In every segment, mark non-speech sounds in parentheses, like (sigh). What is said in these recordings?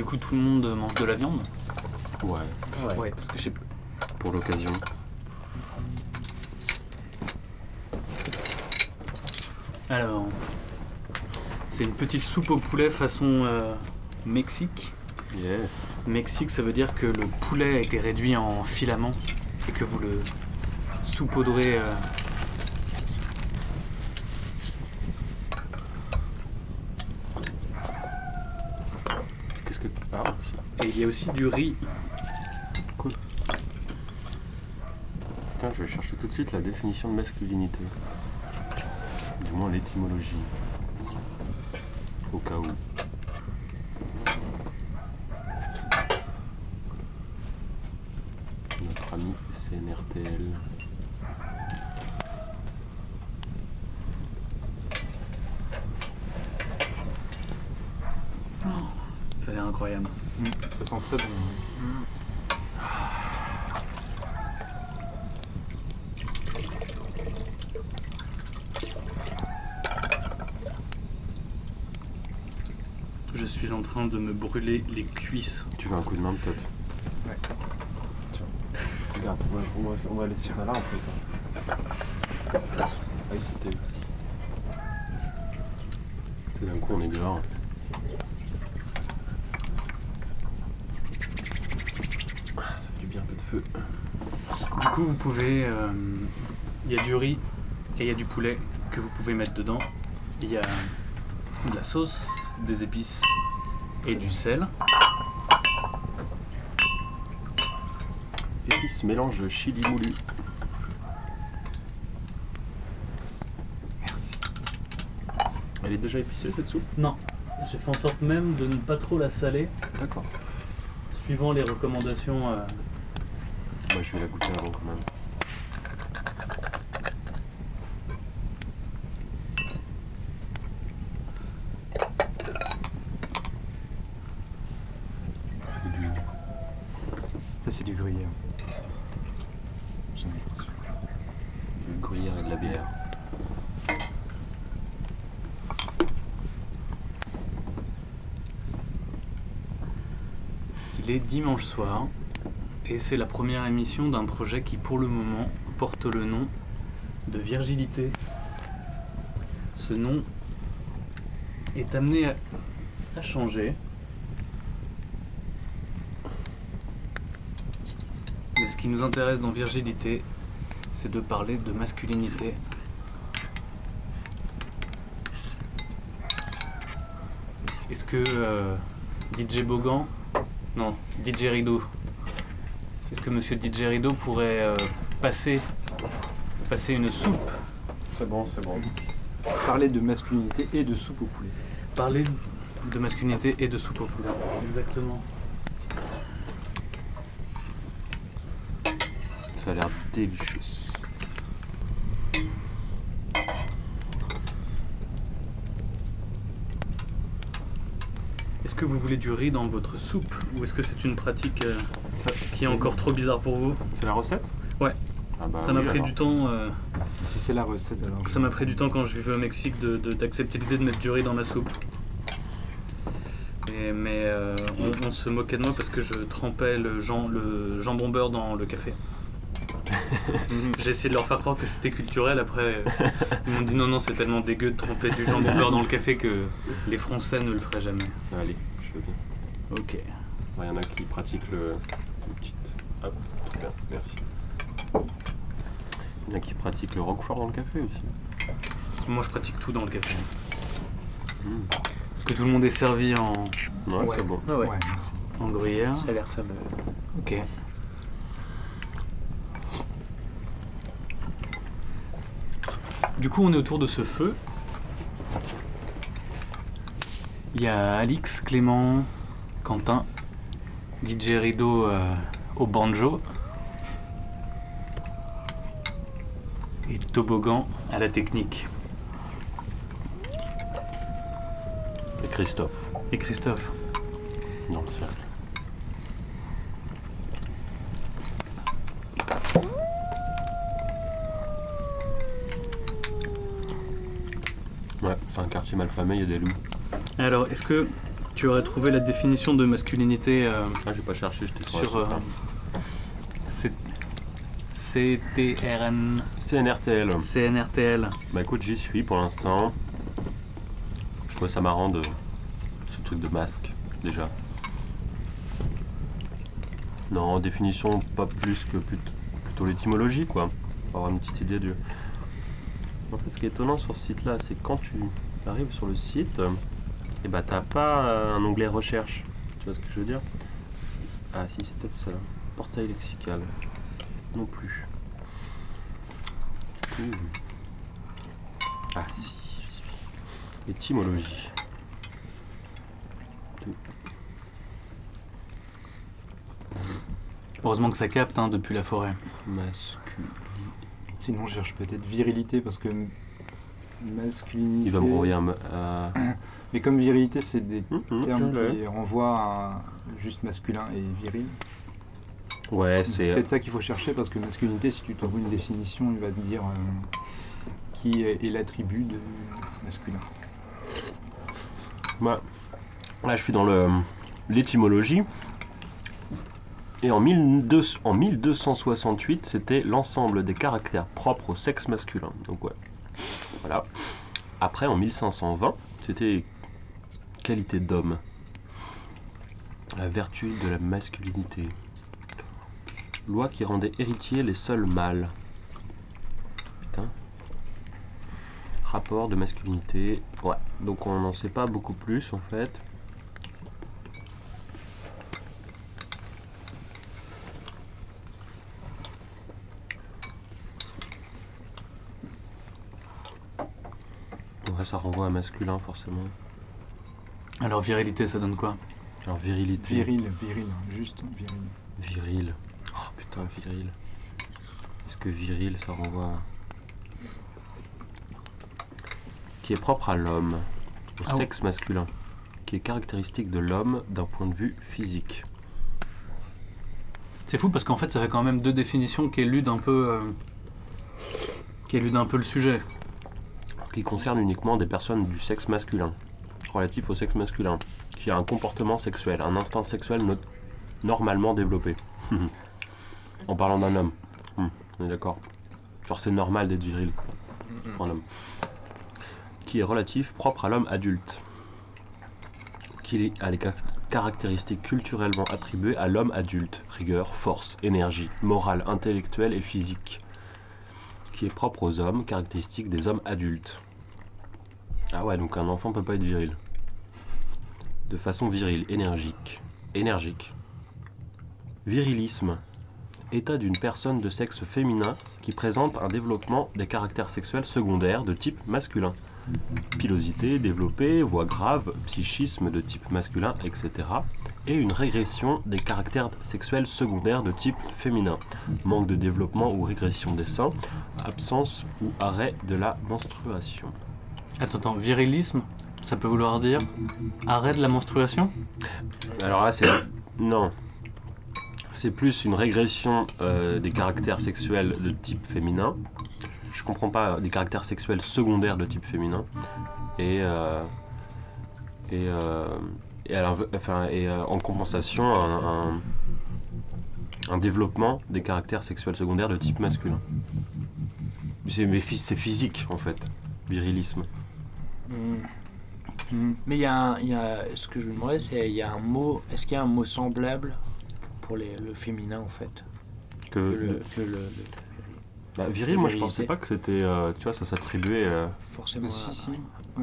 Du coup, tout le monde mange de la viande Ouais, Ouais. Parce que j'ai. pour l'occasion. Alors. C'est une petite soupe au poulet façon euh, Mexique. Yes. Mexique, ça veut dire que le poulet a été réduit en filaments et que vous le saupoudrez. euh, Qu'est-ce que. Ah, si. Et il y a aussi du riz. Tiens, je vais chercher tout de suite la définition de masculinité. Du moins l'étymologie. Au cas où. Notre ami CNRTL. Ça a l'air incroyable. Ça sent très bon. Je suis en train de me brûler les cuisses. Tu veux un coup de main peut-être Regarde, on va, on va- on va laisser ça là en fait. Ah oui, c'était. Tout d'un coup on est dehors. Ah, Ça fait du bien un peu de feu. Du coup, vous pouvez. euh, Il y a du riz et il y a du poulet que vous pouvez mettre dedans. Il y a de la sauce, des épices et du sel. Épices mélange chili moulu. Merci. Elle est déjà épicée cette soupe? Non, j'ai fait en sorte même de ne pas trop la saler, D'accord. suivant les recommandations. euh, Moi je vais la goûter avant quand même. C'est du. Ça, c'est du gruyère. J'aime bien. du gruyère et de la bière. Il est dimanche soir et c'est la première émission d'un projet qui pour le moment porte le nom de Virgilité. Ce nom est amené à, changer. Mais ce qui nous intéresse dans Virgilité, c'est de parler de masculinité. Est-ce que euh, DJ Bogan non, DJ Rideau. Est-ce que monsieur DJ Rideau pourrait euh, passer, passer une soupe? C'est bon, c'est bon. Parler de masculinité et de soupe au poulet. Parler de masculinité et de soupe au poulet. Exactement. Ça a l'air délicieux. Que vous voulez du riz dans votre soupe ou est-ce que c'est une pratique euh, Ça- qui est encore trop bizarre pour vous? C'est la recette? Ouais. Ah bah Ça m'a oui, pris alors. du temps. euh, Si c'est la recette, alors. ça m'a pris du temps quand je vivais au Mexique de- de- d'accepter l'idée de mettre du riz dans ma soupe. Et- mais euh, on, on se moquait de moi parce que je trempais le, jam- le jambon beurre dans le café. (laughs) J'ai essayé de leur faire croire que c'était culturel. Après, ils m'ont dit non, non, c'est tellement dégueu de tremper du jambon beurre dans le café que les Français ne le feraient jamais. Allez. Ok. Il y en a qui pratiquent le. Une petite. Hop, très bien, merci. Il y en a qui pratiquent le roquefort dans le café aussi. Moi, je pratique tout dans le café. Mmh. Est-ce que tout le monde est servi en, Ouais, Ouais. c'est bon. Ah ouais. Ouais, merci. en gruyère Ça a l'air fameux. Ok. Du coup, on est autour de ce feu. Il y a Alix, Clément, Quentin, DJ Rideau euh, au banjo et Toboggan à la technique. Et Christophe, Et Christophe. dans le cercle. Ouais, c'est un quartier malfamé, il y a des loups. Alors, est-ce que tu aurais trouvé la définition de masculinité euh, Ah, j'ai pas cherché, j'étais sur, sur euh, C- CTRN. CNRTL. CNRTL. Bah écoute, j'y suis pour l'instant. Je trouve ça marrant de ce truc de masque, déjà. Non, définition pas plus que plut- plutôt l'étymologie, quoi. Pour avoir une petite idée du. En fait, ce qui est étonnant sur ce site-là, c'est que quand tu arrives sur le site, et bah t'as pas euh, un onglet recherche. Tu vois ce que je veux dire? Ah si, c'est peut-être ça. là. Portail lexical. Non plus. Ah si, j'y suis. Étymologie. Heureusement que ça capte hein, depuis la forêt. Masculin. Sinon, je cherche peut-être virilité parce que masculinité. Il va me renvoyer un. à- Mais comme virilité, c'est des Hum, hum, termes qui renvoient à juste masculin et viril. Ouais, C'est peut-être ça qu'il faut chercher parce que masculinité, si tu trouves une définition, il va te dire euh, qui est, est l'attribut de masculin. Bah, là, je suis dans l'étymologie. Et en, 1200 en 1268, c'était l'ensemble des caractères propres au sexe masculin. Donc, ouais. Voilà. Après, en 1520, c'était qualité d'homme. La vertu de la masculinité. Loi qui rendait héritiers les seuls mâles. Putain. Rapport de masculinité. Ouais. Donc on n'en sait pas beaucoup plus en fait. Ouais, ça renvoie à masculin forcément. Alors virilité, ça donne quoi? Alors virilité. Viril, viril, juste viril. Viril. Oh putain, viril. Est-ce que viril ça renvoie à- Qui est propre à l'homme, au Ah sexe masculin, qui est caractéristique de l'homme d'un point de vue physique. C'est fou parce qu'en fait, ça fait quand même deux définitions qui éludent un peu, euh, qui éludent un peu le sujet. Qui concerne uniquement des personnes du sexe masculin, relatif au sexe masculin, qui a un comportement sexuel, un instinct sexuel no- normalement développé. (laughs) en parlant d'un homme. Hmm, on est d'accord. Genre c'est normal d'être viril pour un homme. Qui est relatif, propre à l'homme adulte. Qui a les ca- caractéristiques culturellement attribuées à l'homme adulte. Rigueur, force, énergie, morale, intellectuelle et physique. Qui est propre aux hommes, caractéristique des hommes adultes. Ah ouais, donc un enfant peut pas être viril. De façon virile, énergique. Énergique. Virilisme. État d'une personne de sexe féminin qui présente un développement des caractères sexuels secondaires de type masculin. Pilosité développée, voix grave, psychisme de type masculin, etc. Et une régression des caractères sexuels secondaires de type féminin. Manque de développement ou régression des seins, absence ou arrêt de la menstruation. Attends, attends, virilisme, ça peut vouloir dire arrêt de la menstruation? Alors là, c'est. Non. C'est plus une régression euh, des caractères sexuels de type féminin. Je comprends pas des caractères sexuels secondaires de type féminin. Et. euh, et. euh, enfin, en compensation, un, un- un développement des caractères sexuels secondaires de type masculin. C'est physique en fait, virilisme. Hmm. Hmm. Mais il y, a un- il y a ce que je me demandais, c'est il y a un mot. Est-ce qu'il y a un mot semblable pour les- le féminin en fait? Que, que le, que le- le- bah, viril, moi je pensais pas que c'était. euh, tu vois, ça s'attribuait. euh, forcément. Si, à- si.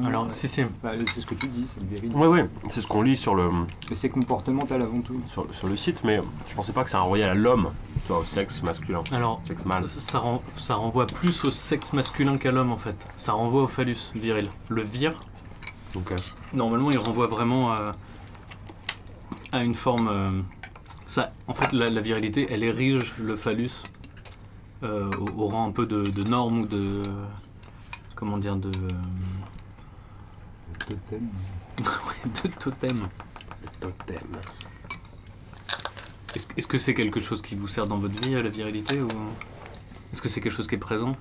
Alors, Ouais. si, si. Bah, c'est ce que tu dis, c'est le viril. Ouais, ouais, c'est ce qu'on lit sur le, Mais c'est comportemental avant tout. sur, sur le site, mais je pensais pas que ça renvoyait à l'homme, tu vois, au sexe masculin, Alors, sexe mâle. ça, ça ren- ça renvoie plus au sexe masculin qu'à l'homme en fait. Ça renvoie au phallus viril. Le vir, Donc, euh, normalement, il renvoie vraiment à, à une forme. euh, ça, en fait, la, la virilité, elle érige le phallus euh, au, au rang un peu de, de norme ou de. Comment dire De. euh, Totem. (laughs) de totem. totem. Est-ce que c'est quelque chose qui vous sert dans votre vie, la virilité ou est-ce que c'est quelque chose qui est présent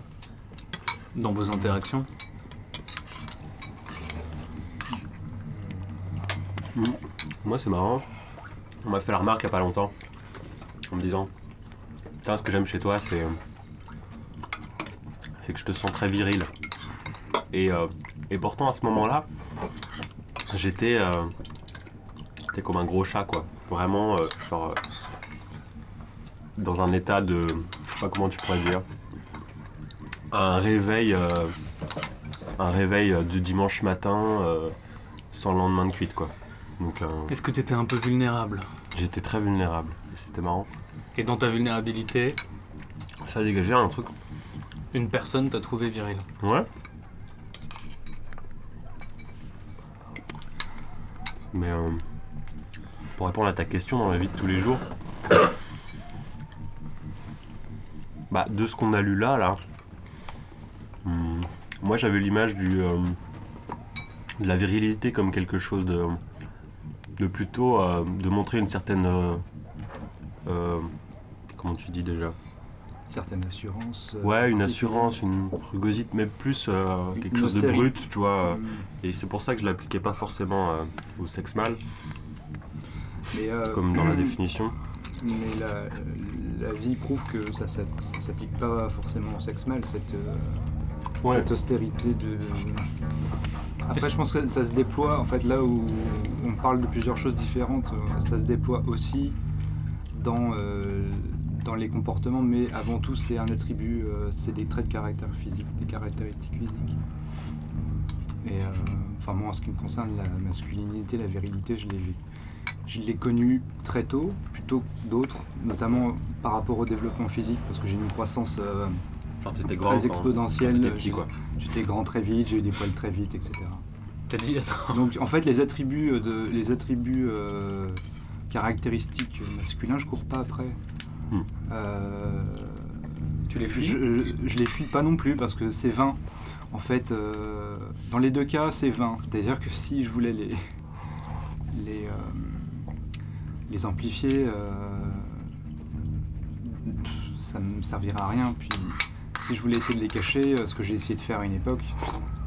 dans vos interactions? Moi, c'est marrant. On m'a fait la remarque il n'y a pas longtemps. En me disant Putain, ce que j'aime chez toi, c'est. C'est que je te sens très viril. Et, euh, et pourtant, à ce moment-là, j'étais. euh, J'étais comme un gros chat, quoi. Vraiment, euh, genre. euh, dans un état de. Je sais pas comment tu pourrais dire. Un réveil. un réveil de dimanche matin sans le lendemain de cuite, quoi. Donc, Est-ce que tu étais un peu vulnérable? J'étais très vulnérable. Et C'était marrant. Et dans ta vulnérabilité, Ça a dégagé un truc. une personne t'a trouvé viril. Ouais. Mais euh, pour répondre à ta question dans la vie de tous les jours, (coughs) bah de ce qu'on a lu là, là, hum, moi j'avais l'image du euh, de la virilité comme quelque chose de de plutôt euh, de montrer une certaine euh, comment tu dis déjà? Certaines assurances. euh, Ouais, une assurance, une rugosite, mais plus euh, Une quelque chose de brut, tu vois. euh, Mm. Et c'est pour ça que je l'appliquais pas forcément euh, au sexe mâle, euh, comme dans la (clears throat) définition. Mais la, la vie prouve que ça, ça, ça s'applique pas forcément au sexe mâle, cette, euh, Ouais. cette austérité de. Après, je pense que ça se déploie, en fait, là où on parle de plusieurs choses différentes, ça se déploie aussi dans, euh, dans les comportements, mais avant tout, c'est un attribut, euh, c'est des traits de caractère physique, des caractéristiques physiques. Et euh, enfin, moi, en ce qui me concerne, la masculinité, la virilité, je l'ai je l'ai connu très tôt, plutôt que d'autres, notamment par rapport au développement physique, parce que j'ai une croissance euh, Genre grand très exponentielle. quoi. J'étais grand très vite, j'ai eu des poils très vite, etc. T'as dit, attends. Donc en fait, les attributs, de, les attributs euh, caractéristiques masculins, je cours pas après. Hmm. Euh, Tu les fuis je, je, je les fuis pas non plus parce que c'est vain. En fait, euh, dans les deux cas, c'est vain. C'est-à-dire que si je voulais les, les, euh, les amplifier, ça ne me servirait à rien. Puis si je voulais essayer de les cacher, ce que j'ai essayé de faire à une époque,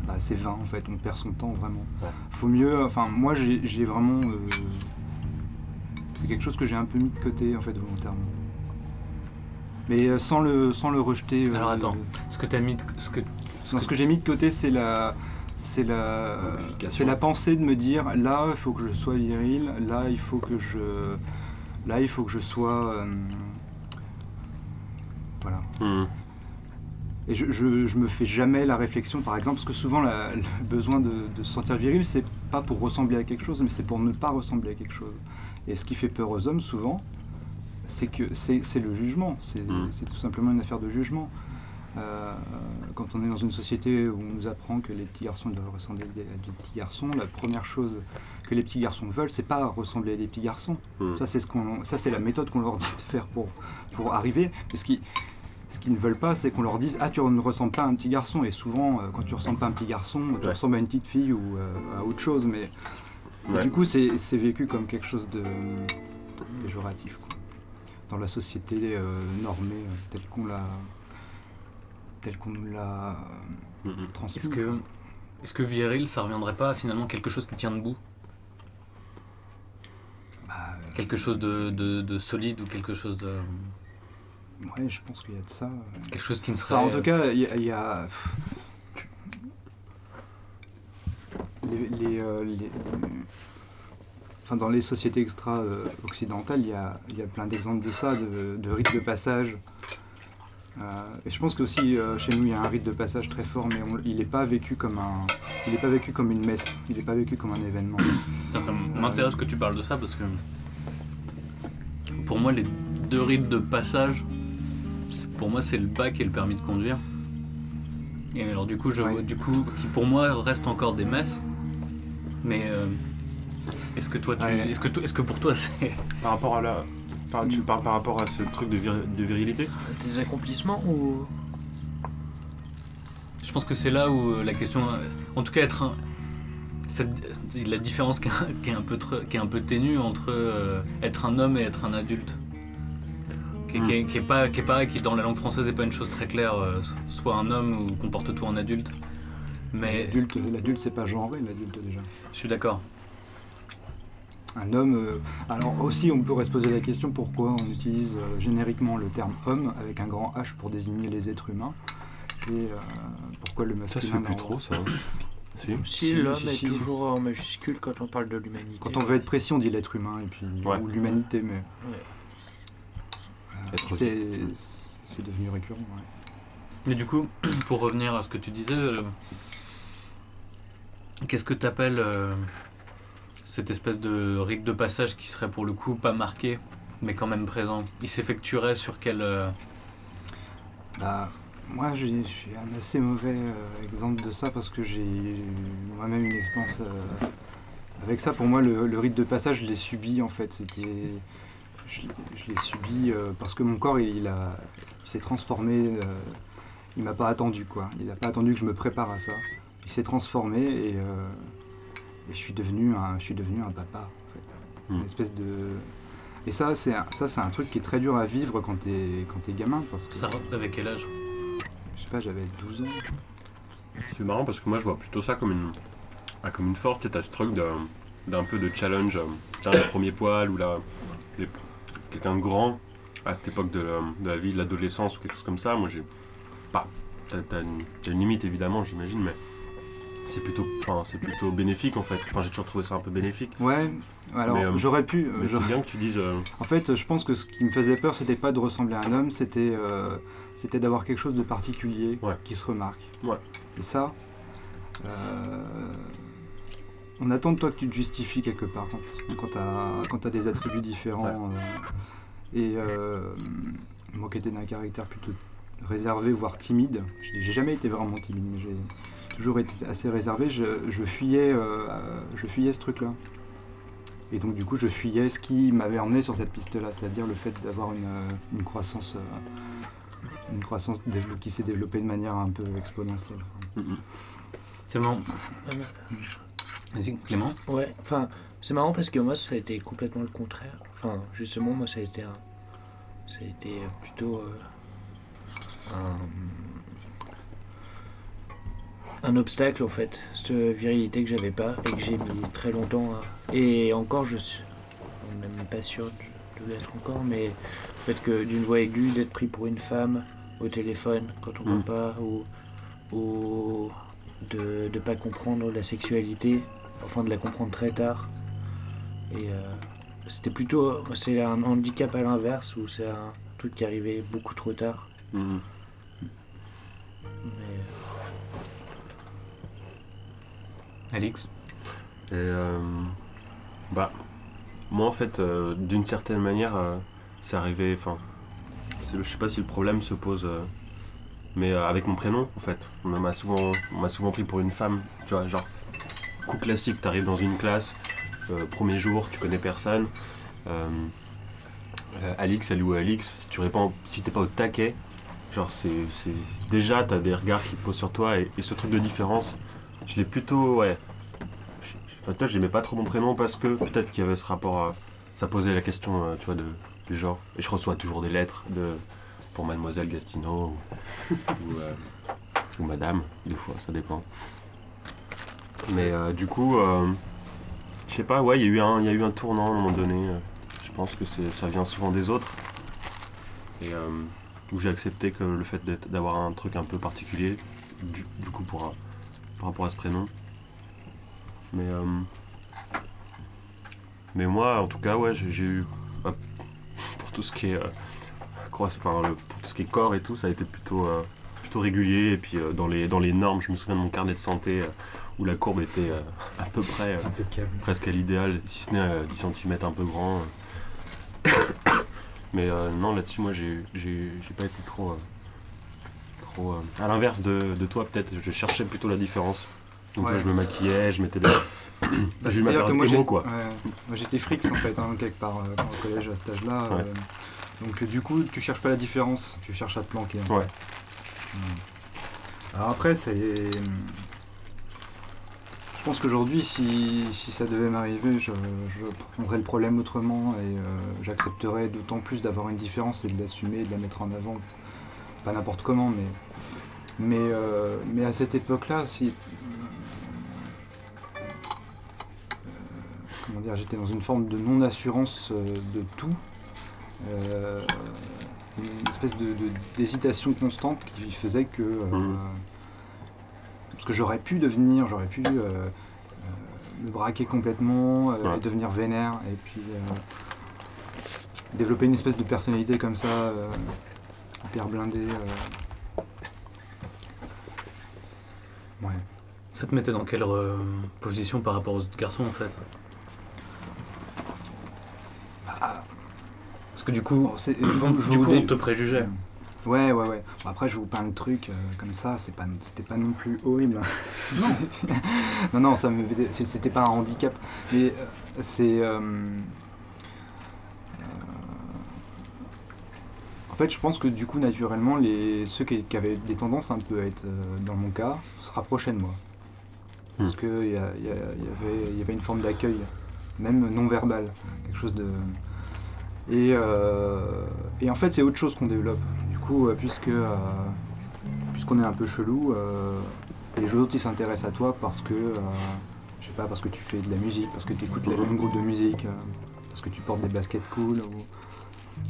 bah, c'est vain en fait. On perd son temps vraiment. Ouais. Faut mieux. Enfin, moi, j'ai vraiment. c'est quelque chose que j'ai un peu mis de côté en fait volontairement. Mais euh, sans le, sans le rejeter. euh, Alors, attends. Ce que t'as mis, de- ce que non, ce que j'ai mis de côté, c'est la, c'est la, c'est la pensée de me dire là, il faut que je sois viril, là, il faut que je, là, il faut que je sois, euh, voilà. Hmm. Et je, je, je me fais jamais la réflexion, par exemple, parce que souvent la- le besoin de, de se sentir viril, c'est pas pour ressembler à quelque chose, mais c'est pour ne pas ressembler à quelque chose. Et ce qui fait peur aux hommes, souvent, c'est que c'est le jugement. C'est Mm. c'est tout simplement une affaire de jugement. Euh, quand on est dans une société où on nous apprend que les petits garçons doivent ressembler à des, petits garçons, la première chose que les petits garçons veulent, c'est pas ressembler à des petits garçons. Hmm. Ça, c'est ce qu'on, ça, c'est la méthode qu'on leur dit de faire pour, pour arriver. Mais ce qui, ce qu'ils ne veulent pas, c'est qu'on leur dise Ah, tu ne ressembles pas à un petit garçon. Et souvent, euh, quand tu ressembles pas à un petit garçon, tu Ouais. ressembles à une petite fille ou euh, à autre chose. Mais Ouais. du coup, c'est, c'est vécu comme quelque chose de péjoratif. Dans la société euh, normée euh, telle qu'on l'a, telle qu'on nous l'a Hmm, hmm. transmise. est-ce que est-ce que viril, ça reviendrait pas à finalement quelque chose qui tient debout, Bah, quelque chose de, de, de solide ou quelque chose de ouais, je pense qu'il y a de ça. euh. quelque chose qui ne serait. Enfin, en tout cas, il y a. il y a- les, les, euh, les- enfin, dans les sociétés extra-occidentales, il y a, il y a plein d'exemples de ça, de, de rites de passage. Euh, et je pense que aussi euh, chez nous il y a un rite de passage très fort, mais on- il n'est pas vécu comme un, il n'est pas vécu comme une messe, il n'est pas vécu comme un événement. Putain, ça m'intéresse que tu parles de ça parce que pour moi les deux rites de passage, pour moi c'est le bac et le permis de conduire. Et alors du coup, je, Ouais. du coup, qui pour moi restent encore des messes. Mais euh, est-ce que toi, tu- Ouais. est-ce que, toi- est-ce que pour toi c'est (laughs) Par rapport à la. par- tu parles par rapport à ce truc de, vir- de virilité Des accomplissements ou. Je pense que c'est là où euh, la question, euh, en tout cas être un, cette- la différence qui est, qui est un peu tr- qui est un peu ténue entre euh, être un homme et être un adulte, qui, est- qui est, qui est pas qui est pas qui dans la langue française n'est pas une chose très claire, euh, soit un homme ou comporte-toi en adulte. Mais L'adulte, l'adulte c'est pas genré, l'adulte déjà. je suis d'accord. Un homme. euh, alors aussi, on pourrait se poser la question pourquoi on utilise euh, génériquement le terme homme avec un grand H pour désigner les êtres humains et euh, pourquoi le Ça masculin. se fait plus trop, ça. si. Si, l'homme si, est si. toujours en majuscule quand on parle de l'humanité. Quand on veut être précis, on dit l'être humain et puis Ouais. ou l'humanité, mais c'est c'est devenu récurrent. ouais. Mais du coup, pour revenir à ce que tu disais, euh, qu'est-ce que tu appelles cette espèce de rite de passage qui serait pour le coup pas marqué, mais quand même présent Il s'effectuerait sur quel. euh, Bah, moi, je suis un assez mauvais euh, exemple de ça parce que j'ai moi-même une expérience euh, avec ça. Pour moi, le, rite de passage, je l'ai subi en fait. C'était, je, l'ai- subi parce que mon corps, il, s'est transformé. il m'a pas attendu quoi. Il n'a pas attendu que je me prépare à ça. Il s'est transformé et, et je suis devenu un, je suis devenu un papa en fait. Mm. Une espèce de et ça, c'est un, ça, c'est un truc qui est très dur à vivre quand t'es quand t'es gamin parce que Ça avec quel âge? Je sais pas, j'avais 12 ans. C'est marrant parce que moi je vois plutôt ça comme une, ah, comme une force. Tu sais, t'as ce truc d'un, d'un peu de challenge. euh, Tiens, le premier poil ou la, les- quelqu'un de grand à cette époque de la, de la vie, de l'adolescence ou quelque chose comme ça. Moi j'ai. Pas. T'as, t'as une, t'as une limite évidemment, j'imagine, mais c'est plutôt, c'est plutôt bénéfique en fait. Enfin, j'ai toujours trouvé ça un peu bénéfique. Ouais, alors euh, j'aurais pu. euh, c'est bien que tu dises. euh, En fait, je pense que ce qui me faisait peur, c'était pas de ressembler à un homme, c'était euh, c'était d'avoir quelque chose de particulier Ouais. qui se remarque. Ouais. Et ça, on attend de toi que tu te justifies quelque part quand, quand t'as quand t'as des attributs différents. et moi qui étais d'un caractère plutôt réservé, voire timide, j'ai j'ai jamais été vraiment timide, mais j'ai toujours été assez réservé, je, je fuyais, euh, je fuyais ce truc-là. Et donc du coup, je fuyais ce qui m'avait emmené sur cette piste-là, c'est-à-dire le fait d'avoir une, euh, une croissance, euh, une croissance dévelop- qui s'est développée de manière un peu exponentielle. C'est marrant. Euh, Vas-y, Clément. Ouais, enfin, c'est marrant parce que moi, ça a été complètement le contraire. Enfin, justement, moi, ça a été un. Ça a été plutôt. euh, un. Un obstacle, en fait. Cette virilité que j'avais pas et que j'ai mis très longtemps à. Et encore, je suis. On n'est même pas sûr de, de l'être encore, mais le fait que d'une voix aiguë, d'être pris pour une femme au téléphone quand on ne Mm. voit pas, ou. ou de ne pas comprendre la sexualité enfin de la comprendre très tard. Et euh, c'était plutôt, c'est un handicap à l'inverse où c'est un truc qui arrivait beaucoup trop tard. Mm. Mais Alix. Euh, bah, moi en fait, euh, d'une certaine manière, euh, c'est arrivé. Enfin, je sais pas si le problème se pose, mais avec mon prénom en fait. On m'a souvent, souvent pris pour une femme, tu vois, genre coup classique. T'arrives dans une classe, premier jour, tu connais personne. Alix, salut ou Alix, si tu réponds, si t'es pas au taquet, genre c'est, déjà t'as des regards qui posent sur toi et ce truc de différence, je l'ai plutôt, ouais, Enfin, toi, j'aimais pas trop mon prénom parce que peut-être qu'il y avait ce rapport à. Ça posait la question, euh, tu vois, de, du genre. Et je reçois toujours des lettres de, pour Mademoiselle (laughs) ou, euh, ou Madame, des fois, ça dépend. Mais euh, du coup, je sais pas, ouais, il y, a eu un- il y a eu un tournant à un moment donné. je pense que ça vient souvent des autres. Et où j'ai accepté que le fait d'avoir un truc un peu particulier, du, du coup, pour, un- par rapport à ce prénom. Mais, euh, mais moi, en tout cas, ouais, j'ai eu. euh, pour tout ce qui est. euh, enfin, le- pour tout ce qui est corps et tout, ça a été plutôt, euh, plutôt régulier. Et puis, dans, les, dans les normes, je me souviens de mon carnet de santé où la courbe était à peu près. presque à l'idéal, si ce n'est euh, 10 cm un peu grand. (coughs) Mais non, là-dessus, moi, j'ai pas été trop. Trop euh, à l'inverse de, de toi, peut-être, je cherchais plutôt la différence. Donc, Ouais. là, je me maquillais, je mettais des. Bah, j'ai que moi, émo, quoi. ouais, moi, j'étais fric en fait, hein, quelque part, euh, au collège à cet âge-là. Ouais. euh, donc du coup, tu cherches pas la différence, tu cherches à te planquer. en Ouais. Alors après, c'est. Je pense qu'aujourd'hui, si, si ça devait m'arriver, je, je prendrais le problème autrement et euh, j'accepterais d'autant plus d'avoir une différence et de l'assumer, de la mettre en avant. Pas n'importe comment, mais. Mais, euh, mais à cette époque-là, si, comment dire, j'étais dans une forme de non-assurance euh, de tout. Euh, une espèce de, de- d'hésitation constante qui faisait que. euh, Mhm. Parce que j'aurais pu devenir, j'aurais pu euh, euh, me braquer complètement euh, Ouais. et devenir vénère et puis euh, développer une espèce de personnalité comme ça, euh, hyper blindée. euh. Ouais. Ça te mettait dans quelle euh, position par rapport aux autres garçons en fait? Bah, Parce que du coup, c'est- je du coup on te préjugeait. Ouais, ouais, ouais. Après, je vous peins le truc euh, comme ça, c'est pas, c'était pas non plus horrible. Non, (laughs) non, non, ça me, c'était pas un handicap. Mais euh, c'est. euh, euh, en fait, je pense que du coup, naturellement, les, ceux qui, qui avaient des tendances un peu à être, euh, dans mon cas, se rapprochaient de moi. Parce Hmm. qu'il y, y, avait, il y avait une forme d'accueil, même non verbal. Quelque chose de. Et, euh, et en fait, c'est autre chose qu'on développe. Du coup, euh, puisque euh, puisqu'on est un peu chelou, les autres ils s'intéressent à toi parce que, je sais pas, parce que tu fais de la musique, parce que tu écoutes les mêmes groupes de musique, parce que tu portes des baskets cool. ou-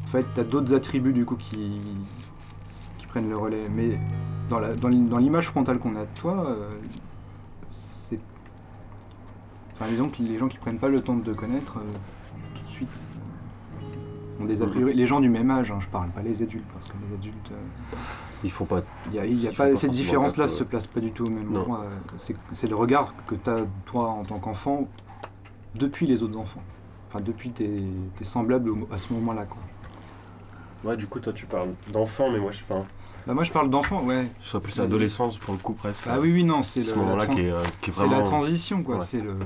En fait, tu as d'autres attributs du coup qui, qui prennent le relais. Mais dans la- l'image frontale qu'on a de toi, euh, c'est. Enfin, disons que les gens qui prennent pas le temps de te connaître, euh, tout de suite, ont des a priori. Les gens du même âge, hein, je parle pas les adultes, parce que les adultes. euh, Il faut pas. y a, y pas, pas cette différence-là se place pas du tout au même endroit. C'est, c'est le regard que tu as, toi, en tant qu'enfant, depuis les autres enfants. Enfin, depuis tes, tes semblables à ce moment-là. Quoi. Ouais, du coup, toi, tu parles d'enfant, mais moi, je. Enfin, Bah, moi, je parle d'enfant, ouais. je serais plus Vas-y. adolescence pour le coup, presque. Ah oui, oui, non, c'est, ce moment-là qui est, euh, qui est c'est la vraiment transition, quoi. Ouais. C'est, le,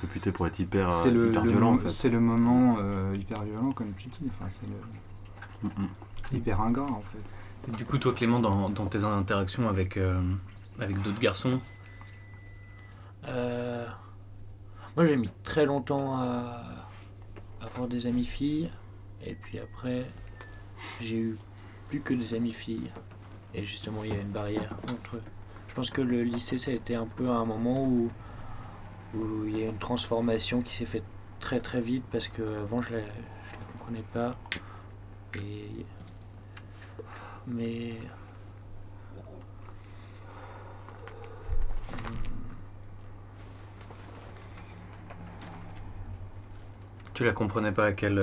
réputé pour être hyper, euh, c'est, le, hyper le violent, en fait. c'est le moment euh, hyper violent, comme tu dis. Enfin, c'est le, Mm, mm. hyper ingrat, en fait. Du coup, toi Clément, dans, dans tes interactions avec, euh, avec d'autres garçons, Euh, moi, j'ai mis très longtemps à avoir des amis filles. Et puis après, j'ai eu plus que des amis filles. Et justement, il y a une barrière entre eux. Je pense que le lycée, ça a été un peu un moment où, où il y a une transformation qui s'est faite très très vite parce que avant je la, je la comprenais pas. Et... Mais. tu la comprenais pas à quel.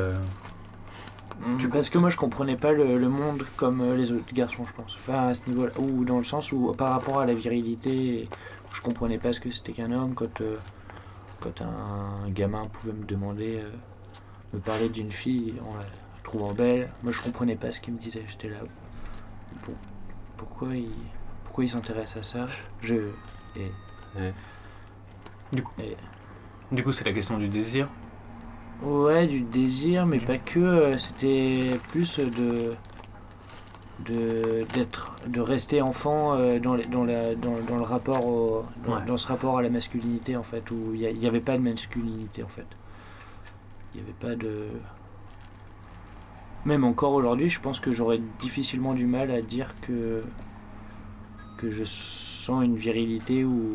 Tu Parce que moi je comprenais pas le, le monde comme euh, les autres garçons, je pense. Enfin, à ce niveau-là. Ou dans le sens où par rapport à la virilité, je comprenais pas ce que c'était qu'un homme quand, euh, quand un gamin pouvait me demander, euh, me parler d'une fille en la trouvant belle. Moi je comprenais pas ce qu'il me disait. J'étais là. Pour- pourquoi il, pourquoi il s'intéresse à ça? Je. Et, Du coup, et- du coup, c'est la question du désir. Ouais, du désir, mais pas que. euh, C'était plus de de d'être de rester enfant euh, dans, les- dans, la, dans, dans le rapport au, dans, Ouais. dans ce rapport à la masculinité en fait où il n'y avait pas de masculinité en fait il n'y avait pas de même encore aujourd'hui je pense que j'aurais difficilement du mal à dire que que je sens une virilité ou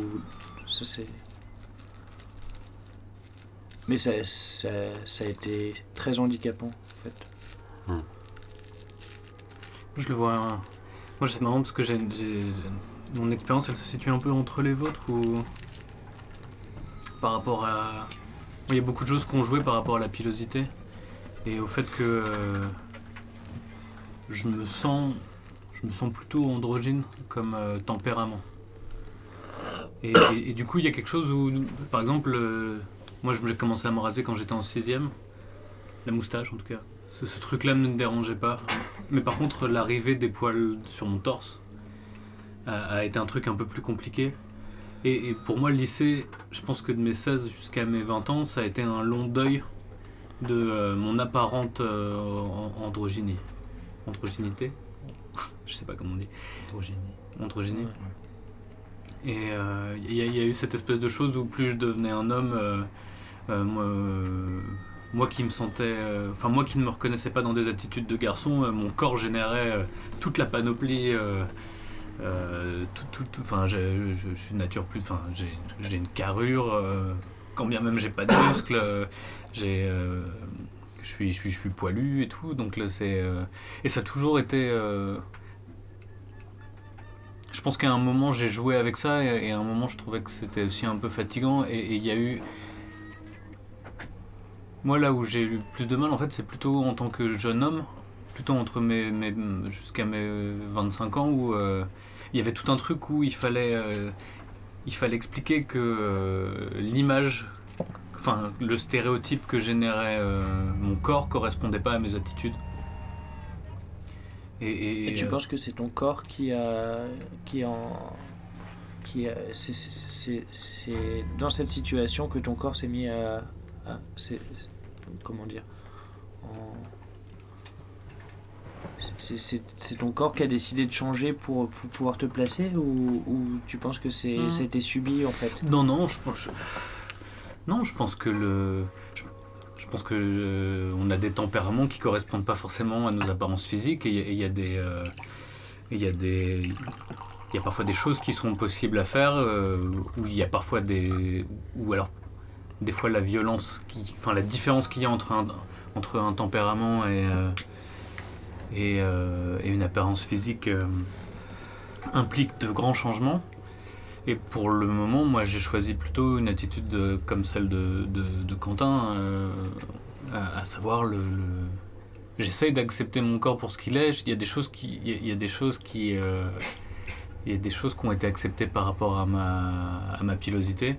ça c'est mais ça, ça, ça a été très handicapant en fait Je le vois. hein. Moi, c'est marrant parce que j'ai, mon expérience, elle se situe un peu entre les vôtres ou par rapport à. Il y a beaucoup de choses qu'on jouait par rapport à la pilosité et au fait que euh, je me sens, je me sens plutôt androgyne comme euh, tempérament. Et du coup, il y a quelque chose où, par exemple, euh, moi, j'ai commencé à me raser quand j'étais en sixième, la moustache en tout cas. Ce, ce truc-là ne me dérangeait pas. Mais par contre, l'arrivée des poils sur mon torse a, a été un truc un peu plus compliqué. Et, et pour moi, le lycée, je pense que de mes 16 jusqu'à mes 20 ans, ça a été un long deuil de euh, mon apparente euh, an- androgynie. Androgynité (laughs) Je sais pas comment on dit. Androgynie. Et euh, il y, a- il y a eu cette espèce de chose où plus je devenais un homme, euh, euh, moi, euh, moi qui me sentais, euh, enfin moi qui ne me reconnaissais pas dans des attitudes de garçon, euh, mon corps générait euh, toute la panoplie. euh, euh, tout, tout, enfin, je, suis de nature plus, enfin, j'ai une carrure, euh, quand bien même j'ai pas de muscles, euh, j'ai, euh, je suis, je suis, poilu et tout. Donc là, c'est euh, et ça a toujours été. euh, je pense qu'à un moment j'ai joué avec ça et, et à un moment je trouvais que c'était aussi un peu fatigant et il y a eu. Moi là où j'ai eu plus de mal en fait c'est plutôt en tant que jeune homme, plutôt entre mes, mes jusqu'à mes 25 ans où euh, il y avait tout un truc où il fallait euh, il fallait expliquer que euh, l'image, enfin le stéréotype que générait euh, mon corps correspondait pas à mes attitudes. Et, et- Et tu euh, penses que c'est ton corps qui a, qui en, qui c'est, dans cette situation que ton corps s'est mis à, à- c'est- comment dire, en- c'est, ton corps qui a décidé de changer pour, pour pouvoir te placer ou, ou tu penses que c'est, Hmm. c'était subi en fait? Non, non, je pense. je- Non, je pense que le. Je, je pense que euh, on a des tempéraments qui correspondent pas forcément à nos apparences physiques et il y a- y, des. euh, Il y a des. Il y a parfois des choses qui sont possibles à faire euh, où il y a parfois des. Ou alors, des fois, la violence, enfin, la différence qu'il y a entre un, entre un tempérament et. euh, euh, et une apparence physique euh, implique de grands changements. Et pour le moment, moi, j'ai choisi plutôt une attitude de- comme celle de, de, Quentin, à, savoir le. J'essaye d'accepter mon corps pour ce qu'il est. Il y a des choses qui, il y a, des choses qui, il y a des choses qui ont été acceptées par rapport à ma, à ma pilosité.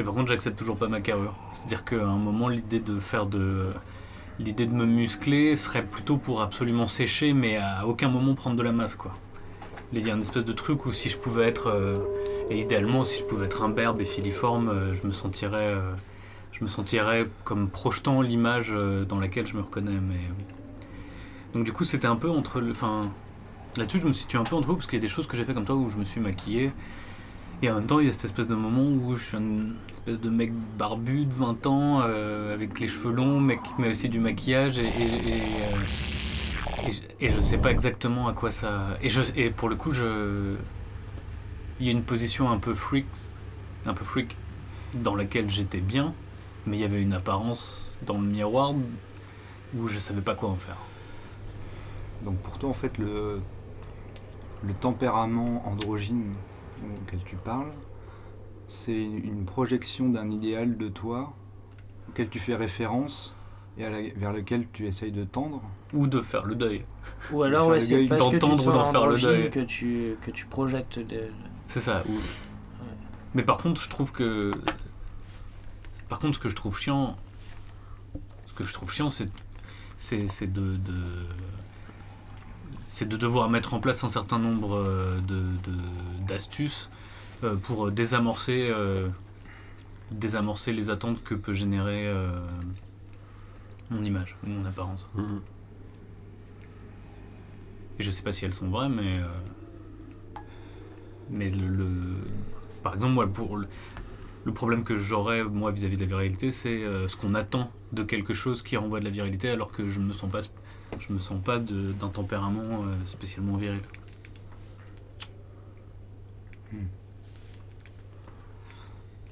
Et par contre, j'accepte toujours pas ma carrure. C'est-à-dire qu'à un moment, l'idée de faire de, l'idée de me muscler serait plutôt pour absolument sécher, mais à aucun moment prendre de la masse, quoi. Il y a une espèce de truc où si je pouvais être euh, et idéalement, si je pouvais être imberbe et filiforme, euh, je me sentirais, euh, je me sentirais comme projetant l'image dans laquelle je me reconnais. Mais donc du coup, c'était un peu entre, enfin, là-dessus, je me situe un peu entre vous parce qu'il y a des choses que j'ai fait comme toi où je me suis maquillé. Et en même temps, il y a cette espèce de moment où je suis une espèce de mec barbu de 20 ans, euh, avec les cheveux longs, mais qui aussi du maquillage. Et, et, euh, et je sais pas exactement à quoi ça. Et, je, et pour le coup, je. Il y a une position un peu freak, un peu freak, dans laquelle j'étais bien, mais il y avait une apparence dans le miroir où je savais pas quoi en faire. Donc pour toi, en fait, le, le tempérament androgyne auquel tu parles, c'est une projection d'un idéal de toi auquel tu fais référence et à la- vers lequel tu essayes de tendre. Ou de faire le deuil. Ou alors ouais, c'est parce que tu faire le deuil. que tu, que tu projettes de- C'est ça. ou- Mais par contre, je trouve que. Par contre, ce que je trouve chiant. Ce que je trouve chiant, c'est. C'est c'est de. de- C'est de devoir mettre en place un certain nombre euh, de de- d'astuces euh, pour désamorcer. euh, désamorcer les attentes que peut générer mon image, ou mon apparence. Mhm. Et je sais pas si elles sont vraies, mais. euh, mais le, le- Par exemple, moi, pour le, le problème que j'aurais, moi, vis-à-vis de la virilité, c'est euh, ce qu'on attend de quelque chose qui renvoie de la virilité, alors que je me sens pas, je me sens pas d'un tempérament euh, spécialement viril. Hmm.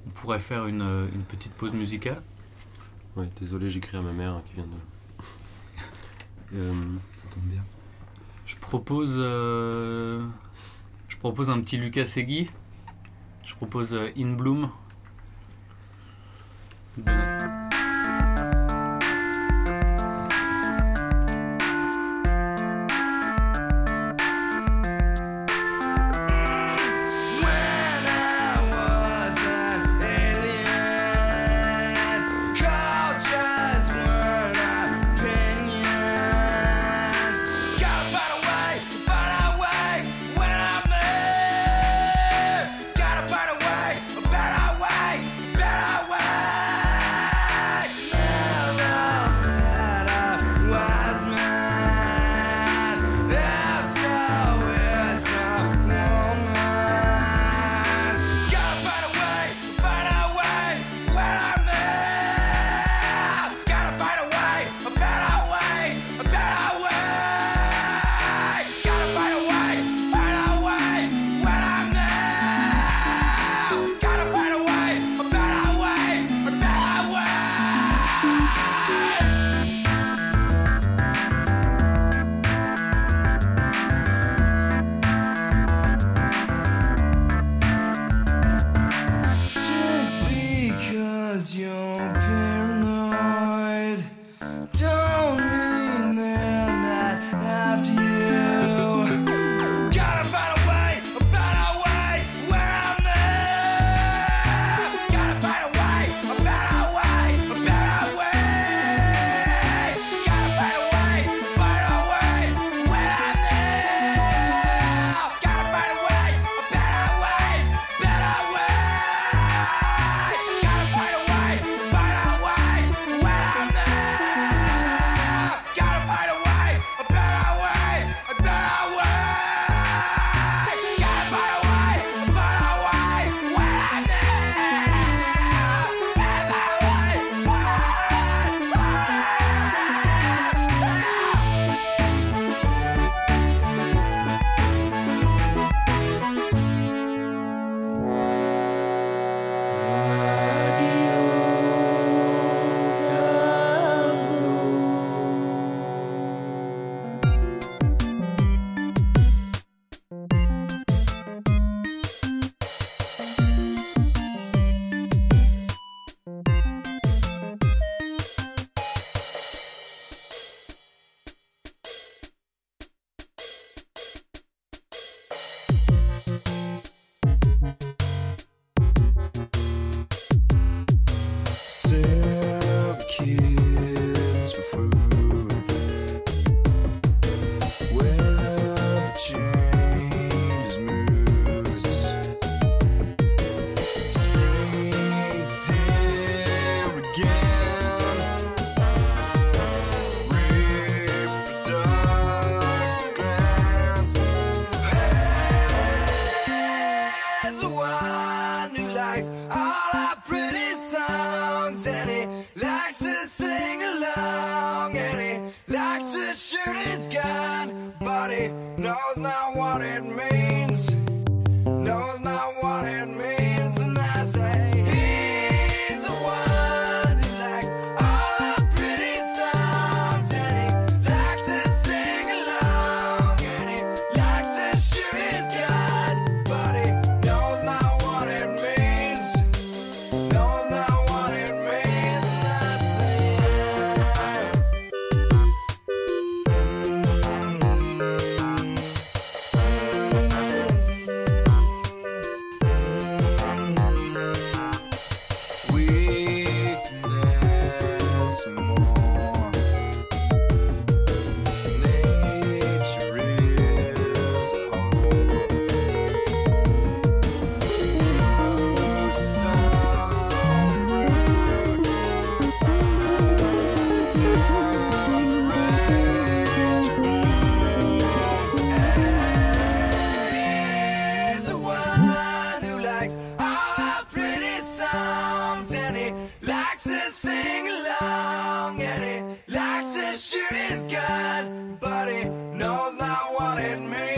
On pourrait faire une, euh, une petite pause musicale. Ouais, désolé, j'écris à ma mère qui vient de. (laughs) Euh, Ça tombe bien. Je propose, euh, je propose un petit Lucas Segui. Je propose In Bloom.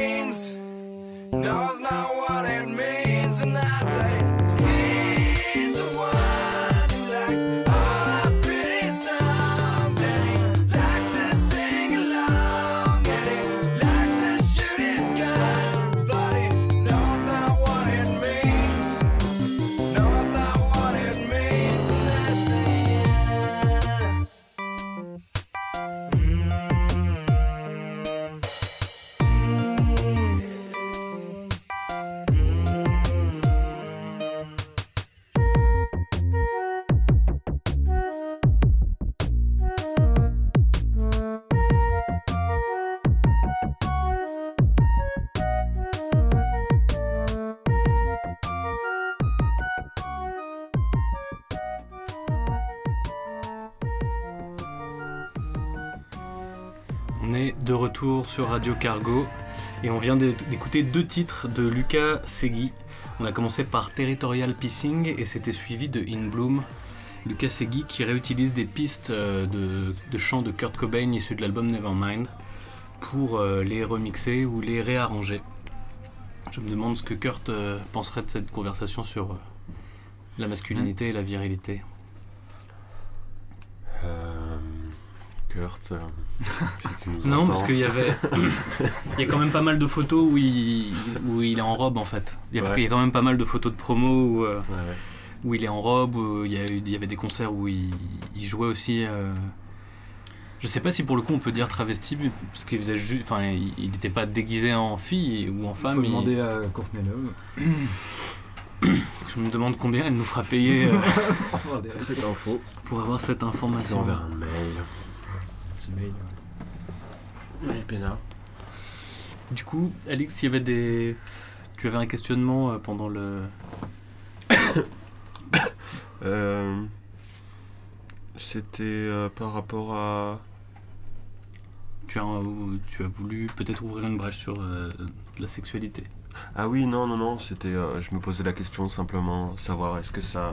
Means, knows not what it means, and I say Radio Cargo et on vient d'é- d'écouter deux titres de Lucas Segui. On a commencé par Territorial Pissing et c'était suivi de In Bloom. Lucas Segui qui réutilise des pistes euh, de, de chants de Kurt Cobain issus de l'album Nevermind pour euh, les remixer ou les réarranger. Je me demande ce que Kurt euh, penserait de cette conversation sur la masculinité et la virilité. Kurt. euh, si tu nous (laughs) Non, entends. parce qu'il y avait. (laughs) il y a quand même pas mal de photos où il, où il est en robe en fait. Il y, a, Ouais. il y a quand même pas mal de photos de promo où, euh, Ouais, ouais. où il est en robe, où il y, a eu- il y avait des concerts où il, il jouait aussi. euh, Je sais pas si pour le coup on peut dire travesti, parce qu'il faisait juste. Enfin, il n'était pas déguisé en fille ou en Il femme. faut il- demander à Courtney Love. Je me demande combien elle nous fera payer euh, (laughs) Cette info. pour avoir cette information. J'enverrai un mail. Pénard. Du coup, Alix, il y avait des. Tu avais un questionnement euh, pendant le. (coughs) Euh, C'était euh, par rapport à. Tu as, tu as voulu peut-être ouvrir une brèche sur euh, la sexualité. Ah oui, non, non, non, c'était. euh, je me posais la question simplement, savoir est-ce que ça.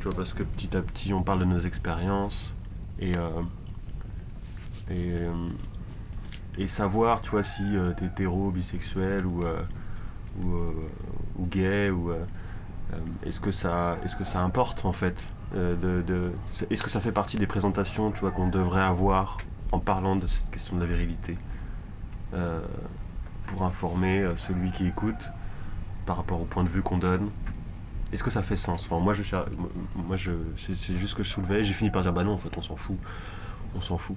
Tu vois, parce que petit à petit, on parle de nos expériences et. Euh, et, savoir, tu vois, si euh, t'es hétéro, bisexuel ou. euh, ou, gay ou. est-ce que ça est-ce que ça importe en fait de, est-ce que ça fait partie des présentations tu vois qu'on devrait avoir en parlant de cette question de la virilité pour informer celui qui écoute par rapport au point de vue qu'on donne? Est-ce que ça fait sens? Enfin moi je moi je c'est, c'est juste que je soulevais j'ai fini par dire bah non en fait on s'en fout on s'en fout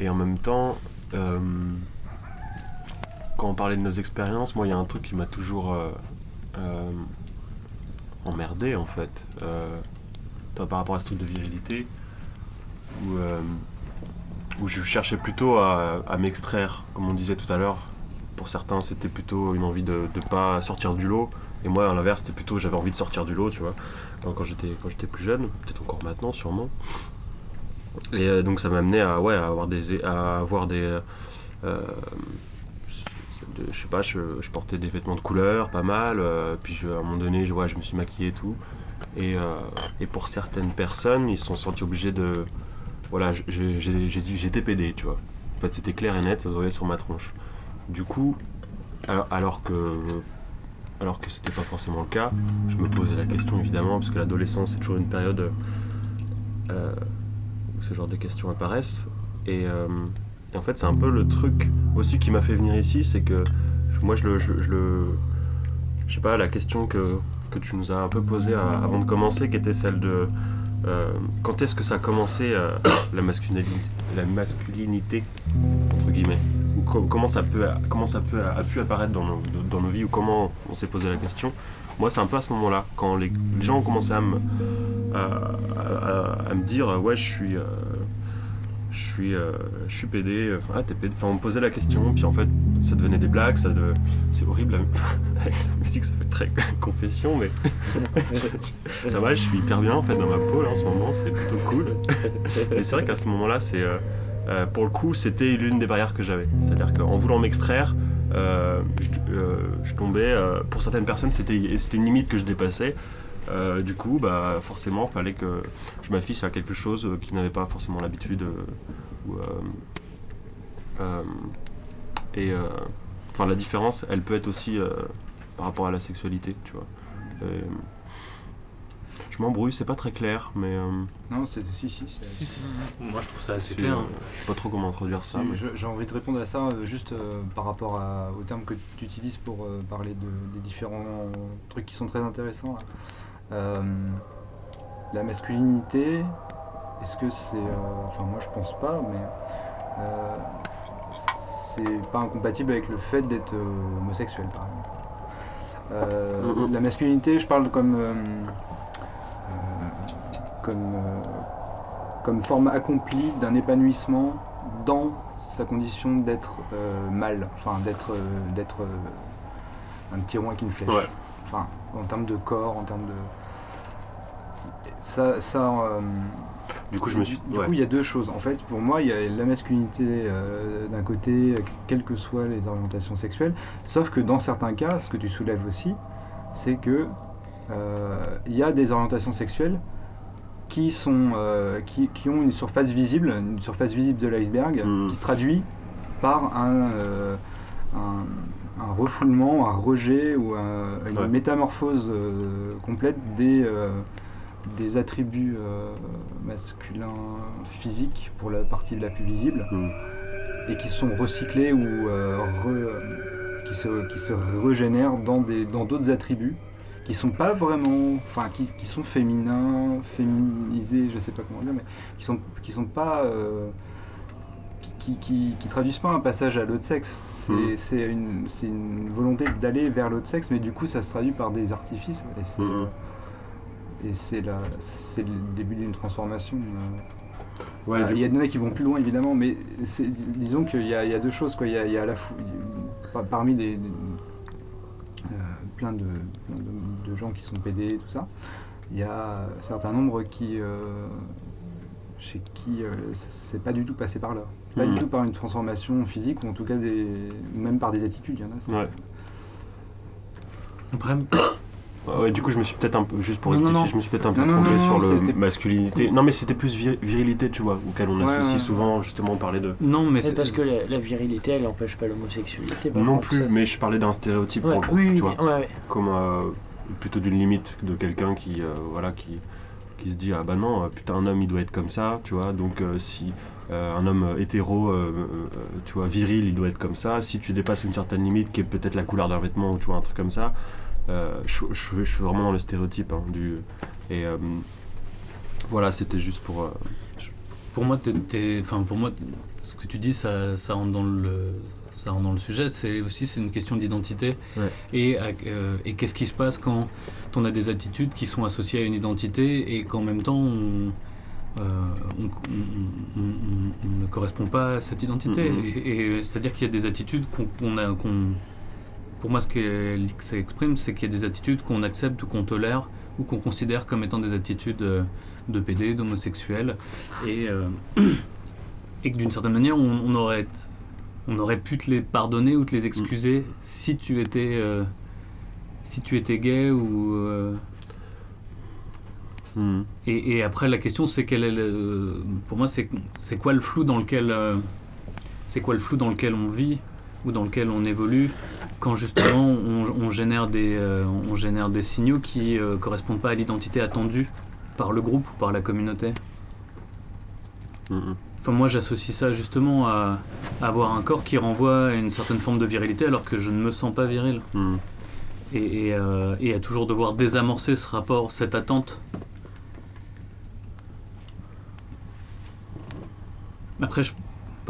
et en même temps euh, quand on parlait de nos expériences moi il y a un truc qui m'a toujours euh, euh, emmerdé en fait. Toi, par rapport à ce truc de virilité où, je cherchais plutôt à, m'extraire comme on disait tout à l'heure. Pour certains c'était plutôt une envie de ne pas sortir du lot. Et moi à l'inverse c'était plutôt j'avais envie de sortir du lot tu vois. Quand j'étais plus jeune peut-être encore maintenant sûrement et euh, donc ça m'a amené à ouais à avoir des à avoir des euh, je sais pas, je, je portais des vêtements de couleur, pas mal. euh, puis je- à un moment donné, je, ouais, je me suis maquillé et tout. Et, et pour certaines personnes, ils se sont sentis obligés de. Voilà, j'ai dit j'étais PD, tu vois. En fait, c'était clair et net, ça se voyait sur ma tronche. Du coup, alors, que. Alors que c'était pas forcément le cas, je me posais la question évidemment, parce que l'adolescence c'est toujours une période ce genre de questions apparaissent. Et, euh, et en fait, c'est un peu le truc aussi qui m'a fait venir ici, c'est que moi je le. Je, le je sais pas, la question que, que tu nous as un peu posée à- avant de commencer, qui était celle de. euh, quand est-ce que ça a commencé euh, (coughs) la masculinité, la masculinité entre guillemets? Ou co- comment ça peut comment ça peut a pu apparaître dans nos, dans nos vies ou comment on s'est posé la question? Moi c'est un peu à ce moment-là quand les, les gens ont commencé à me à, à- à me dire ouais je suis euh, je suis euh, je suis PD enfin ah, t'es PD enfin on me posait la question puis en fait ça devenait des blagues ça de... c'est horrible la- (laughs) avec la musique ça fait très (laughs) confession mais (laughs) ça va je suis hyper bien en fait dans ma peau là en ce moment c'est plutôt cool et c'est vrai qu'à ce moment-là c'est euh, pour le coup, c'était l'une des barrières que j'avais. C'est-à-dire qu'en voulant m'extraire, je, je tombais. pour certaines personnes, c'était c'était une limite que je dépassais. Euh, du coup, bah, forcément, il fallait que je m'affiche à quelque chose euh, qu'ils n'avaient pas forcément l'habitude. euh, ou, euh, euh, et euh, enfin, la différence, elle peut être aussi euh, par rapport à la sexualité, tu vois. Et, je m'embrouille, c'est pas très clair, mais euh, Non, c'est si, si. c'est- Si, si. Moi je trouve ça assez c'est, clair. hein. je sais pas trop comment introduire ça. mais- J'ai envie de répondre à ça euh, juste euh, par rapport à- aux termes que tu utilises pour euh, parler de- des différents trucs qui sont très intéressants. là. Euh, la masculinité, est-ce que c'est. euh, enfin, moi je pense pas, mais. euh, c'est pas incompatible avec le fait d'être homosexuel, par exemple. La masculinité, je parle comme. comme. comme forme accomplie d'un épanouissement dans sa condition d'être euh, mâle, enfin d'être euh, d'être euh, un petit rond avec une flèche. Ouais. Enfin, en termes de corps, en termes de. Ça, ça euh, Du coup, je me suis. du ouais. coup, il y a deux choses. En fait, pour moi, il y a la masculinité euh, d'un côté, quelles que soient les orientations sexuelles. Sauf que dans certains cas, ce que tu soulèves aussi, c'est que euh, il y a des orientations sexuelles qui sont qui, qui ont une surface visible, une surface visible de l'iceberg, Mm. qui se traduit par un, un, un refoulement, un rejet ou un- une Ouais. métamorphose euh, complète des euh, des attributs euh, masculins physiques pour la partie la plus visible Mm. et qui sont recyclés ou euh, re- qui, se, qui se régénèrent dans des dans d'autres attributs qui sont pas vraiment enfin qui, qui sont féminins féminisés je sais pas comment dire mais qui sont qui sont pas euh, qui, qui, traduisent pas un passage à l'autre sexe c'est c'est une, c'est une volonté d'aller vers l'autre sexe mais du coup ça se traduit par des artifices et c'est Mhm. Et c'est la c'est le début d'une transformation euh, Ouais, ah, il y a des qui vont plus loin évidemment, mais c'est- disons qu'il y, a- il y a deux choses. Quoi. Il, y a, il y a à la fois, par- parmi les, les- euh, plein, de, plein de- de gens qui sont PD et tout ça, il y a un certain nombre qui, euh, chez qui euh, c'est pas du tout passé par là. Pas du tout par une transformation physique ou en tout cas des, même par des attitudes. Il y en a. c'est- Ouais. Après, Ouais, du coup, je me suis peut-être un peu, juste pour Non, rectifier, non. je me suis peut-être un peu Non, non, trompé non, sur le masculinité. Non, mais c'était plus vir- virilité, tu vois, auquel on Ouais, associe ouais. souvent, justement, parler de. non, mais Mais c'est parce que la, la virilité, elle n'empêche pas l'homosexualité. Non plus, ça- mais je parlais d'un stéréotype, Ouais, pour le coup, oui, tu vois, ouais, ouais. comme euh, plutôt d'une limite de quelqu'un qui, euh, voilà, qui, qui se dit ah bah non, euh, putain, un homme il doit être comme ça, tu vois, donc euh, si euh, un homme hétéro, euh, euh, tu vois, viril, il doit être comme ça. Si tu dépasses une certaine limite, qui est peut-être la couleur d'un vêtement ou tu vois un truc comme ça, euh, je, je- je suis vraiment dans le stéréotype hein, du et euh, voilà, c'était juste pour. euh, pour moi, enfin pour moi, ce que tu dis, ça, ça rentre dans le, ça rentre dans le sujet. C'est aussi c'est une question d'identité. Ouais. Et, et qu'est-ce qui se passe quand on a des attitudes qui sont associées à une identité et qu'en même temps on, euh, on, on- on- on- on ne correspond pas à cette identité? Mhm. Et, et c'est-à-dire qu'il y a des attitudes qu'on a, qu'on- pour moi, ce que exprime, c'est qu'il y a des attitudes qu'on accepte ou qu'on tolère ou qu'on considère comme étant des attitudes euh, de PD, d'homosexuels, et, euh, (clears throat) et que d'une certaine manière, on, on aurait, on aurait pu te les pardonner ou te les excuser si tu étais, euh, si tu étais gay ou. euh, Mhm. Et, et après, la question, c'est quel est le- pour moi, c'est c'est quoi le flou dans lequel c'est quoi le flou dans lequel on vit? Ou dans lequel on évolue quand justement on, on génère des euh, on génère des signaux qui euh, correspondent pas à l'identité attendue par le groupe ou par la communauté. Enfin, moi, j'associe ça justement à, à avoir un corps qui renvoie à une certaine forme de virilité alors que je ne me sens pas viril. Et, et, euh, et à toujours devoir désamorcer ce rapport, cette attente. Après, je-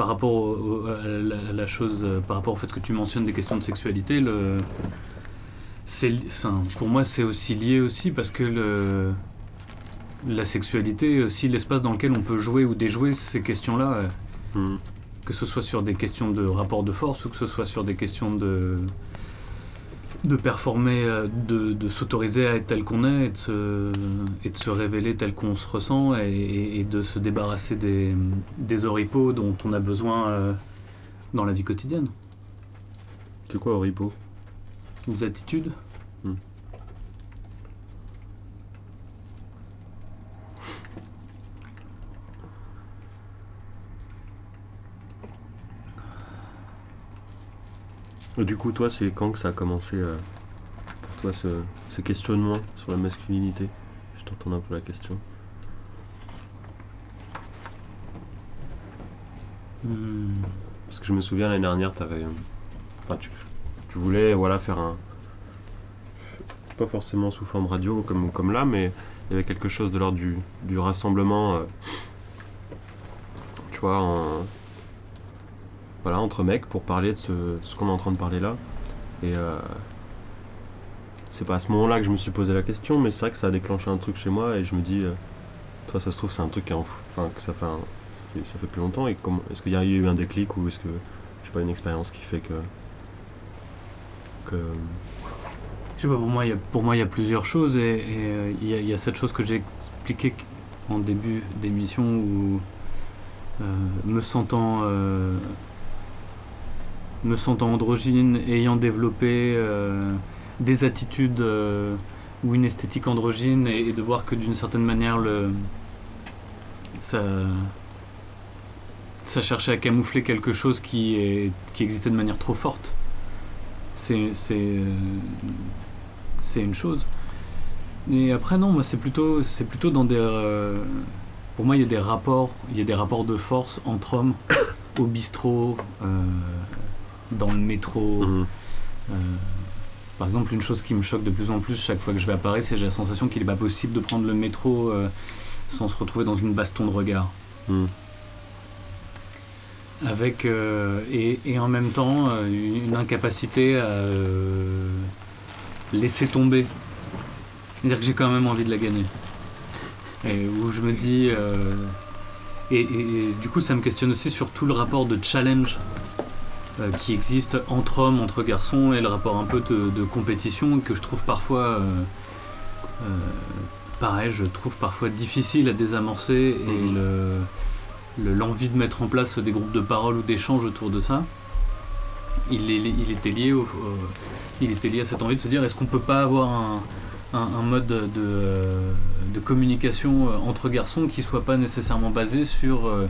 par rapport au- à, la, à la chose, euh, par rapport au fait que tu mentionnes des questions de sexualité, le, enfin, pour moi, c'est aussi lié aussi parce que le, la sexualité aussi l'espace dans lequel on peut jouer ou déjouer ces questions-là. euh, Mhm. que ce soit sur des questions de rapport de force ou que ce soit sur des questions de de performer, euh, de, de s'autoriser à être tel qu'on est et de, se, et de se révéler tel qu'on se ressent et, de se débarrasser des, des oripeaux dont on a besoin euh, dans la vie quotidienne. C'est quoi Oripo Des attitudes. Du coup, toi, c'est quand que ça a commencé euh, pour toi ce, ce questionnement sur la masculinité? Je t'entends un peu la question. Hmm. Parce que je me souviens l'année dernière, t'avais, euh, enfin, tu, tu voulais voilà, faire un. Pas forcément sous forme radio comme, comme là, mais il y avait quelque chose de l'ordre du, du rassemblement. euh, tu vois, en, voilà, entre mecs pour parler de ce, qu'on est en train de parler là. Et euh, c'est pas à ce moment-là que je me suis posé la question, mais c'est vrai que ça a déclenché un truc chez moi et je me dis, euh, toi, ça se trouve, c'est un truc qui est en fou- enfin, que ça fait, un- ça fait plus longtemps. Est-ce qu'il y a eu un déclic ou est-ce que, je sais pas, une expérience qui fait que. que Je sais pas, pour moi, il y a, plusieurs choses et, euh, il y, a- cette chose que j'ai expliquée en début d'émission où euh, me sentant me sentant androgyne, ayant développé euh, des attitudes euh, ou une esthétique androgyne et, de voir que d'une certaine manière le ça cherchait à camoufler quelque chose qui qui existait de manière trop forte. Euh, c'est une chose. Et après non, moi c'est plutôt c'est plutôt dans des pour moi il y a des rapports, il y a des rapports de force entre hommes (coughs) au bistrot, dans le métro. Mhm. euh, par exemple, une chose qui me choque de plus en plus chaque fois que je vais à Paris, c'est que j'ai la sensation qu'il n'est pas possible de prendre le métro euh, sans se retrouver dans une baston de regard. Mhm. Avec euh, et, et en même temps une incapacité à laisser tomber. C'est-à-dire que j'ai quand même envie de la gagner. Et où je me dis. et, et- et du coup, ça me questionne aussi sur tout le rapport de challenge qui existe entre hommes, entre garçons, et le rapport un peu de, de compétition que je trouve parfois. euh, euh, pareil, je trouve parfois difficile à désamorcer et Mhm. le le- l'envie de mettre en place des groupes de parole ou d'échanges autour de ça, il, est- il était lié au- au- il était lié à cette envie de se dire est-ce qu'on peut pas avoir un, un- un mode de, euh, de communication euh, entre garçons qui soit pas nécessairement basé sur, euh,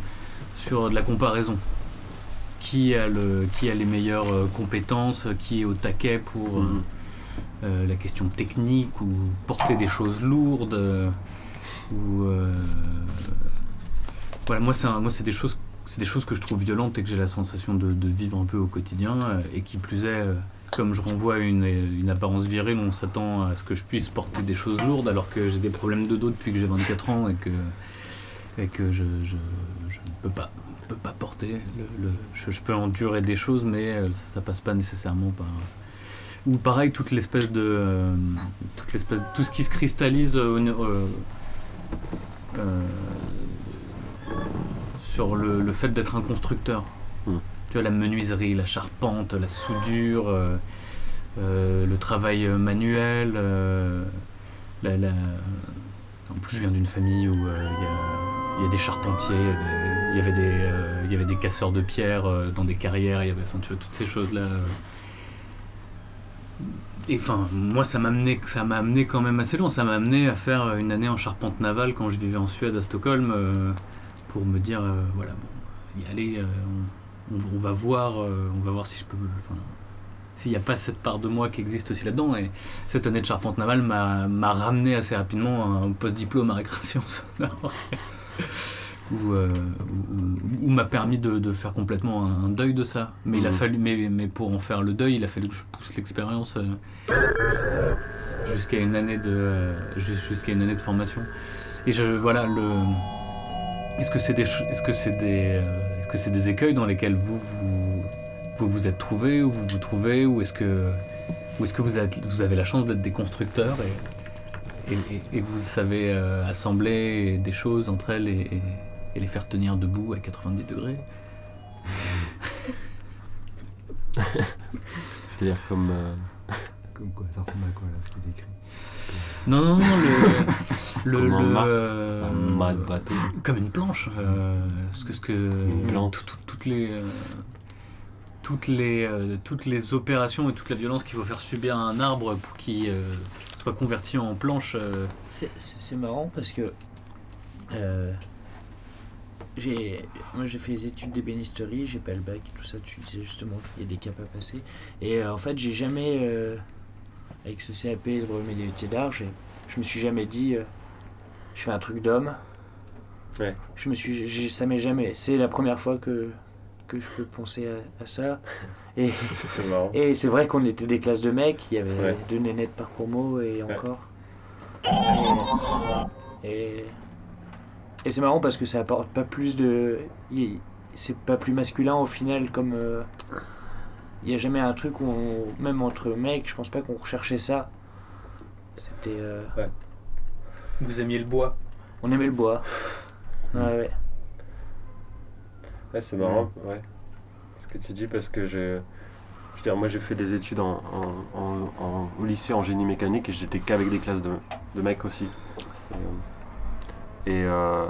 sur de la comparaison? Qui a, le, qui a les meilleures euh, compétences, qui est au taquet pour euh, Mhm. euh, la question technique ou porter des choses lourdes euh, ou voilà moi c'est un- moi c'est des choses c'est des choses que je trouve violentes et que j'ai la sensation de, de vivre un peu au quotidien et qui plus est comme je renvoie une, une apparence virile on s'attend à ce que je puisse porter des choses lourdes alors que j'ai des problèmes de dos depuis que j'ai 24 ans et que et que je, je, je ne peux pas peux pas porter le, le- je, je peux endurer des choses mais euh, ça, ça passe pas nécessairement par ou pareil toute l'espèce de euh, toute l'espèce tout ce qui se cristallise euh, euh, euh, sur le, le fait d'être un constructeur Mm. tu vois la menuiserie la charpente la soudure euh, euh, le travail euh, manuel euh, la, la- en plus je viens d'une famille où euh, il y a- il y, a des charpentiers il y avait des euh, il y avait des casseurs de pierre euh, dans des carrières il y avait enfin toutes ces choses là et enfin, moi, ça m'a amené, amené quand même assez loin. Ça m'a amené à faire une année en charpente navale quand je vivais en Suède, à Stockholm, euh, pour me dire, euh, voilà, bon, y aller, euh, on, va voir, euh, on va voir si je peux, enfin, s'il n'y a pas cette part de moi qui existe aussi là-dedans. Et cette année de charpente navale m'a, ramené assez rapidement un post-diplôme à récréation. (laughs) Ou m'a permis de, de faire complètement un, un deuil de ça. Mais il a Mhm. fallu, mais, mais pour en faire le deuil, il a fallu que je pousse l'expérience euh, jusqu'à une année de euh, jus- jusqu'à une année de formation. Et je voilà le. Est-ce que c'est des est-ce que c'est des euh, est-ce que c'est des écueils dans lesquels vous vous vous vous êtes trouvé ou vous vous trouvez ou est-ce que ou est-ce que vous êtes vous avez la chance d'être des constructeurs et et, vous savez euh, assembler des choses entre elles et, et- et les faire tenir debout à 90 degrés. (laughs) C'est-à-dire comme. euh, (laughs) Comme quoi, ça ressemble à quoi là, ce qui est écrit Non non non le le, Comme un le, mât. euh, un mât de bateau. comme une planche. euh, ce que ce que Une tout- toutes les euh, toutes les euh, toutes les opérations et toute la violence qu'il faut faire subir à un arbre pour qu'il euh, soit converti en planche. euh, C'est- marrant parce que euh, j'ai moi j'ai fait les études d'ébénisterie, j'ai pas le bac et tout ça, tu disais justement qu'il y a des caps à passer. Et euh, en fait j'ai jamais, euh, avec ce CAP de brevet des métiers d'art, j'ai- je me suis jamais dit euh, je fais un truc d'homme. Ouais. Je me suis, j'ai- ça m'est jamais. C'est la première fois que, que je peux penser à, à ça. (laughs) Et, C'est marrant. et c'est vrai qu'on était des classes de mecs, il y avait Ouais. deux nénettes par promo et Ouais. encore. Et, et, et c'est marrant parce que ça apporte pas plus de. C'est pas plus masculin au final comme. euh, Il n'y a jamais un truc où, on- même entre mecs, je pense pas qu'on recherchait ça. C'était. euh, Vous aimiez le bois? On aimait le bois. (laughs) Ouais, ouais. Ouais, c'est marrant, ouais. Ce que tu dis, parce que je. Je veux dire, moi j'ai fait des études en, en- en- en- au lycée en génie mécanique et j'étais qu'avec des classes de, de mecs aussi. Et, euh,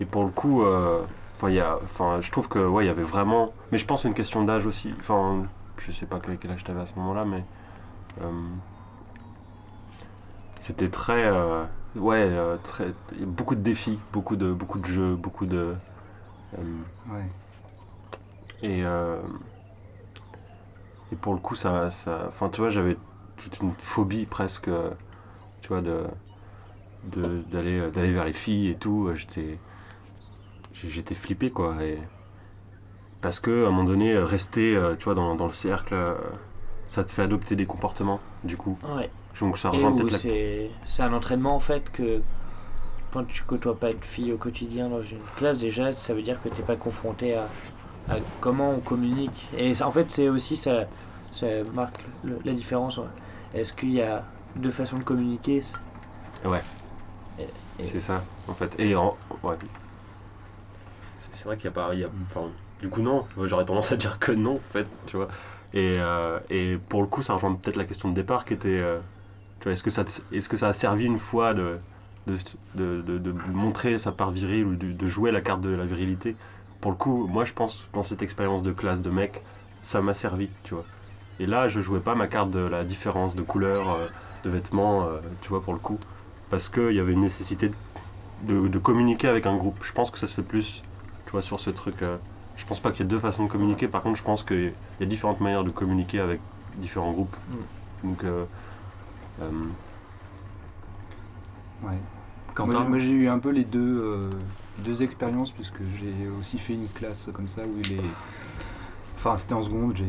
et, pour le coup, euh, y a- enfin, je trouve que ouais, il y avait vraiment. Mais je pense une question d'âge aussi. Enfin, je sais pas quel quel âge t'avais à ce moment-là, mais. euh, c'était très. euh, ouais, euh, très, beaucoup de défis, beaucoup de, beaucoup de jeux, beaucoup de. Euh, Ouais. et, euh, et pour le coup, ça. ça enfin, tu vois, j'avais toute une phobie presque, euh, tu vois, de de- d'aller d'aller vers les filles et tout. J'étais j'étais flippé, quoi. Et parce que à un moment donné, rester, tu vois, dans, dans le cercle, ça te fait adopter des comportements, du coup. ouais. Donc ça rejoint peut-être la. c'est c'est un entraînement en fait que quand tu côtoies pas de filles au quotidien dans une classe déjà ça veut dire que t'es pas confronté à, à comment on communique et ça, en fait c'est aussi ça ça marque le- la différence est-ce qu'il y a deux façons de communiquer? Ouais. C'est ça, en fait. Et en, ouais. C'est vrai qu'il n'y a pas. y a- enfin, du coup, non. J'aurais tendance à dire que non, en fait, tu vois. Et, euh, et pour le coup, ça rejoint peut-être la question de départ qui était. euh, tu vois, est-ce que, ça te- est-ce que ça a servi une fois de, de, de, de- de montrer sa part virile ou de, de jouer la carte de la virilité Pour le coup, moi, je pense, dans cette expérience de classe de mec, ça m'a servi, tu vois. Et là, je jouais pas ma carte de la différence de couleur, euh, de vêtements, euh, tu vois, pour le coup parce qu'il y avait une nécessité de, de communiquer avec un groupe. Je pense que ça se fait plus, tu vois, sur ce truc. euh, je pense pas qu'il y ait deux façons de communiquer, par contre, je pense qu'il y a différentes manières de communiquer avec différents groupes. Donc, euh, Ouais. Quentin Moi, moi, j'ai eu un peu les deux, euh, deux expériences puisque j'ai aussi fait une classe comme ça où les. Enfin, c'était en seconde, j'ai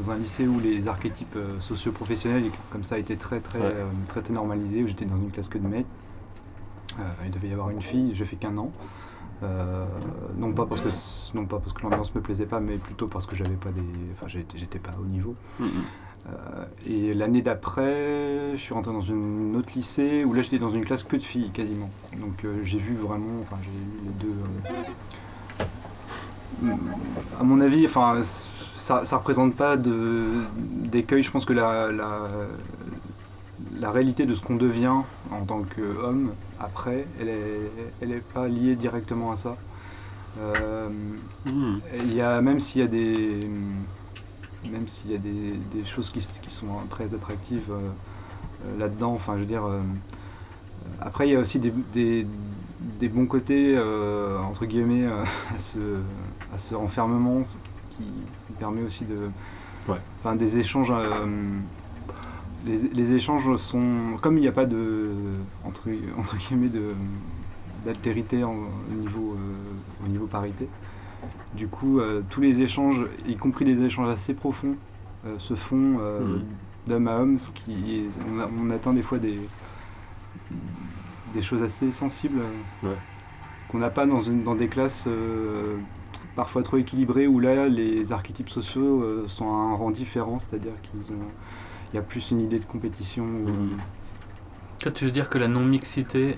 dans un lycée où les archétypes euh, socio-professionnels comme ça étaient très très, Ouais. euh, très, très normalisés, où j'étais dans une classe que de mecs. Euh, il devait y avoir une fille, je fais qu'un an. Euh, non pas parce que non pas parce que l'ambiance me plaisait pas, mais plutôt parce que j'avais pas des, enfin j'étais pas au niveau. mm, mm. Euh, et l'année d'après, je suis rentré dans une autre lycée où là j'étais dans une classe que de filles quasiment. Donc euh, j'ai vu vraiment, enfin j'ai vu les deux. euh, à mon avis, enfin ça, ça représente pas d'écueil. Je pense que la, la la réalité de ce qu'on devient en tant qu'homme après, elle est elle est pas liée directement à ça. Euh, Mm. il y a, même s'il y a des. Même s'il y a des, des choses qui, sont euh, très attractives euh, euh, là-dedans. Enfin, je veux dire. euh, après, il y a aussi des, des- des bons côtés, entre guillemets, (laughs) à, ce, à ce renfermement, qui permet aussi de. Ouais. Enfin, des échanges. les, les échanges sont. Comme il n'y a pas de. Entre, entre guillemets, de d'altérité au niveau, euh, au niveau parité. Du coup, euh, tous les échanges, y compris des échanges assez profonds, euh, se font euh, Mhm. d'homme à homme, ce qui est- on, a- on atteint des fois des, des choses assez sensibles euh, Ouais. qu'on n'a pas dans, une, dans des classes euh, parfois trop équilibrées où là les archétypes sociaux euh, sont à un rang différent, c'est-à-dire qu'il y a plus une idée de compétition. ou- Mhm. Toi, tu veux dire que la non-mixité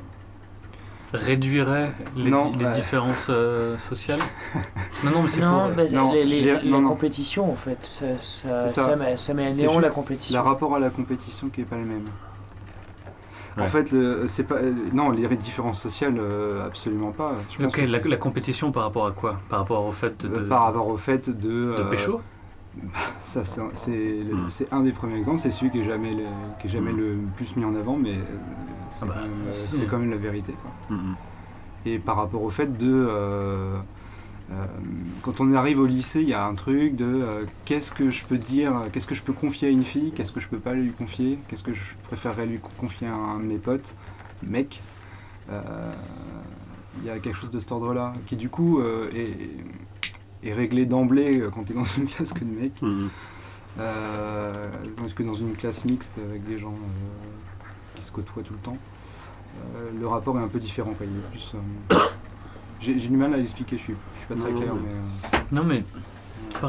réduirait les, Non, di- les ouais. différences euh, sociales (laughs) Non, non, mais c'est Non, pour... bah, non, les- je les- dirais- la non, non. compétition en fait, ça, ça, C'est ça. ça met, ça met à néant la compétition. Le rapport à la compétition qui est pas le même. En fait, le- c'est pas euh, non les différences sociales euh, absolument pas. Je pense Ok, que la, compétition par rapport à quoi? Par rapport au fait de, euh, par rapport au fait de de euh, pécho Ça, c'est un des premiers exemples. C'est celui qui est jamais le, qui est jamais Mm. le plus mis en avant, mais euh, c'est Ah bah, quand, même, euh, c'est quand même la vérité. quoi. Mhm. Et par rapport au fait de euh, euh, quand on arrive au lycée, il y a un truc de euh, qu'est-ce que je peux dire, qu'est-ce que je peux confier à une fille, qu'est-ce que je peux pas lui confier, qu'est-ce que je préférerais lui confier à un de mes potes, mec. Il y a quelque chose de cet ordre-là qui du coup est, est réglé d'emblée euh, quand tu es dans une (laughs) classe que de mecs, Mhm. euh, que dans une classe mixte avec des gens euh, qui se côtoient tout le temps. Euh, le rapport est un peu différent. Quoi. Il est plus, euh, (coughs) J'ai j'ai du mal à l'expliquer, je suis, je suis pas très Non, clair. mais- Mais, euh, Non, mais...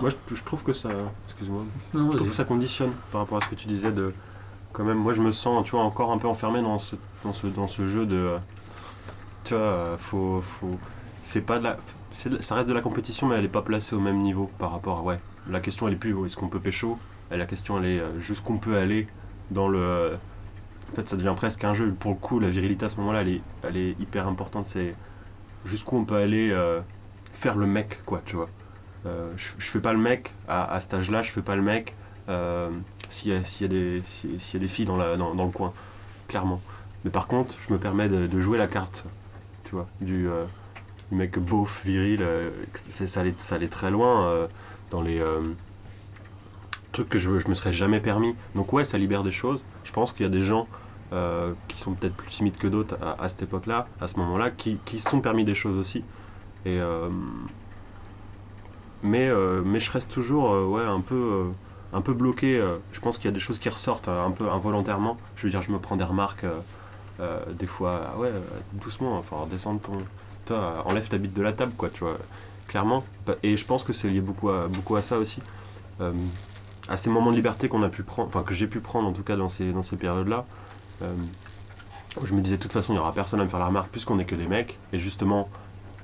Moi, je, je trouve que ça. Excuse-moi. Non, Je trouve que ça conditionne par rapport à ce que tu disais de. Quand même, moi je me sens, tu vois, encore un peu enfermé dans ce, dans ce, dans ce jeu de. euh, Tu vois, faut. faut c'est pas de la. Ça reste de la compétition, mais elle est pas placée au même niveau par rapport à. Ouais. La question elle est plus où est-ce qu'on peut pécho? La question elle est euh, jusqu'où on peut aller dans le. En fait, ça devient presque un jeu. Pour le coup, la virilité à ce moment-là, elle est, elle est hyper importante. C'est jusqu'où on peut aller euh, faire le mec, quoi, tu vois. Euh, je, je fais pas le mec à, à cet âge-là, je fais pas le mec euh, s'il y, a- s'il y, s'il s'il y a des filles dans, la, dans, dans le coin, clairement. Mais par contre, je me permets de, de jouer la carte, tu vois, du, mec beauf, viril, euh, ça, allait, très loin euh, dans les euh, trucs que je, me serais jamais permis. Donc ouais, ça libère des choses. Je pense qu'il y a des gens qui sont peut-être plus timides que d'autres à, cette époque-là, à ce moment-là, qui, qui sont permis des choses aussi. Et, mais, je reste toujours un, peu, un peu bloqué. je pense qu'il y a des choses qui ressortent un peu involontairement. Je veux dire, je me prends des remarques des fois, ah ouais, doucement, enfin, descendre ton. Toi, enlève ta bite de la table, quoi, tu vois, clairement. Et je pense que c'est lié beaucoup à, beaucoup à ça aussi. Euh, à ces moments de liberté qu'on a pu prendre, enfin, que j'ai pu prendre en tout cas dans ces, dans ces périodes-là. euh, je me disais, de toute façon, il n'y aura personne à me faire la remarque puisqu'on est que des mecs. Et justement,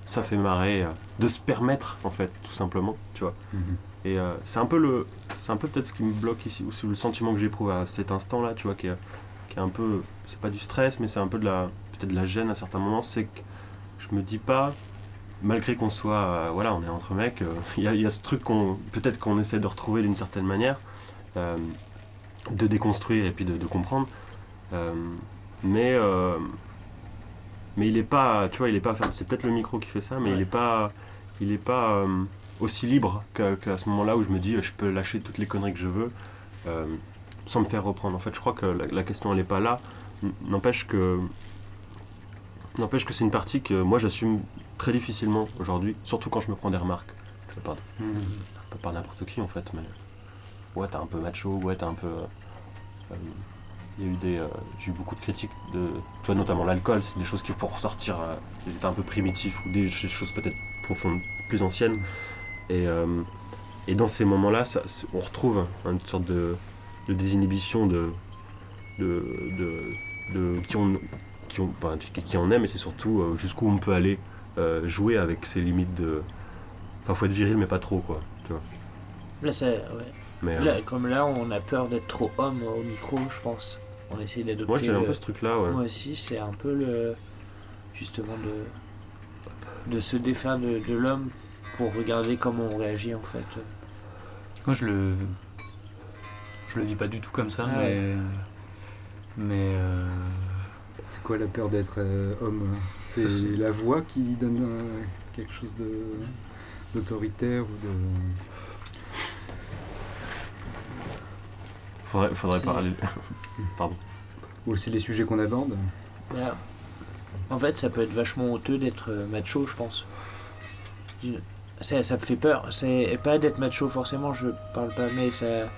ça fait marrer euh, de se permettre, en fait, tout simplement, tu vois. Et euh, c'est un peu le, c'est un peu peut-être ce qui me bloque ici, ou c'est le sentiment que j'éprouve à cet instant-là, tu vois, qui est, qui est un peu, c'est pas du stress, mais c'est un peu de la, peut-être de la gêne à certains moments, c'est que je me dis pas, malgré qu'on soit, euh, voilà, on est entre mecs, euh, (laughs) il y, a, il y a ce truc qu'on, peut-être qu'on essaie de retrouver d'une certaine manière, euh, de déconstruire et puis de, de comprendre, mais mais il est pas, tu vois, il est pas, c'est peut-être le micro qui fait ça, mais il est pas, il est pas aussi libre qu'à ce moment-là où je me dis je peux lâcher toutes les conneries que je veux sans me faire reprendre. En fait, je crois que la, la question elle est pas là. N'empêche que n'empêche que c'est une partie que moi j'assume très difficilement aujourd'hui, surtout quand je me prends des remarques. Je pas, Mhm. pas par n'importe qui en fait, mais ouais t'es un peu macho, ouais t'es un peu. euh, il y a eu des, euh, j'ai eu beaucoup de critiques de, toi notamment l'alcool, c'est des choses qu'il faut ressortir, euh, des états un peu primitifs ou des, choses peut-être profondes, plus anciennes. Et, euh, et dans ces moments-là, ça- on retrouve une sorte de, de désinhibition de, de, de, de- qui, on, qui, on, enfin, qui, qui en aime, et c'est surtout euh, jusqu'où on peut aller euh, jouer avec ses limites de. Enfin, faut être viril, mais pas trop, quoi. Tu vois. Là, ça, ouais. Mais, euh, comme là, on a peur d'être trop homme au micro, je pense. On essaye d'adopter. moi, j'ai un peu ce truc-là, ouais. Moi aussi, c'est un peu le. Justement, de. de se défaire de, de l'homme pour regarder comment on réagit, en fait. Moi, je le. Je le vis pas du tout comme ça, Ah mais. ouais. Mais. euh, C'est quoi la peur d'être euh, homme C'est C'est- la voix qui donne euh, quelque chose de d'autoritaire ou de. Faudrait, parler. (laughs) Pardon. Ou c'est les sujets qu'on aborde Bah, en fait, ça peut être vachement honteux d'être euh, macho, je pense. Ça, ça me fait peur. C'est pas d'être macho forcément, je parle pas, mais ça.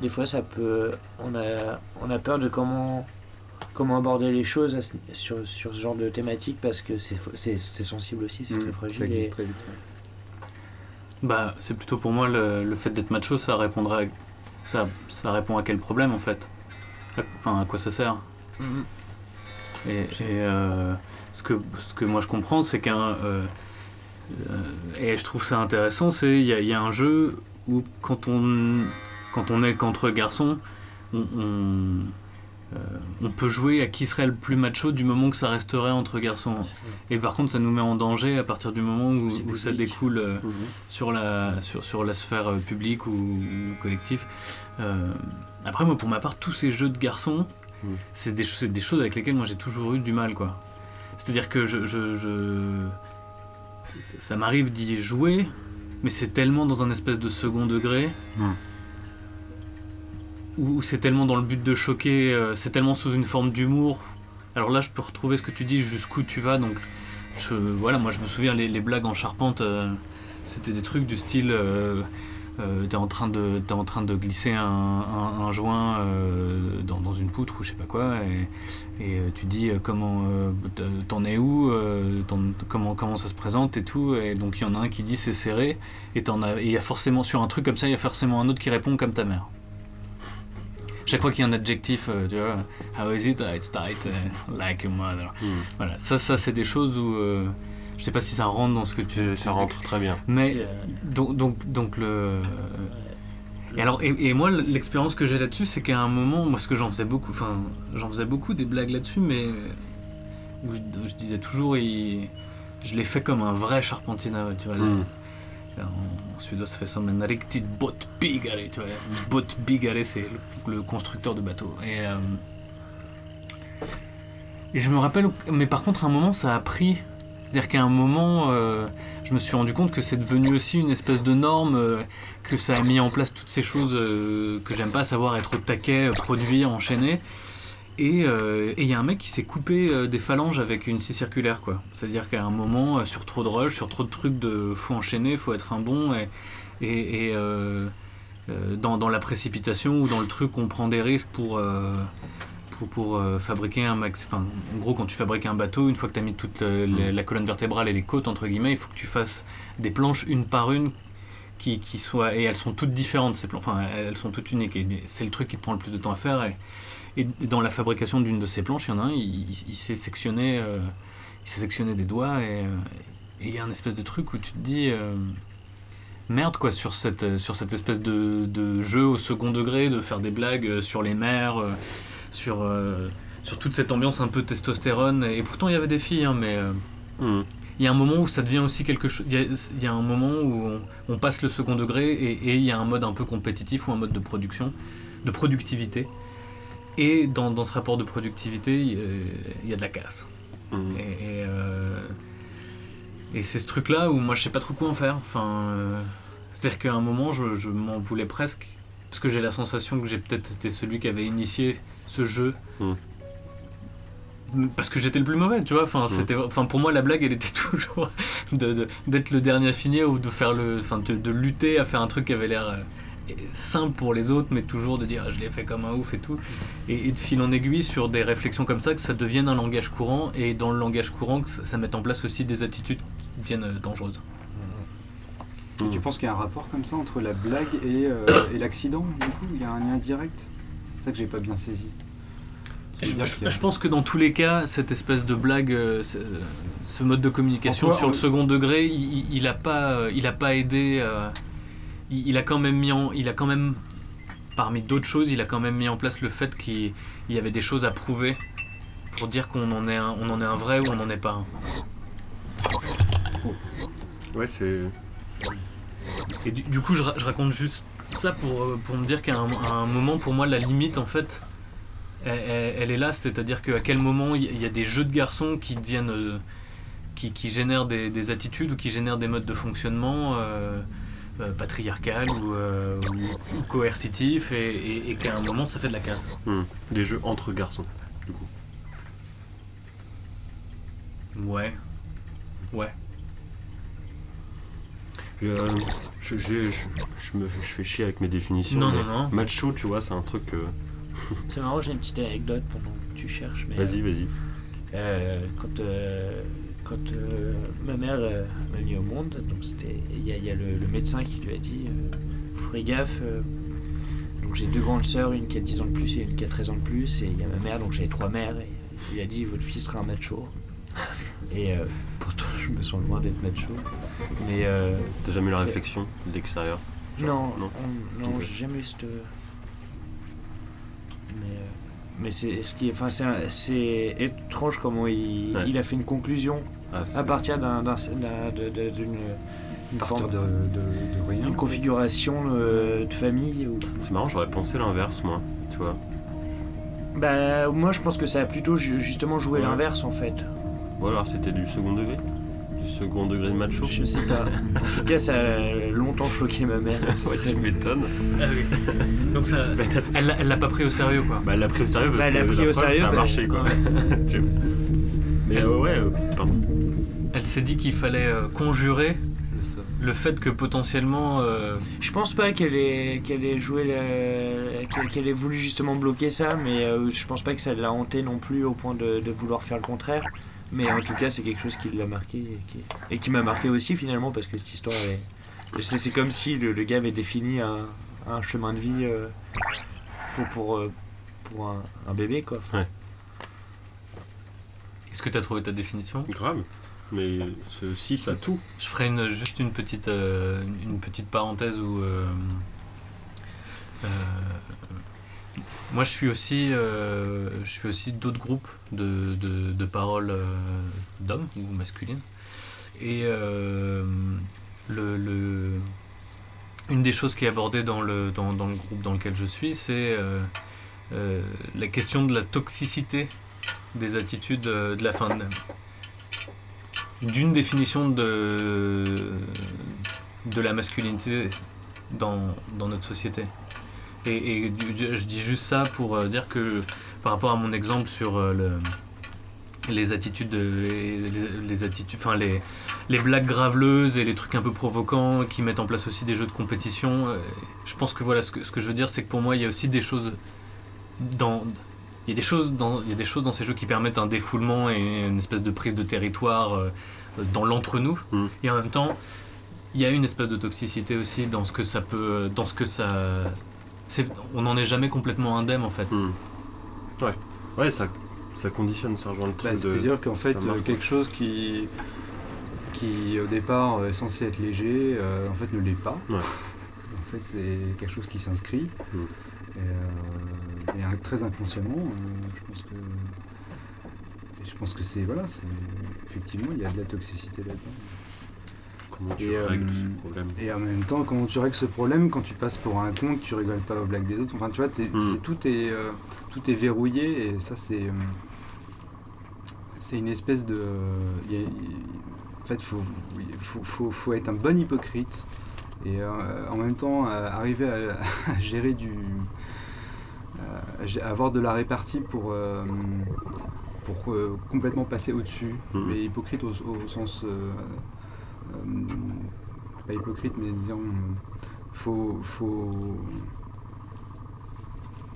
Des fois, ça peut. On a, on a peur de comment, comment aborder les choses ce- sur, sur ce genre de thématique parce que c'est fo- c'est c'est sensible aussi, c'est très Mmh, fragile. Ça et- glisse très vite. ouais. Bah, c'est plutôt pour moi le, le fait d'être macho, ça répondra. à- Ça, ça répond à quel problème en fait? Enfin, à quoi ça sert? Mhm. Et, et, euh, ce, que, ce que moi je comprends, c'est qu'un. euh, euh, et je trouve ça intéressant, c'est il y, a- il y a un jeu où quand on, quand on est qu'entre garçons, on, on, on peut jouer à qui serait le plus macho du moment que ça resterait entre garçons. Et par contre, ça nous met en danger à partir du moment où, ça découle euh, sur, la, sur, sur la sphère euh, publique ou, ou collective. Euh, après, moi, pour ma part, tous ces jeux de garçons, Mm. c'est des, choses avec lesquelles moi j'ai toujours eu du mal, quoi. C'est-à-dire que je, je, je- ça- m'arrive d'y jouer, mais c'est tellement dans un espèce de second degré. Mm. Où c'est tellement dans le but de choquer, euh, c'est tellement sous une forme d'humour. Alors là, je peux retrouver ce que tu dis, jusqu'où tu vas. Donc, je, voilà, moi je me souviens les, blagues en charpente, euh, c'était des trucs du style euh, t'es en train de glisser un, joint dans, une poutre ou je sais pas quoi et, tu dis comment t'en es où comment ça se présente et tout et donc il y en a un qui dit c'est serré et il y a forcément sur un truc comme ça il y a forcément un autre qui répond comme ta mère chaque fois qu'il y a un adjectif euh, tu vois how is it? Ah, it's tight euh, like your mother Mm. voilà ça ça c'est des choses où euh, je sais pas si ça rentre dans ce que tu Ça rentre très bien. mais euh, donc, donc, donc le. Et alors, et, et moi, l'expérience que j'ai là-dessus, c'est qu'à un moment, moi, ce que j'en faisais beaucoup, enfin, j'en faisais beaucoup des blagues là-dessus, mais où je, où je disais toujours, il- je l'ai fait comme un vrai charpentier naval, tu vois. Mm. En suédois, ça fait ça, men riktigt båtbyggare, tu vois. Båtbyggare, c'est le, constructeur de bateaux. Et, euh, je me rappelle, mais par contre, à un moment, ça a pris. C'est-à-dire qu'à un moment, euh, je me suis rendu compte que c'est devenu aussi une espèce de norme, euh, que ça a mis en place toutes ces choses que j'aime pas, savoir être au taquet, produire, enchaîner. Et euh, il y a un mec qui s'est coupé euh, des phalanges avec une scie circulaire, quoi. C'est-à-dire qu'à un moment, euh, sur trop de rush, sur trop de trucs de faut enchaîner, faut être un bon, et, et, et, euh, euh, dans, dans la précipitation ou dans le truc, on prend des risques pour, euh, pour, euh, fabriquer un max. Enfin, en gros, quand tu fabriques un bateau, une fois que tu as mis toute euh, la, la colonne vertébrale et les côtes, entre guillemets, il faut que tu fasses des planches une par une qui, qui soient. Et elles sont toutes différentes, ces planches. Enfin, elles sont toutes uniques. Et c'est le truc qui te prend le plus de temps à faire. Et, et dans la fabrication d'une de ces planches, il y en a un, il, il- il s'est sectionné, euh, il s'est sectionné des doigts. Et euh, et il y a un espèce de truc où tu te dis. euh, Merde quoi sur cette, sur cette espèce de, de jeu au second degré, de faire des blagues sur les mers, euh, sur, sur toute cette ambiance un peu testostérone. Et pourtant il y avait des filles, hein, mais euh, Mm. il y a un moment où ça devient aussi quelque chose. Il y a, il y a un moment où on, on passe le second degré et, et il y a un mode un peu compétitif ou un mode de production, de productivité. Et dans, dans ce rapport de productivité, il y a- il y a de la casse. Et, et, euh, et c'est ce truc-là où moi je sais pas trop quoi en faire. Enfin, euh, c'est-à-dire qu'à un moment je, je m'en voulais presque parce que j'ai la sensation que j'ai peut-être été celui qui avait initié ce jeu. Mm. Parce que j'étais le plus mauvais, tu vois. Enfin, c'était, enfin, pour moi, la blague, elle était (laughs) toujours de, de- d'être le dernier à finir ou de faire le, enfin, de, de lutter à faire un truc qui avait l'air euh, simple pour les autres, mais toujours de dire ah, je l'ai fait comme un ouf et tout. Et, et de fil en aiguille sur des réflexions comme ça, que ça devienne un langage courant, et dans le langage courant, que ça, ça mette en place aussi des attitudes qui deviennent euh, dangereuses. Et tu penses qu'il y a un rapport comme ça entre la blague et, euh, et l'accident Du coup, il y a un lien direct? C'est ça que j'ai pas bien saisi. Je, pense que dans tous les cas, cette espèce de blague, euh, ce, mode de communication sur le second degré, il, il- il a pas, il a pas aidé. euh, il, il a quand même mis en, il a quand même, parmi d'autres choses, il a quand même mis en place le fait qu'il il y avait des choses à prouver pour dire qu'on en est un, on en est un vrai ou on n'en est pas un. Ouais, c'est. Et du, du coup, je, ra- je raconte juste ça pour, euh, pour me dire qu'à un, moment, pour moi, la limite, en fait, elle, elle- elle est là. C'est-à-dire qu'à quel moment il y- a des jeux de garçons qui deviennent. euh, qui, qui génèrent des, des attitudes ou qui génèrent des modes de fonctionnement euh, euh, patriarcales ou, euh, ou- ou coercitifs et, et- et qu'à un moment, ça fait de la casse. Hmm. Des jeux entre garçons, du coup. Ouais. Ouais. Euh, je, je- je- je me, je fais chier avec mes définitions. Non, non, non. Macho, tu vois, c'est un truc. euh, (laughs) C'est marrant, j'ai une petite anecdote pendant que tu cherches. Vas-y, vas-y. Euh, quand euh, quand euh, ma mère euh, m'a mis au monde, donc c'était il y a, il y a le, le médecin qui lui a dit euh, Faut faire gaffe. donc j'ai deux grandes sœurs, une qui a 10 ans de plus et une qui a 13 ans de plus, et il y a ma mère, donc j'avais trois mères, et il a dit Votre fils sera un macho. (laughs) Et pourtant, je me sens loin d'être macho. Mais T'as jamais eu la réflexion de l'extérieur non, non? on- non, j'ai jamais eu cette. Mais, mais c'est ce qui est, enfin, c'est étrange comment il, Ouais. il a fait une conclusion Ah, à partir d'un, d'un- d'un- de- de- d'une une À partir forme- de, de, de rien. une configuration euh, de famille. C'est marrant, j'aurais pensé l'inverse, moi. Tu vois Bah, moi, je pense que ça a plutôt ju- justement joué Ouais. l'inverse en fait. Ou alors c'était du second degré? Du second degré de macho? Je sais pas. en tout cas, ça a longtemps choqué ma mère. (laughs) Ouais, tu m'étonnes. Ah oui. Donc ça. (laughs) Bah, Elle l'a- elle l'a pas pris au sérieux quoi. Bah, elle l'a pris au sérieux parce Bah, elle que l'a pris au sérieux, ça a bah, marché, quoi. ouais. (laughs) Tu vois. Mais euh, ouais, euh, pardon. Elle s'est dit qu'il fallait euh, conjurer le fait que potentiellement. euh, Je pense pas qu'elle ait, qu'elle ait joué, la- qu'elle, qu'elle ait voulu justement bloquer ça, mais euh, je pense pas que ça l'a hanté non plus au point de, de vouloir faire le contraire. Mais en tout cas, c'est quelque chose qui l'a marqué et qui, et qui m'a marqué aussi finalement parce que cette histoire est. C'est, c'est comme si le, le gars avait défini un, un chemin de vie euh, pour, pour, euh, pour un, un bébé quoi. Est-ce que tu as trouvé ta définition? Grave. Mais ceci, t'as tout. Je ferai une, juste une petite, euh, une petite parenthèse où. euh, euh, moi, je suis aussi, aussi d'autres groupes de, de, de paroles d'hommes ou masculines. Et le, le- une des choses qui est abordée dans le, dans, dans le groupe dans lequel je suis, c'est la question de la toxicité des attitudes de la fin de d'une définition de, de la masculinité dans, dans notre société. Et, je, dis juste ça pour euh, dire que par rapport à mon exemple sur euh, le, les attitudes, de- les, les attitudes, enfin les, les blagues graveleuses et les trucs un peu provocants qui mettent en place aussi des jeux de compétition, euh, je pense que voilà ce que, ce que je veux dire, c'est que pour moi il y a aussi des choses dans il y a des choses dans il y a des choses dans ces jeux qui permettent un défoulement et une espèce de prise de territoire euh, dans l'entre-nous Mm. et en même temps il y a une espèce de toxicité aussi dans ce que ça peut dans ce que ça c'est on n'en est jamais complètement indemne en fait Hmm. Ouais. Ouais, ça, ça conditionne, ça rejoint le truc Bah, de. C'est-à-dire qu'en fait, euh, marque, quelque chose qui, qui au départ est censé être léger, euh, en fait ne l'est pas. Ouais. En fait, c'est quelque chose qui s'inscrit. Mm. Et, euh, et très inconsciemment, euh, je pense que. Je pense que c'est voilà, c'est effectivement il y a de la toxicité là-dedans. Comment tu Et, euh, règles ce problème? Et en même temps, comment tu règles ce problème quand tu passes pour un con, que tu rigoles pas aux blagues des autres? Enfin, tu vois, Mm. c'est- tout est euh, tout est verrouillé et ça c'est euh, c'est une espèce de. il y a- en fait, faut, il faut, faut, faut être un bon hypocrite et en même temps arriver à, (laughs) à gérer du. À avoir de la répartie pour. euh, pour euh, complètement passer au-dessus, Mhm. mais hypocrite au, au sens euh, euh, pas hypocrite, mais disons, euh, faut, faut,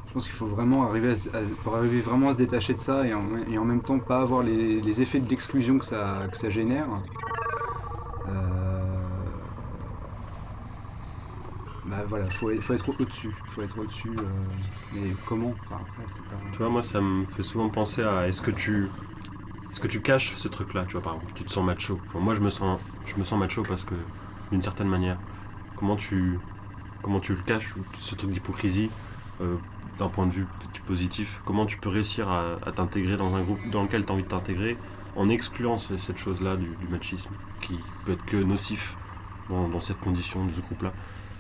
je pense qu'il faut vraiment arriver à, pour arriver vraiment à se détacher de ça et en, et en même temps pas avoir les, les effets d'exclusion que ça, que ça génère. Euh, bah voilà, faut, faut être au-dessus, faut être au-dessus, euh, mais comment pas- Tu vois, moi, ça me fait souvent penser à est-ce que tu. Est-ce que tu caches ce truc-là, tu vois, par exemple Tu te sens macho. Moi, je me sens, je me sens macho parce que, d'une certaine manière, comment tu, comment tu le caches, ce truc d'hypocrisie, euh, d'un point de vue positif Comment tu peux réussir à, t'intégrer dans un groupe dans lequel tu as envie de t'intégrer en excluant ce- cette chose-là du, du machisme, qui peut être que nocif dans, dans cette condition de ce groupe-là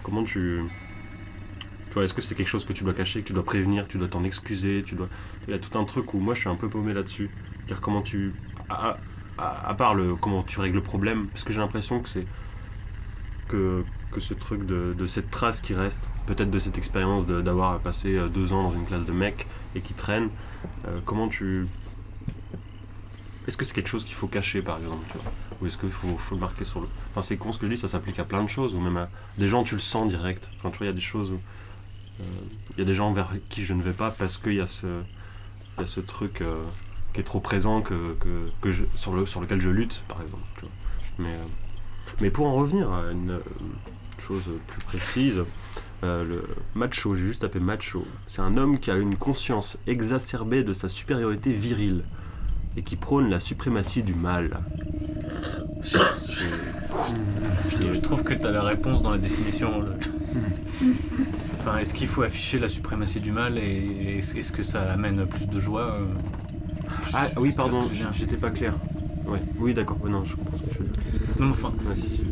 Comment tu, vois, est-ce que c'est quelque chose que tu dois cacher, que tu dois prévenir, tu dois t'en excuser, tu dois... Il y a tout un truc où moi je suis un peu paumé là-dessus. Car comment tu... À, part le comment tu règles le problème, parce que j'ai l'impression que c'est... Que, ce truc de, cette trace qui reste, peut-être de cette expérience d'avoir passé euh, deux ans dans une classe de mecs et qui traîne, euh, comment tu... Est-ce que c'est quelque chose qu'il faut cacher par exemple Ou est-ce qu'il faut, le marquer sur le... Enfin c'est con ce que je dis, ça s'applique à plein de choses, ou même à des gens tu le sens direct. Enfin tu vois, il y a des choses où... euh, Il y a des gens vers qui je ne vais pas parce qu'il y a ce, truc euh, qui est trop présent que, sur, le, sur lequel je lutte, par exemple. euh, mais pour en revenir à une chose plus précise, le macho, j'ai juste tapé macho, c'est un homme qui a une conscience exacerbée de sa supériorité virile et qui prône la suprématie du mal. Je trouve que tu as la réponse dans la définition. le- Enfin, est-ce qu'il faut afficher la suprématie du mal et est-ce que ça amène plus de joie euh, je- Ah oui, pardon, j'étais pas clair. Ouais. Oui, d'accord, ouais, non, je comprends ce que tu veux dire. Non, enfin.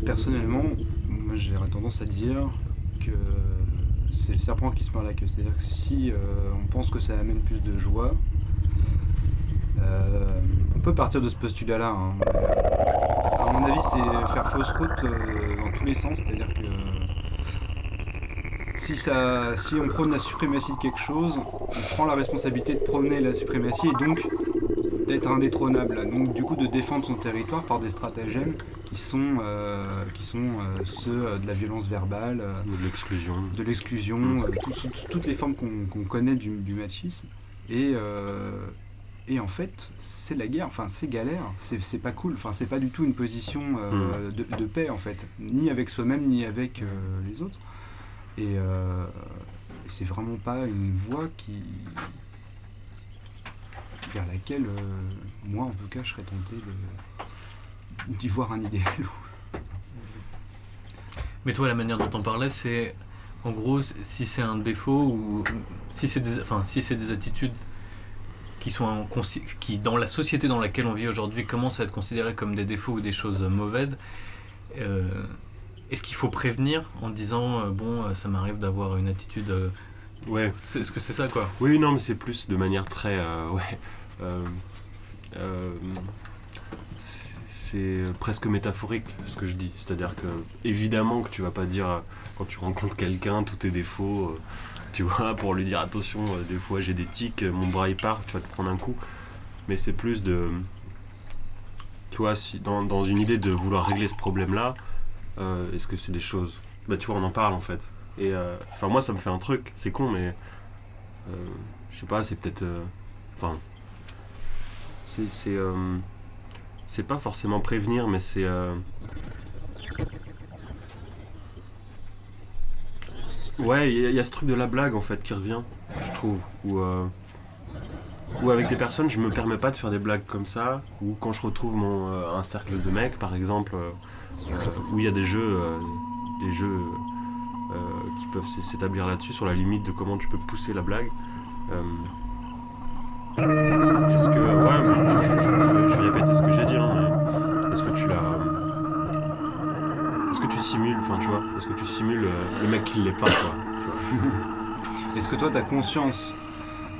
Personnellement, moi j'aurais tendance à dire que c'est le serpent qui se mord la queue. C'est-à-dire que si euh, on pense que ça amène plus de joie, euh, on peut partir de ce postulat-là. hein. À mon avis, c'est faire fausse route euh, dans tous les sens. C'est-à-dire que si, ça, si on prône la suprématie de quelque chose, on prend la responsabilité de prôner la suprématie et donc d'être indétrônable. Donc du coup de défendre son territoire par des stratagèmes qui sont, euh, qui sont euh, ceux euh, de la violence verbale, euh, De l'exclusion. de l'exclusion, euh, tout- tout- toutes les formes qu'on connaît du, du machisme. Et, euh, et en fait, c'est la guerre, enfin c'est galère, c'est pas cool, enfin c'est pas du tout une position euh, de, de paix en fait, ni avec soi-même ni avec euh, les autres. Et euh, c'est vraiment pas une voie qui vers laquelle moi en tout cas je serais tenté de- d'y voir un idéal. (laughs) mais toi, la manière dont on parlait, c'est en gros si c'est un défaut ou si c'est des, enfin, si c'est des attitudes qui sont qui dans la société dans laquelle on vit aujourd'hui commencent à être considérées comme des défauts ou des choses mauvaises. euh, est-ce qu'il faut prévenir en disant euh, bon euh, ça m'arrive d'avoir une attitude euh, Ouais. est-ce que c'est ça quoi? Oui, non, mais c'est plus de manière très. ouais. c'est- presque métaphorique ce que je dis. C'est-à-dire que, évidemment, que tu vas pas dire quand tu rencontres quelqu'un tous tes défauts, tu vois, pour lui dire attention, euh, des fois j'ai des tics, euh, mon bras il part, tu vas te prendre un coup. Mais c'est plus de. Tu vois, si, dans, une idée de vouloir régler ce problème-là, euh, est-ce que c'est des choses? Bah, tu vois, on en parle en fait. Et enfin, moi, ça me fait un truc, c'est con, mais. je sais pas, c'est peut-être. Enfin. c'est. C'est pas forcément prévenir, mais c'est. euh, Ouais, il y, a- ce truc de la blague en fait qui revient, je trouve. Où, euh, avec des personnes, je me permets pas de faire des blagues comme ça. Ou quand je retrouve mon, euh, un cercle de mecs, par exemple, euh, euh, où il y a des jeux, euh, des jeux qui peuvent s'établir là-dessus, sur la limite de comment tu peux pousser la blague. Est-ce que. Ouais, je vais répéter ce que j'ai dit, hein, mais est-ce que tu l'as. Est-ce que tu simules, enfin tu vois, est-ce que tu simules euh, le mec qui l'est pas, quoi tu vois? (laughs) Est-ce que toi, tu as conscience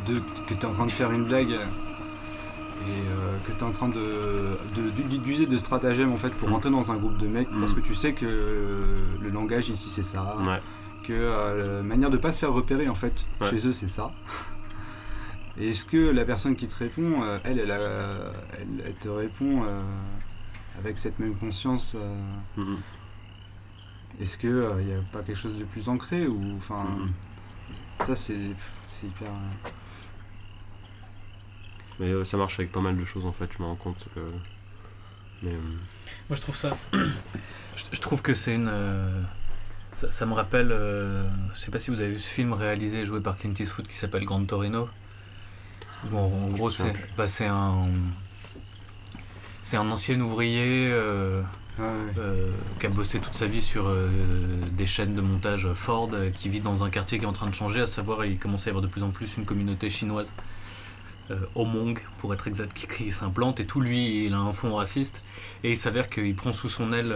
de, que tu es en train de faire une blague et euh, que tu es en train de, de- d'u- d'user de stratagèmes en fait, pour Mm. rentrer dans un groupe de mecs? Parce Mm. que tu sais que euh, le langage ici c'est ça, Ouais. que euh, la manière de pas se faire repérer en fait Ouais. chez eux c'est ça. (laughs) Et Est-ce que la personne qui te répond, euh, elle, elle, a- elle, elle te répond euh, avec cette même conscience euh, Mhm. Est-ce qu'il n'y a pas quelque chose de plus ancré ou enfin ça c'est c'est hyper euh, Mais euh, ça marche avec pas mal de choses en fait, je me rends compte que. Mais. euh, Moi, je trouve ça. (clears throat) je, je trouve que c'est une. euh, Ça, ça me rappelle. euh, je sais pas si vous avez vu ce film réalisé et joué par Clint Eastwood qui s'appelle Grand Torino. Où en, gros, c'est bah, c'est un. C'est un ancien ouvrier euh, qui a bossé toute sa vie sur euh, des chaînes de montage Ford, euh, qui vit dans un quartier qui est en train de changer, à savoir il commence à y avoir de plus en plus une communauté chinoise, Hmong pour être exact, qui, s'implante et tout lui il a un fond raciste et il s'avère qu'il prend sous son aile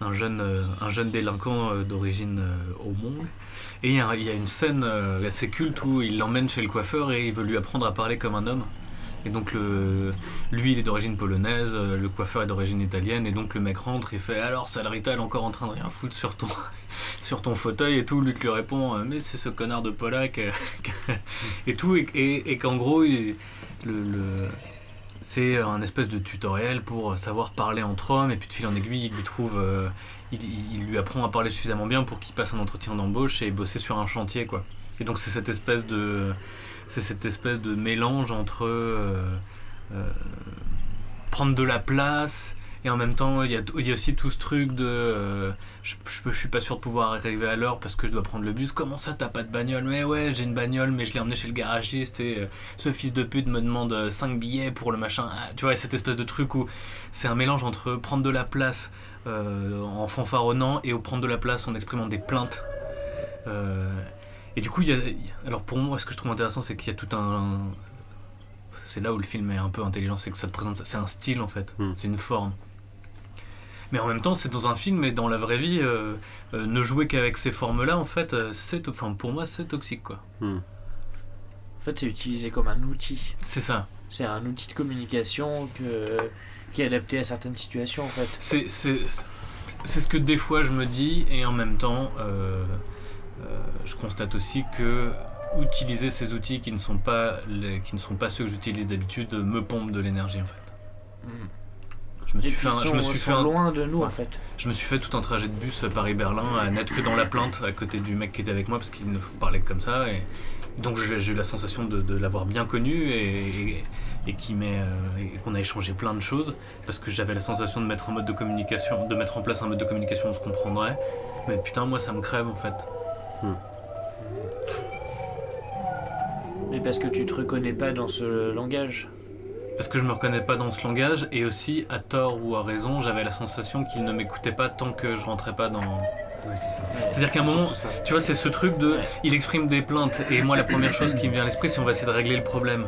un jeune, un jeune délinquant d'origine Hmong. Et il y, a- il y a une scène assez culte où il l'emmène chez le coiffeur et il veut lui apprendre à parler comme un homme. Et donc le, lui il est d'origine polonaise, euh, le coiffeur est d'origine italienne, et donc le mec rentre et fait alors Salarita elle est encore en train de rien foutre sur ton, (laughs) sur ton fauteuil et tout. Luc lui répond euh, mais c'est ce connard de Polak euh, (laughs) et tout, et, qu'en gros le, c'est un espèce de tutoriel pour savoir parler entre hommes, et puis de fil en aiguille il lui trouve, il lui apprend à parler suffisamment bien pour qu'il passe un entretien d'embauche et bosser sur un chantier quoi. Et donc c'est cette espèce de c'est cette espèce de mélange entre euh, euh, prendre de la place et en même temps il y a, aussi tout ce truc de euh, je, je, suis pas sûr de pouvoir arriver à l'heure parce que je dois prendre le bus. Comment ça t'as pas de bagnole? Mais ouais j'ai une bagnole mais je l'ai emmené chez le garagiste et ce fils de pute me demande 5 billets pour le machin. Ah, tu vois cette espèce de truc où c'est un mélange entre prendre de la place en fanfaronnant et au prendre de la place en exprimant des plaintes et du coup, il y a, alors pour moi, ce que je trouve intéressant, c'est qu'il y a tout un. C'est là où le film est un peu intelligent, c'est que ça te présente. C'est un style en fait, Mm. c'est une forme. Mais en même temps, c'est dans un film, et dans la vraie vie, euh, euh, ne jouer qu'avec ces formes-là, en fait, euh, c'est, enfin, pour moi, c'est toxique, quoi. Hmm. En fait, c'est utilisé comme un outil. C'est ça. C'est un outil de communication que, qui est adapté à certaines situations, en fait. C'est, c'est, c'est ce que des fois je me dis, et en même temps, je constate aussi que utiliser ces outils qui ne sont pas, les, qui ne sont pas ceux que j'utilise d'habitude me pompe de l'énergie, en fait. Je me Et suis puis, fait, un- sont, je me suis fait un- loin de nous, Ouais. en fait. Je me suis fait tout un trajet de bus Paris-Berlin à n'être que dans la plainte à côté du mec qui était avec moi parce qu'il ne parlait que comme ça. Et donc j'ai eu la sensation de, de l'avoir bien connu et, et, euh, et qu'on a échangé plein de choses parce que j'avais la sensation de mettre un mode de communication, de mettre en place un mode de communication où on se comprendrait. Mais putain, moi ça me crève en fait. Mais parce que tu te reconnais pas dans ce langage. Parce que je me reconnais pas dans ce langage et aussi, à tort ou à raison, j'avais la sensation qu'il ne m'écoutait pas tant que je rentrais pas dans. Ouais, c'est ça. C'est-à-dire qu'à un moment. Tu vois, c'est ce truc de. Ouais. Il exprime des plaintes, et moi, la première chose qui me vient à l'esprit, c'est on va essayer de régler le problème.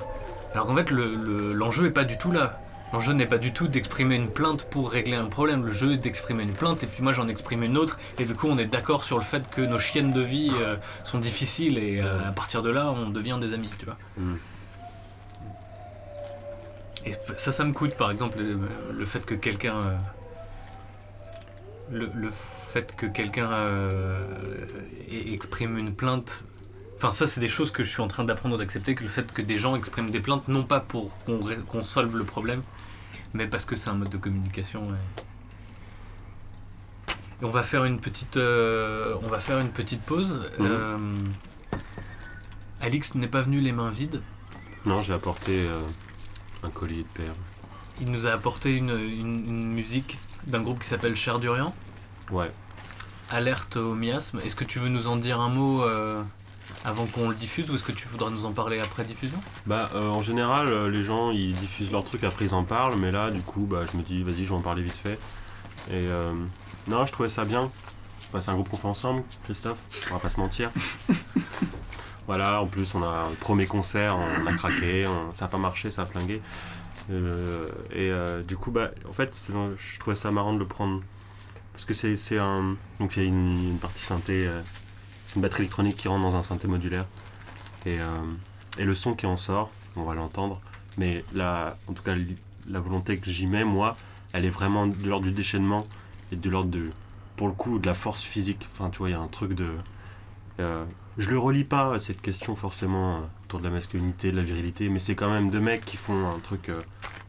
Alors qu'en fait, le- le- l'enjeu est pas du tout là. L'enjeu n'est pas du tout d'exprimer une plainte pour régler un problème. Le jeu est d'exprimer une plainte, et puis moi, j'en exprime une autre, et du coup, on est d'accord sur le fait que nos chiennes de vie euh, sont difficiles, et euh, à partir de là, on devient des amis, tu vois. Mm. Et ça, ça me coûte, par exemple, le, le fait que quelqu'un. euh, le, le fait que quelqu'un euh, exprime une plainte. Enfin, ça, c'est des choses que je suis en train d'apprendre d'accepter, que le fait que des gens expriment des plaintes, non pas pour qu'on solve le problème, mais parce que c'est un mode de communication. Et on va faire une petite, euh, on va faire une petite pause. Euh, Alix n'est pas venu les mains vides. Non, j'ai apporté euh, un collier de perles. Il nous a apporté une, une- une musique d'un groupe qui s'appelle Cher Durian, Ouais. Alerte au miasme. Est-ce que tu veux nous en dire un mot avant qu'on le diffuse ou est-ce que tu voudras nous en parler après diffusion? Bah, euh, en général, euh, les gens ils diffusent leurs trucs, après ils en parlent, mais là, du coup, bah, je me dis, vas-y, je vais en parler vite fait. Et euh, non, je trouvais ça bien. Bah, c'est un groupe qu'on fait ensemble, Christophe, on va pas se mentir. (laughs) voilà, en plus, on a un premier concert, on a craqué, on- ça a pas marché, ça a flingué. Et du coup, bah, en fait, je trouvais ça marrant de le prendre. Parce que c'est un. Donc, il y a une, une partie synthé, une batterie électronique qui rentre dans un synthé modulaire. Et. euh, et le son qui en sort, on va l'entendre, mais la, en tout cas la volonté que j'y mets, moi, elle est vraiment de l'ordre du déchaînement et de l'ordre de, pour le coup, de la force physique. Enfin, tu vois, il y a un truc de... euh, je le relis pas à cette question forcément euh, autour de la masculinité, de la virilité, mais c'est quand même deux mecs qui font un truc,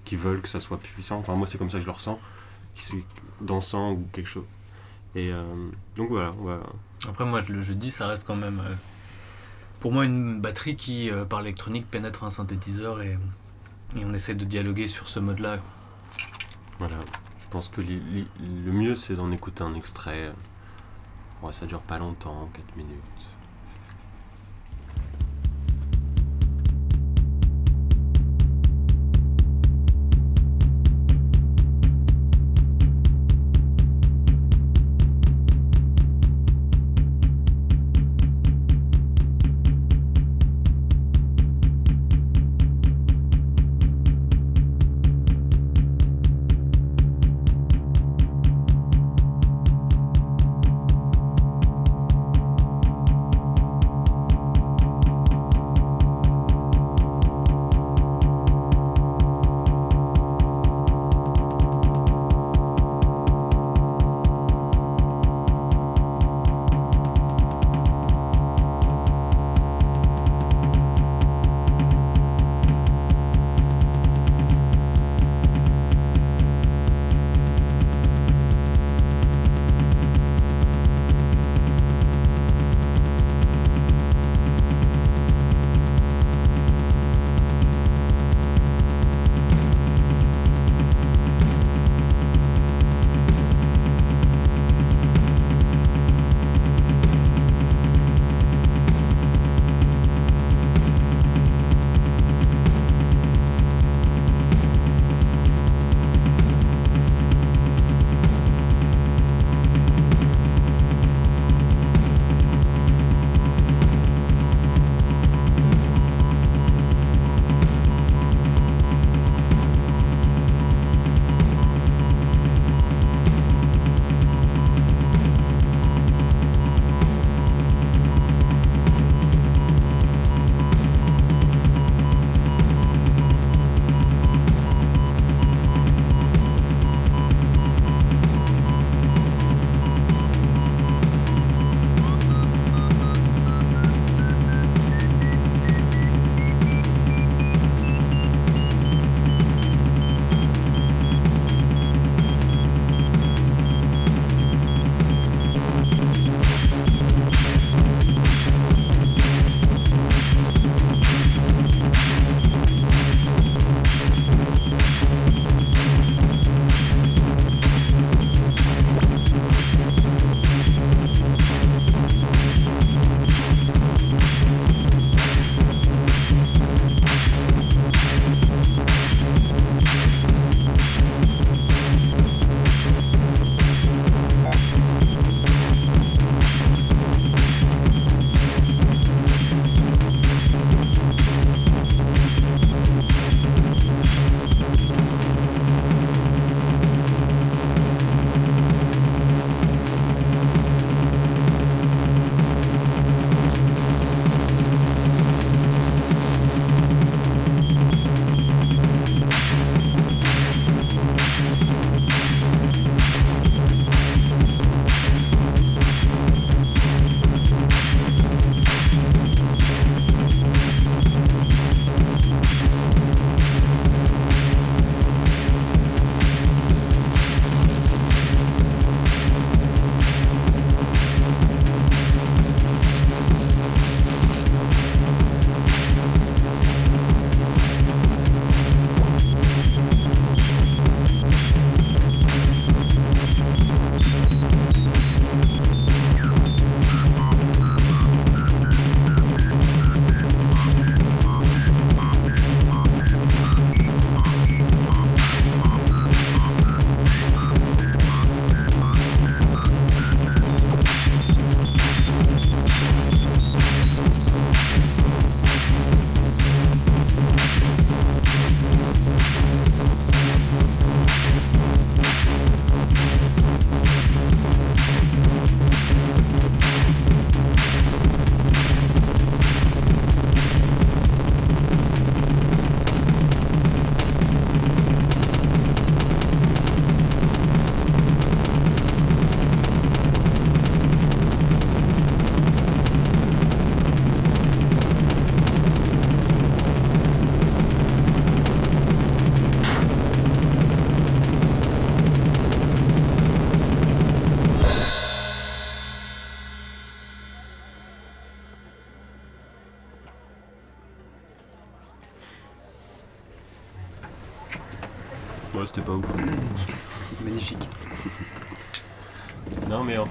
qui veulent que ça soit puissant. Enfin, moi, c'est comme ça que je le ressens, qui dansant ou quelque chose. Et donc voilà, on va... Après, moi, je le je dis, ça reste quand même. euh, pour moi, une batterie qui, euh, par l'électronique, pénètre un synthétiseur et, et on essaie de dialoguer sur ce mode-là. Voilà, je pense que le mieux c'est d'en écouter un extrait. Ouais, ça dure pas longtemps, 4 minutes.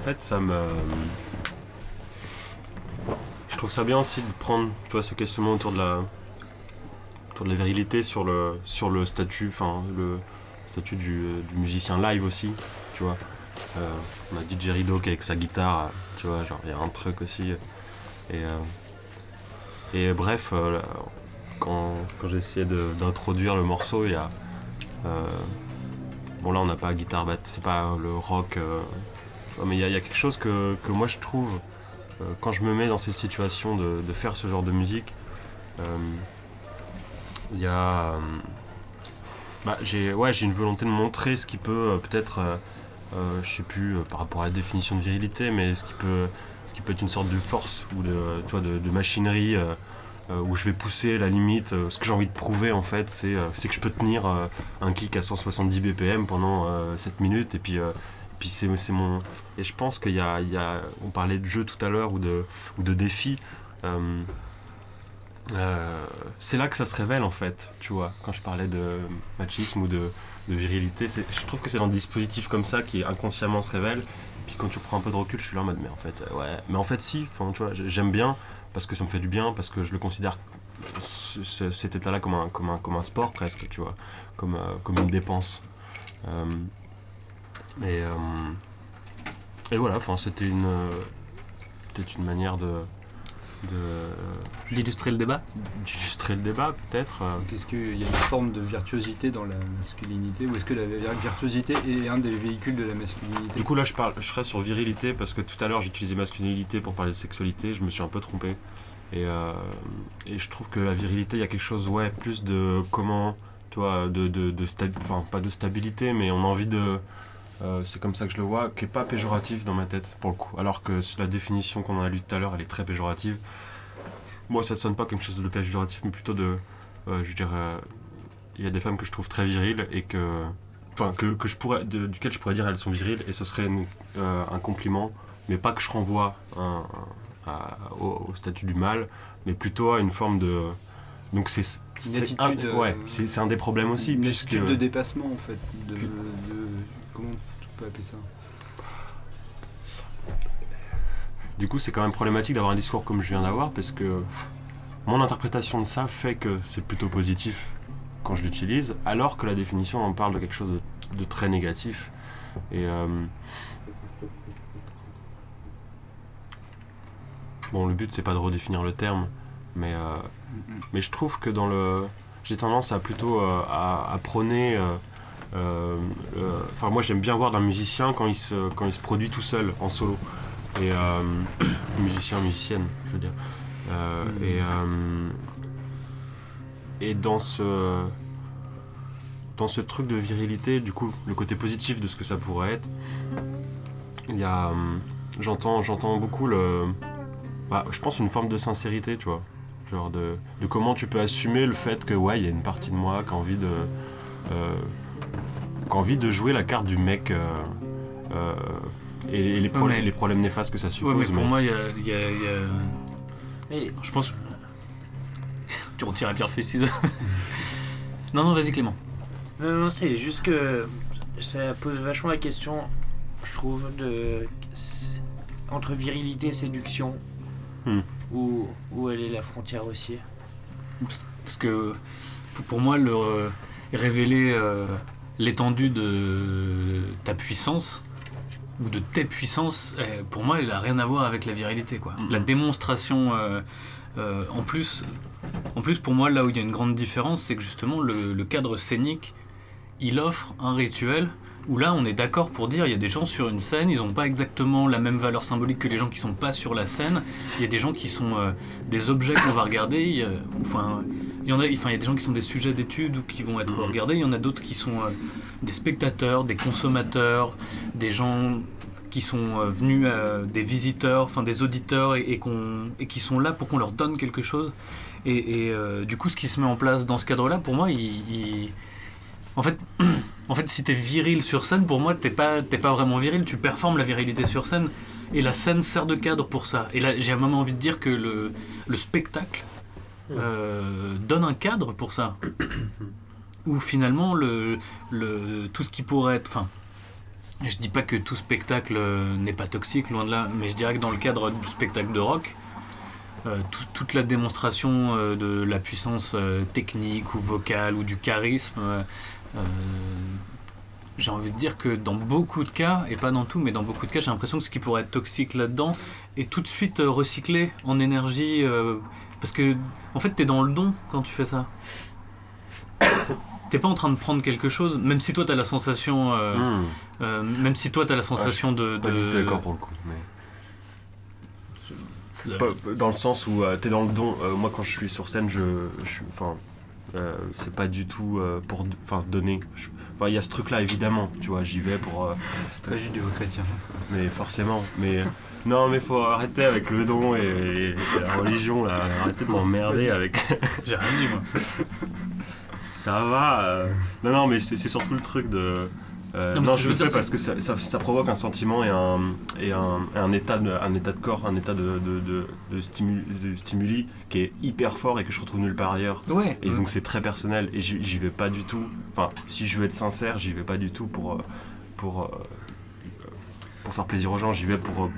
Fait, ça me. Je trouve ça bien aussi de prendre, tu vois, ce questionnement autour de la, autour de la virilité sur le, sur le statut, enfin, le statut du, musicien live aussi, tu vois. Euh, on a DJ Rido qui est avec sa guitare, tu vois, genre, il y a un truc aussi. Et, euh, et bref, euh, quand, quand de- d'introduire le morceau, il y a. bon, là, on n'a pas guitare, c'est pas le rock. Mais il y, a- quelque chose que, que moi je trouve, euh, quand je me mets dans ces situations de, de faire ce genre de musique, euh, il y a. euh, bah, j'ai ouais, une volonté de montrer ce qui peut peut-être, je sais plus par rapport à la définition de virilité, mais ce qui peut, ce qui peut être une sorte de force ou de, tu de, de machinerie. où je vais pousser la limite, ce que j'ai envie de prouver en fait, c'est que je peux tenir un kick à 170 BPM pendant euh, 7 minutes et puis, puis c'est mon, et je pense qu'il y y a- On parlait de jeu tout à l'heure ou de, ou de défi. euh, euh, c'est là que ça se révèle en fait, tu vois. Quand je parlais de machisme ou de, virilité, je trouve que c'est dans des dispositifs comme ça qui inconsciemment se révèlent. Puis quand tu prends un peu de recul, je suis là en mode, mais en fait, ouais. Mais en fait, si, enfin, tu vois, j'ai- j'aime bien parce que ça me fait du bien, parce que je le considère ce- ce- cet état-là comme un, comme, un, comme un sport presque, tu vois, comme, euh, comme une dépense. Et, euh, et voilà, enfin, c'était une, peut-être une manière de, D'illustrer le débat d'illustrer le débat, peut-être. euh. Donc, Est-ce qu'il y a une forme de virtuosité dans la masculinité ou est-ce que la virtuosité est un des véhicules de la masculinité? Du coup, là, je, parle, je serais sur virilité parce que tout à l'heure, j'utilisais masculinité pour parler de sexualité. Je me suis un peu trompé. Et, euh, et je trouve que la virilité, il y a quelque chose, ouais, plus de comment, tu vois, de, de, de enfin, pas de stabilité, mais on a envie de. Euh, c'est comme ça que je le vois, qui est pas péjoratif dans ma tête, pour le coup. Alors que la définition qu'on a lue tout à l'heure, elle est très péjorative. Moi, ça sonne pas comme quelque chose de péjoratif, mais plutôt de. euh, je dirais. euh, Il y a des femmes que je trouve très viriles et que. Enfin, que, que je pourrais, de- duquel je pourrais dire elles sont viriles et ce serait une- euh, un compliment, mais pas que je renvoie un- à- au, au statut du mal, mais plutôt à une forme de. Donc c'est c'est attitude, un, ouais, c'est un des problèmes aussi, Une puisque de dépassement en fait. De, Que- de- comment tu peux appeler ça? Du coup c'est quand même problématique d'avoir un discours comme je viens d'avoir, parce que mon interprétation de ça fait que c'est plutôt positif quand je l'utilise, alors que la définition en parle de quelque chose de, très négatif. Et euh, bon, le but c'est pas de redéfinir le terme, mais euh, mais je trouve que dans le, j'ai tendance à plutôt euh, à, à prôner. Euh, euh, Enfin, moi j'aime bien voir d'un musicien quand il se quand il se produit tout seul en solo et euh, musicien musicienne, je veux dire. Et dans ce dans ce truc de virilité, du coup, le côté positif de ce que ça pourrait être, il y a, j'entends, j'entends beaucoup le, bah, je pense une forme de sincérité, tu vois, genre de, de comment tu peux assumer le fait que ouais, il y a une partie de moi qui a envie de, envie de jouer la carte du mec. euh, euh, et, et les, pro- mais- les problèmes néfastes que ça Ouais, suppose. mais pour mais- moi, il y a, il y a- il y a- Mais Je pense. (laughs) tu retires à pierre feuille ciseaux. (laughs) non, non, vas-y Clément. Non, non, c'est juste que ça pose vachement la question, je trouve, de entre virilité et séduction. Hmm. Où, où elle est la frontière aussi Parce que pour- pour moi, le, euh, révéler euh, l'étendue de ta puissance ou de tes puissances, euh, pour moi, elle n'a rien à voir avec la virilité. Quoi. Mhm. La démonstration, euh, euh, en, plus, en plus, pour moi, là où il y a une grande différence, c'est que justement, le, le cadre scénique, il offre un rituel où là, on est d'accord pour dire, il y a des gens sur une scène, ils n'ont pas exactement la même valeur symbolique que les gens qui sont pas sur la scène. Il y a des gens qui sont euh, des objets qu'on va regarder. enfin, il y en a, enfin, il y a des gens qui sont des sujets d'études ou qui vont être Mhm. regardés. Il y en a d'autres qui sont euh, des spectateurs, des consommateurs, des gens qui sont euh, venus, euh, des visiteurs, enfin des auditeurs et, et et qui sont là pour qu'on leur donne quelque chose. Et, et, du coup, ce qui se met en place dans ce cadre-là, pour moi, il, il- en fait, (clears throat) en fait, si t'es viril sur scène, pour moi, t'es pas, pas vraiment viril. Tu performes la virilité sur scène, et la scène sert de cadre pour ça. Et là, j'ai vraiment envie de dire que le, le spectacle euh, donne un cadre pour ça. où finalement le, tout ce qui pourrait être. Enfin, je dis pas que tout spectacle euh, n'est pas toxique, loin de là, mais je dirais que dans le cadre du spectacle de rock, euh, tout- toute la démonstration de la puissance technique ou vocale ou du charisme, j'ai envie de dire que dans beaucoup de cas, et pas dans tout, mais dans beaucoup de cas, j'ai l'impression que ce qui pourrait être toxique là-dedans est tout de suite recyclé en énergie. Euh, parce que, en fait, t'es dans le don quand tu fais ça. T'es pas en train de prendre quelque chose, même si toi t'as la sensation, euh, Hmm. euh, même si toi t'as la sensation de, Pas de- du tout d'accord pour le coup. Mais... Pas- dans le sens où euh, t'es dans le don. Euh, moi, quand je suis sur scène, je. Enfin, euh, c'est pas du tout euh, pour enfin, donner. Enfin, il y a ce truc-là, évidemment. Tu vois, j'y vais pour. euh, C'est très judéo-chrétien. mais forcément. Mais non, mais faut arrêter avec le don et, et la religion, là. Arrêtez de m'emmerder avec. J'ai rien dit moi. Ça va. euh. Non, non, mais c'est c'est surtout le truc de. euh, Non, mais non, ce que je je le veux fais dire, parce que ça, ça- ça provoque un sentiment et un, et un, et un état, de, un état de corps, un état de, de, de, de stimuli, de stimuli qui est hyper fort et que je retrouve nulle part ailleurs. Ouais. Et donc c'est très personnel et j'y j'y vais pas du tout. Enfin, si je veux être sincère, j'y vais pas du tout pour, euh, pour, euh, pour faire plaisir aux gens, j'y vais pour euh,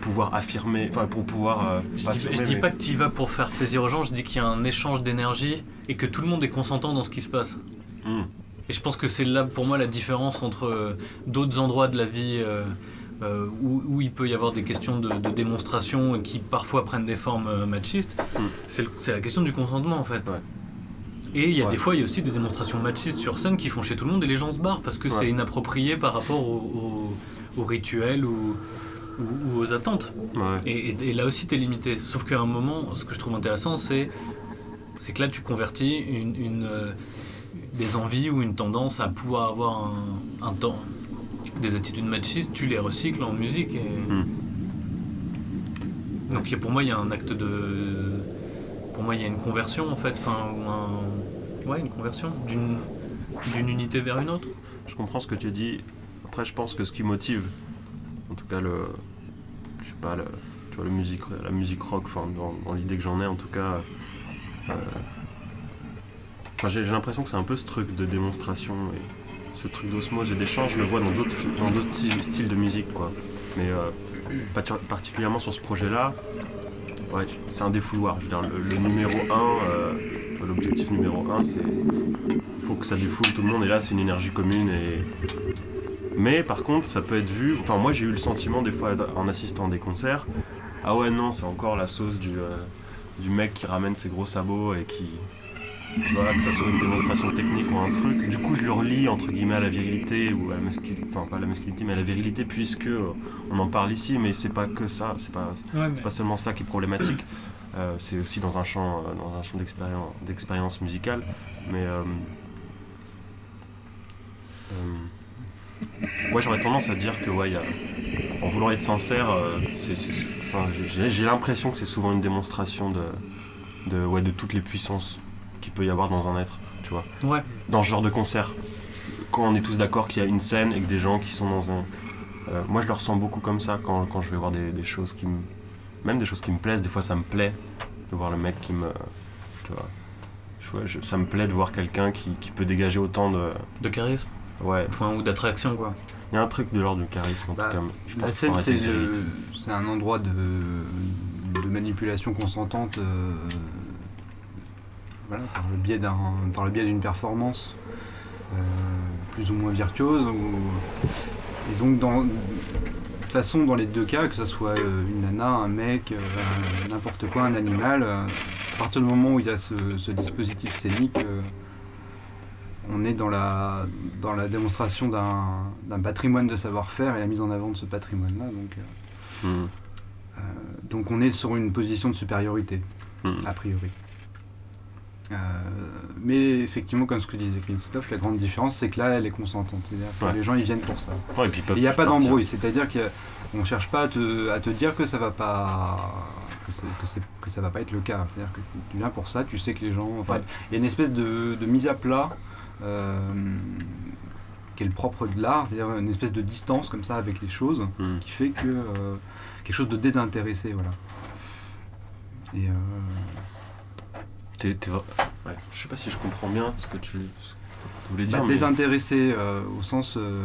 pouvoir affirmer, enfin pour pouvoir. euh, Je dis, je pas que tu y vas pour faire plaisir aux gens, je dis qu'il y a un échange d'énergie et que tout le monde est consentant dans ce qui se passe. Hmm. Et je pense que c'est là pour moi la différence entre euh, d'autres endroits de la vie euh, où, où il peut y avoir des questions de, de démonstration qui parfois prennent des formes machistes. Mm. C'est la question du consentement en fait. Ouais. Et il y a Ouais. des fois, il y a aussi des démonstrations machistes sur scène qui font chez tout le monde et les gens se barrent parce que Ouais. c'est inapproprié par rapport au, au- au rituel ou, ou- ou aux attentes. Ouais. Et, et- et là aussi, tu es limité. Sauf qu'à un moment, ce que je trouve intéressant, c'est c'est que là, tu convertis une, une, euh, des envies ou une tendance à pouvoir avoir un, un temps, des attitudes machistes, tu les recycles en musique. Et... Hmm. Donc pour moi, il y a un acte de... Pour moi, il y a une conversion, en fait. Enfin, un... Ouais, une conversion d'une d'une unité vers une autre. Je comprends ce que tu dis. Après, je pense que ce qui motive, en tout cas le, je sais pas, tu vois, musique, la musique rock, enfin, dans, l'idée que j'en ai, en tout cas, euh, j'ai l'impression que c'est un peu ce truc de démonstration et ce truc d'osmose et d'échange. Je le vois dans d'autres, dans d'autres styles, de musique, quoi. Mais euh, particulièrement sur ce projet-là, ouais, c'est un défouloir. Je veux dire, le, numéro 1, l'objectif numéro 1, c'est faut que ça défoule tout le monde et là c'est une énergie commune et mais par contre ça peut être vu enfin moi j'ai eu le sentiment des fois en assistant à des concerts ah ouais non c'est encore la sauce du euh, du mec qui ramène ses gros sabots et qui tu vois que ça soit une démonstration technique ou un truc du coup je le relie entre guillemets à la virilité ou à la masculinité enfin pas à la masculinité mais à la virilité puisque euh, on en parle ici mais c'est pas que ça c'est pas seulement ça qui est problématique, euh, c'est aussi dans un champ, dans un champ d'expérience, d'expérience musicale. Mais ouais, j'aurais tendance à dire que ouais, il y a- en voulant être sincère, euh, enfin, j'ai- l'impression que c'est souvent une démonstration de, de, ouais, de toutes les puissances qu'il peut y avoir dans un être, tu vois Ouais. dans ce genre de concert. Quand on est tous d'accord qu'il y a une scène et que des gens qui sont dans un. Euh, moi, je le ressens beaucoup comme ça quand, quand je vais voir des, des choses qui me. Même des choses qui me plaisent, des fois ça me plaît de voir le mec qui me. Tu vois. Je vois, je- ça me plaît de voir quelqu'un qui, qui peut dégager autant de. De charisme Ouais, enfin, ou d'attraction, quoi. il y a un truc de l'ordre du charisme en Bah, tout cas. Je La scène, c'est un endroit de, de manipulation consentante euh, voilà, par le biais d'un par le biais d'une performance euh, plus ou moins virtuose. ou- Et donc, dans, de toute façon, dans les deux cas, que ce soit euh, une nana, un mec, n'importe quoi, un animal, à partir du moment où il y a ce, ce dispositif scénique, on est dans la, dans la démonstration d'un patrimoine de savoir-faire et la mise en avant de ce patrimoine-là. Donc, euh, Mhm. euh, donc on est sur une position de supériorité, Mhm. a priori. Euh, mais effectivement, comme ce que disait Christophe, la grande différence, c'est que là, elle est consentante. Ouais. les gens, ils viennent pour ça. Ouais, et puis ils peuvent Il n'y a pas d'embrouille, c'est-à-dire qu'on ne cherche pas à te, à te dire que ça va pas que, ça va pas être le cas. C'est-à-dire que tu viens pour ça, tu sais que les gens. Enfin, Ouais. il y a une espèce de, de mise à plat qui est le propre de l'art, c'est-à-dire une espèce de distance comme ça avec les choses Mhm. qui fait que euh, quelque chose de désintéressé, voilà. Et euh, ouais, je sais pas si je comprends bien ce que tu, voulez Bah, dire mais désintéressé euh, au sens. euh,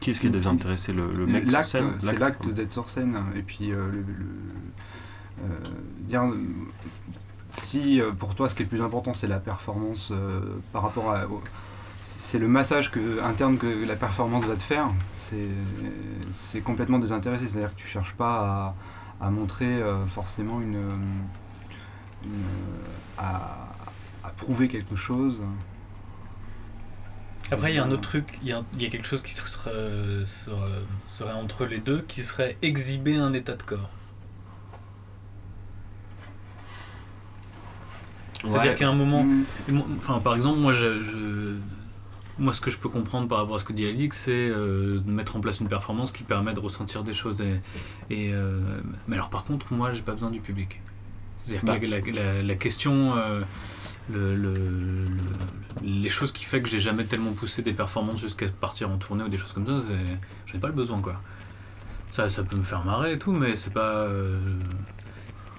Qui est-ce qui est désintéressé Le, le mec sur scène? c'est l'acte d'être sur scène. Et puis, euh, le, le- euh, dire, euh, si euh, pour toi ce qui est le plus important c'est la performance euh, par rapport à. au- c'est le massage que, interne que la performance va te faire, c'est complètement désintéressé. C'est-à-dire que tu cherches pas à, à montrer euh, forcément une. une, à, à prouver quelque chose. Après, il y a un autre truc, il y, a- il y a quelque chose qui serait, serait, serait entre les deux, qui serait exhiber un état de corps. C'est-à-dire qu'à un moment, Mm. Enfin, par exemple, moi, je, je- moi, ce que je peux comprendre par rapport à ce que dit Alix, c'est euh, de mettre en place une performance qui permet de ressentir des choses. Et, et, euh, mais alors, par contre, moi, j'ai pas besoin du public. C'est-à-dire Bah. que la, la- question, euh, le- le- le- les choses qui fait que j'ai jamais tellement poussé des performances jusqu'à partir en tournée ou des choses comme ça, j'en ai pas le besoin, quoi. Ça, ça peut me faire marrer et tout, mais c'est pas.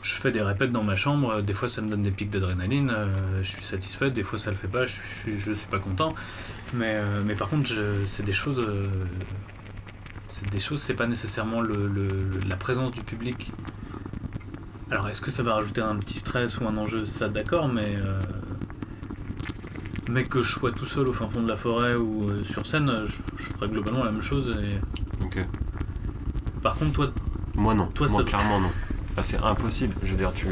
je fais des répètes dans ma chambre, des fois ça me donne des pics d'adrénaline, euh, je suis satisfait, des fois ça le fait pas, je suis, je suis pas content. Mais, euh, mais par contre, c'est des choses. euh, c'est des choses, c'est pas nécessairement le, le- la présence du public. Alors est-ce que ça va rajouter un petit stress ou un enjeu? Ça d'accord, mais. euh, mais que je sois tout seul au fin fond de la forêt ou sur scène, je, je ferais globalement la même chose. Et... Ok. Par contre, toi, Moi non, Toi, moi ça- clairement non. C'est impossible, je veux dire, tu...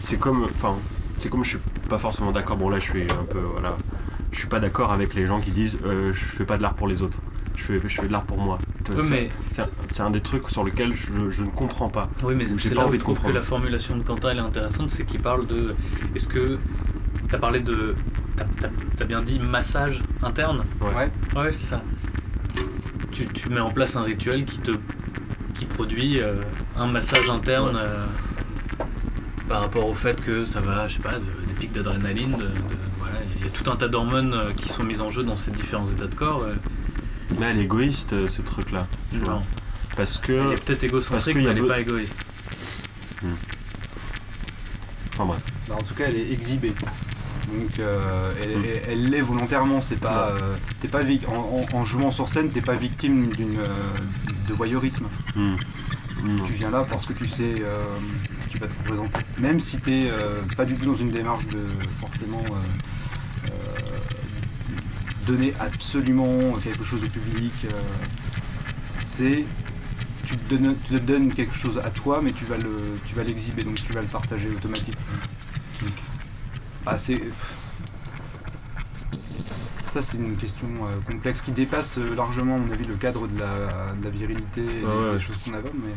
c'est comme... Enfin, c'est comme je suis pas forcément d'accord, bon là je suis un peu... Voilà, je suis pas d'accord avec les gens qui disent euh, je fais pas de l'art pour les autres, je fais, je fais de l'art pour moi. Tu c'est- un des trucs sur lesquels je, je ne comprends pas. Oui, mais c'est pas là où envie je de trouve que la formulation de Quentin elle est intéressante, c'est qu'il parle de. Est-ce que. T'as parlé de. T'as bien dit massage interne? Ouais. Ouais. Ouais, c'est ça. Tu, tu mets en place un rituel qui te. qui produit euh, un massage interne Ouais. euh, par rapport au fait que ça va, je sais pas, de- des pics d'adrénaline, de, y a tout un tas d'hormones euh, qui sont mises en jeu dans ces différents états de corps. euh. Mais elle est égoïste euh, ce truc-là. tu vois. Non. Parce Elle que... est peut-être égocentrique, mais a elle est be- pas égoïste. Enfin bref. Bah, en tout cas, elle est exhibée. Donc, euh, elle elle- elle l'est volontairement. C'est pas, euh, t'es pas en, en- en jouant sur scène, t'es pas victime d'une euh, de voyeurisme. Hmm. Hmm. Tu viens là parce que tu sais, euh, tu vas te représenter. Même si t'es euh, pas du tout dans une démarche de forcément donner absolument quelque chose au public. euh, c'est tu te, donnes, tu te donnes quelque chose à toi, mais tu vas le, tu vas l'exhiber, donc tu vas le partager automatiquement. Ah, c'est ça, c'est une question euh, complexe qui dépasse euh, largement, à mon avis, le cadre de la, de la virilité et Ouais, ouais. des choses qu'on aborde, mais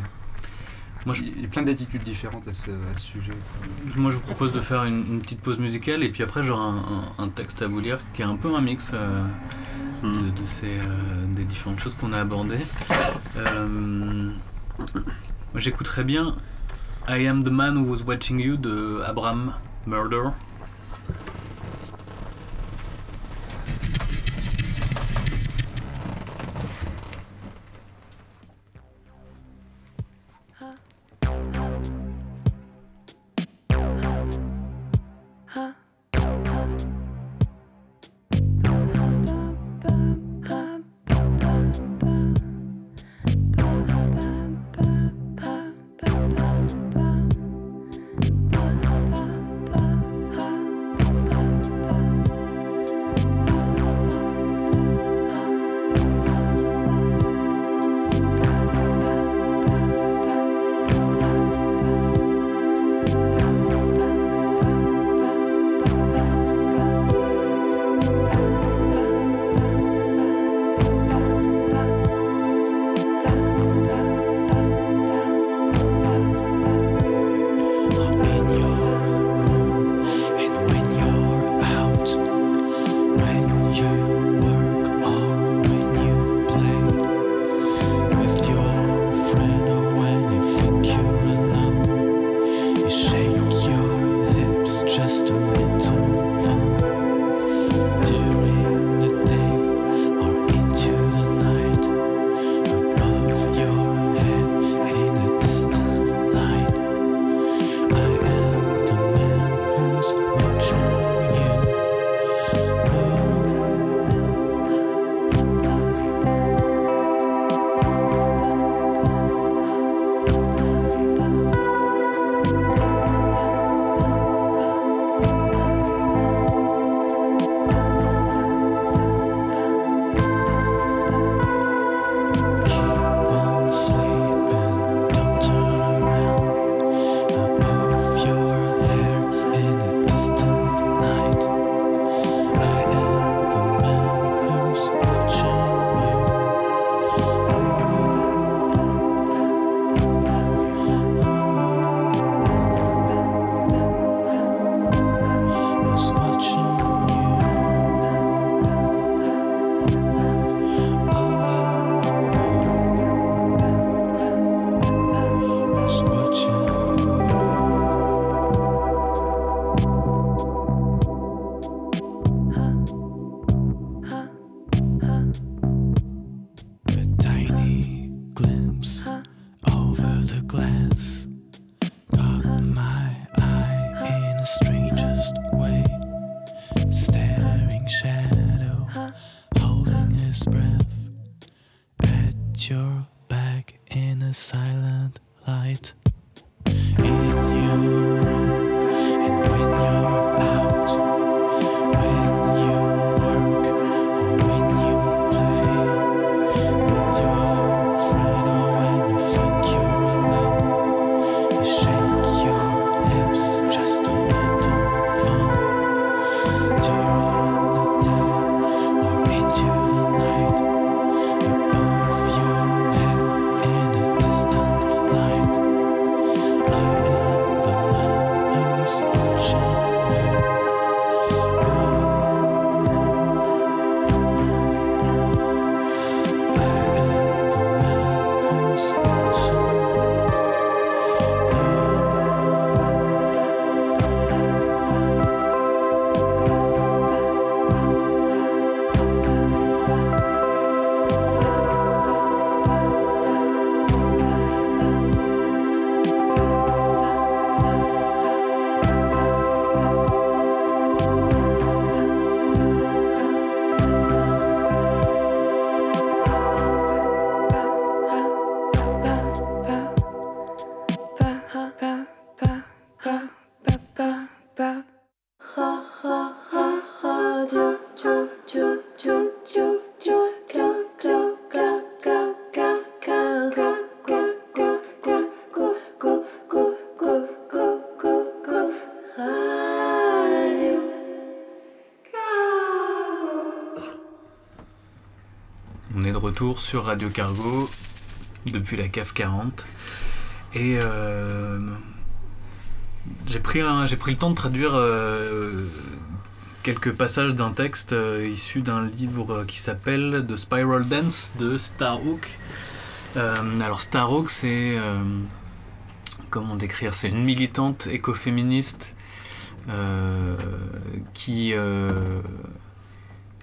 Moi, je il y a plein d'attitudes différentes à ce, à ce sujet. Moi, je vous propose de faire une, une petite pause musicale et puis après, j'aurai un, un- un texte à vous lire qui est un peu un mix euh, Hmm. de, de ces, euh, des différentes choses qu'on a abordées. Euh, J'écouterais bien I Am the Man Who Was Watching You de Abraham Murder. Your back in a silent light. In your sur Radio Cargo depuis la CAF 40 et euh, j'ai pris, pris le temps de traduire euh, quelques passages d'un texte euh, issu d'un livre qui s'appelle The Spiral Dance de Starhawk. Alors Starhawk c'est comment décrire C'est une militante écoféministe qui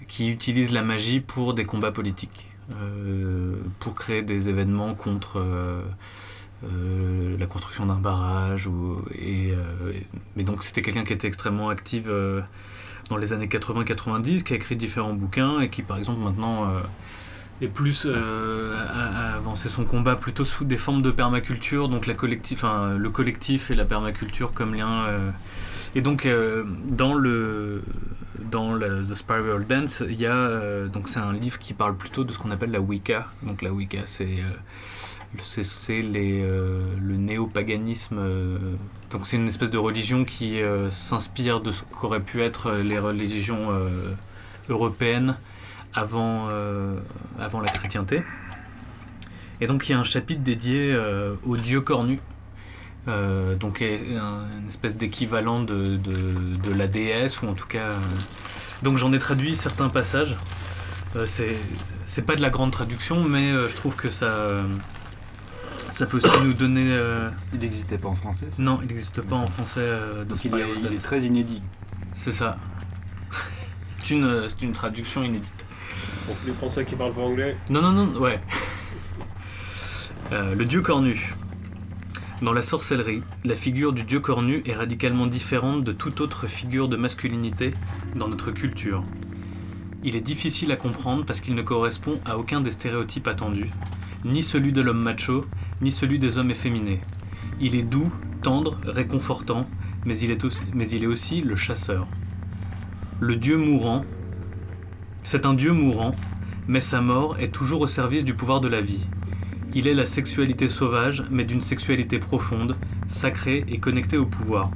qui utilise la magie pour des combats politiques, pour créer des événements contre euh, euh, la construction d'un barrage. Ou, et, euh, mais donc c'était quelqu'un qui était extrêmement euh, dans les années 80-90, qui a écrit différents bouquins et qui par exemple maintenant euh, est plus euh, a, a avancé son combat plutôt sous des formes de permaculture, donc le collectif et la permaculture comme lien. euh, et donc euh, dans le dans le- The Spiral Dance, il y a euh, donc c'est un livre qui parle plutôt de ce qu'on appelle la Wicca. Donc la Wicca, c'est euh, c'est euh, le néopaganisme. donc c'est une espèce de religion qui s'inspire de ce qu'auraient pu être les religions européennes avant, avant la chrétienté. Et donc il y a un chapitre dédié au dieu cornu. Euh, donc une espèce d'équivalent de, de, de la déesse ou en tout cas euh, donc j'en ai traduit certains passages Euh, c'est pas de la grande traduction mais euh, je trouve que ça euh, ça peut aussi nous donner euh, Il n'existait pas en français. ça? Non il n'existe pas en français euh, Donc il est, il est très inédit. c'est ça (laughs) c'est une euh, c'est une traduction inédite Pour tous les Français qui parlent pas anglais. Non, non, non, ouais. Euh, le dieu cornu. Dans la sorcellerie, la figure du dieu cornu est radicalement différente de toute autre figure de masculinité dans notre culture. Il est difficile à comprendre parce qu'il ne correspond à aucun des stéréotypes attendus, ni celui de l'homme macho, ni celui des hommes efféminés. Il est doux, tendre, réconfortant, mais il est aussi, le chasseur. Le dieu mourant, c'est un dieu mourant, mais sa mort est toujours au service du pouvoir de la vie. Il est la sexualité sauvage, mais d'une sexualité profonde, sacrée et connectée au pouvoir.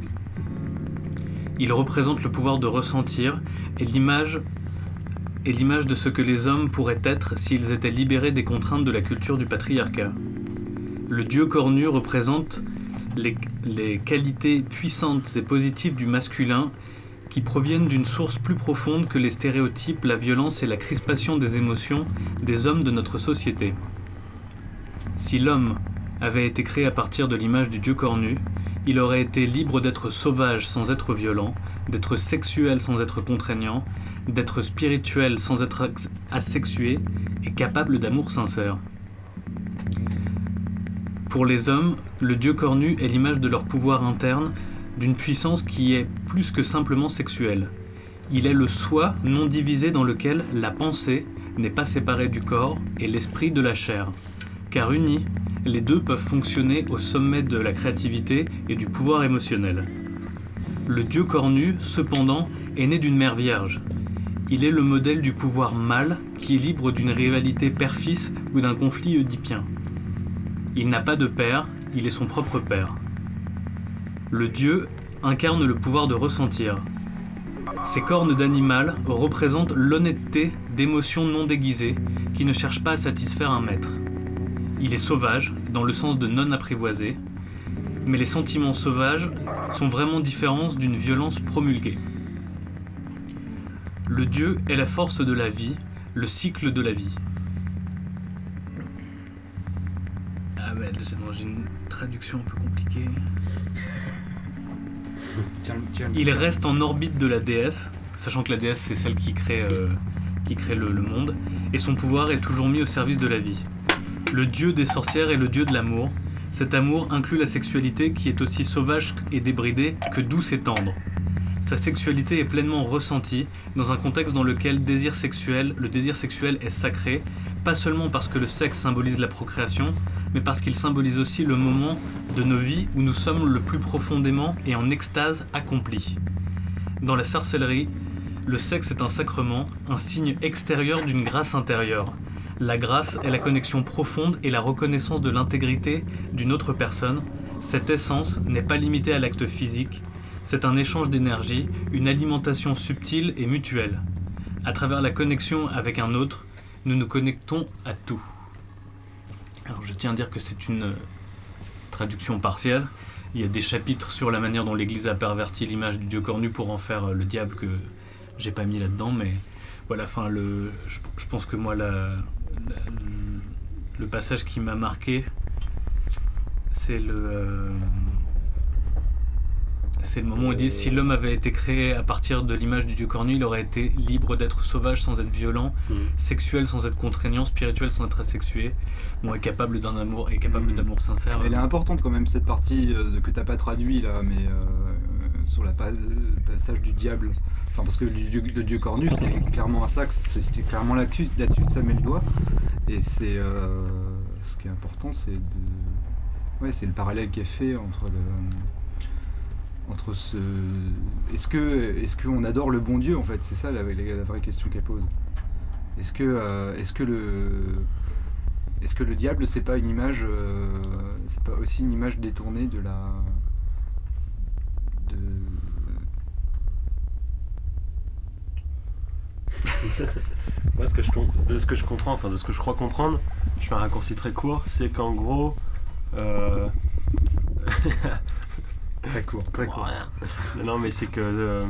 Il représente le pouvoir de ressentir et l'image de ce que les hommes pourraient être s'ils étaient libérés des contraintes de la culture du patriarcat. Le dieu cornu représente les qualités puissantes et positives du masculin qui proviennent d'une source plus profonde que les stéréotypes, la violence et la crispation des émotions des hommes de notre société. Si l'homme avait été créé à partir de l'image du dieu cornu, il aurait été libre d'être sauvage sans être violent, d'être sexuel sans être contraignant, d'être spirituel sans être asexué et capable d'amour sincère. Pour les hommes, le dieu cornu est l'image de leur pouvoir interne, d'une puissance qui est plus que simplement sexuelle. Il est le soi non divisé dans lequel la pensée n'est pas séparée du corps et l'esprit de la chair. Car unis, les deux peuvent fonctionner au sommet de la créativité et du pouvoir émotionnel. Le dieu cornu, cependant, est né d'une mère vierge. Il est le modèle du pouvoir mâle qui est libre d'une rivalité père-fils ou d'un conflit oedipien. Il n'a pas de père, il est son propre père. Le dieu incarne le pouvoir de ressentir. Ses cornes d'animal représentent l'honnêteté d'émotions non déguisées qui ne cherchent pas à satisfaire un maître. Il est sauvage, dans le sens de non apprivoisé, mais les sentiments sauvages sont vraiment différents d'une violence promulguée. Le Dieu est la force de la vie, le cycle de la vie. Ah c'est- j'ai une traduction un peu compliquée. (laughs) Il reste en orbite de la déesse, sachant que la déesse c'est celle qui crée, euh, qui crée le, le monde, et son pouvoir est toujours mis au service de la vie. Le dieu des sorcières est le dieu de l'amour. Cet amour inclut la sexualité qui est aussi sauvage et débridée que douce et tendre. Sa sexualité est pleinement ressentie dans un contexte dans lequel désir sexuel, le désir sexuel est sacré, pas seulement parce que le sexe symbolise la procréation, mais parce qu'il symbolise aussi le moment de nos vies où nous sommes le plus profondément et en extase accomplis. Dans la sorcellerie, le sexe est un sacrement, un signe extérieur d'une grâce intérieure. La grâce est la connexion profonde et la reconnaissance de l'intégrité d'une autre personne. Cette essence n'est pas limitée à l'acte physique, c'est un échange d'énergie, une alimentation subtile et mutuelle. À travers la connexion avec un autre, nous nous connectons à tout. Alors je tiens à dire que c'est une euh, traduction partielle. Il y a des chapitres sur la manière dont l'Église a perverti l'image du Dieu cornu pour en faire euh, le diable que j'ai pas mis là-dedans, mais voilà, enfin je, je pense que moi la- le- passage qui m'a marqué, c'est le euh, c'est le moment où ils disent si l'homme avait été créé à partir de l'image du Dieu cornu, il aurait été libre d'être sauvage sans être violent, Mm. sexuel sans être contraignant, spirituel sans être asexué, bon, est capable d'un amour, est capable Mm. d'amour sincère. Elle est importante quand même cette partie euh, que t'as pas traduit là, mais euh, sur la pa- le passage du diable. Parce que le dieu, cornu c'est clairement un c'est- c'était clairement là-dessus là-dessus que ça met le doigt. Et c'est euh, ce qui est important, c'est de c'est le parallèle qui est fait entre le entre ce est-ce que est-ce qu'on adore le bon Dieu en fait, c'est ça la vraie question qu'elle pose. Est-ce que euh, est-ce que le est-ce que le diable, c'est pas une image, euh, c'est pas aussi une image détournée de la, de, Moi, ce que je, de ce que je comprends, enfin de ce que je crois comprendre, je fais un raccourci très court, c'est qu'en gros. euh, (laughs) très court, très court. Non, non, mais c'est que. euh,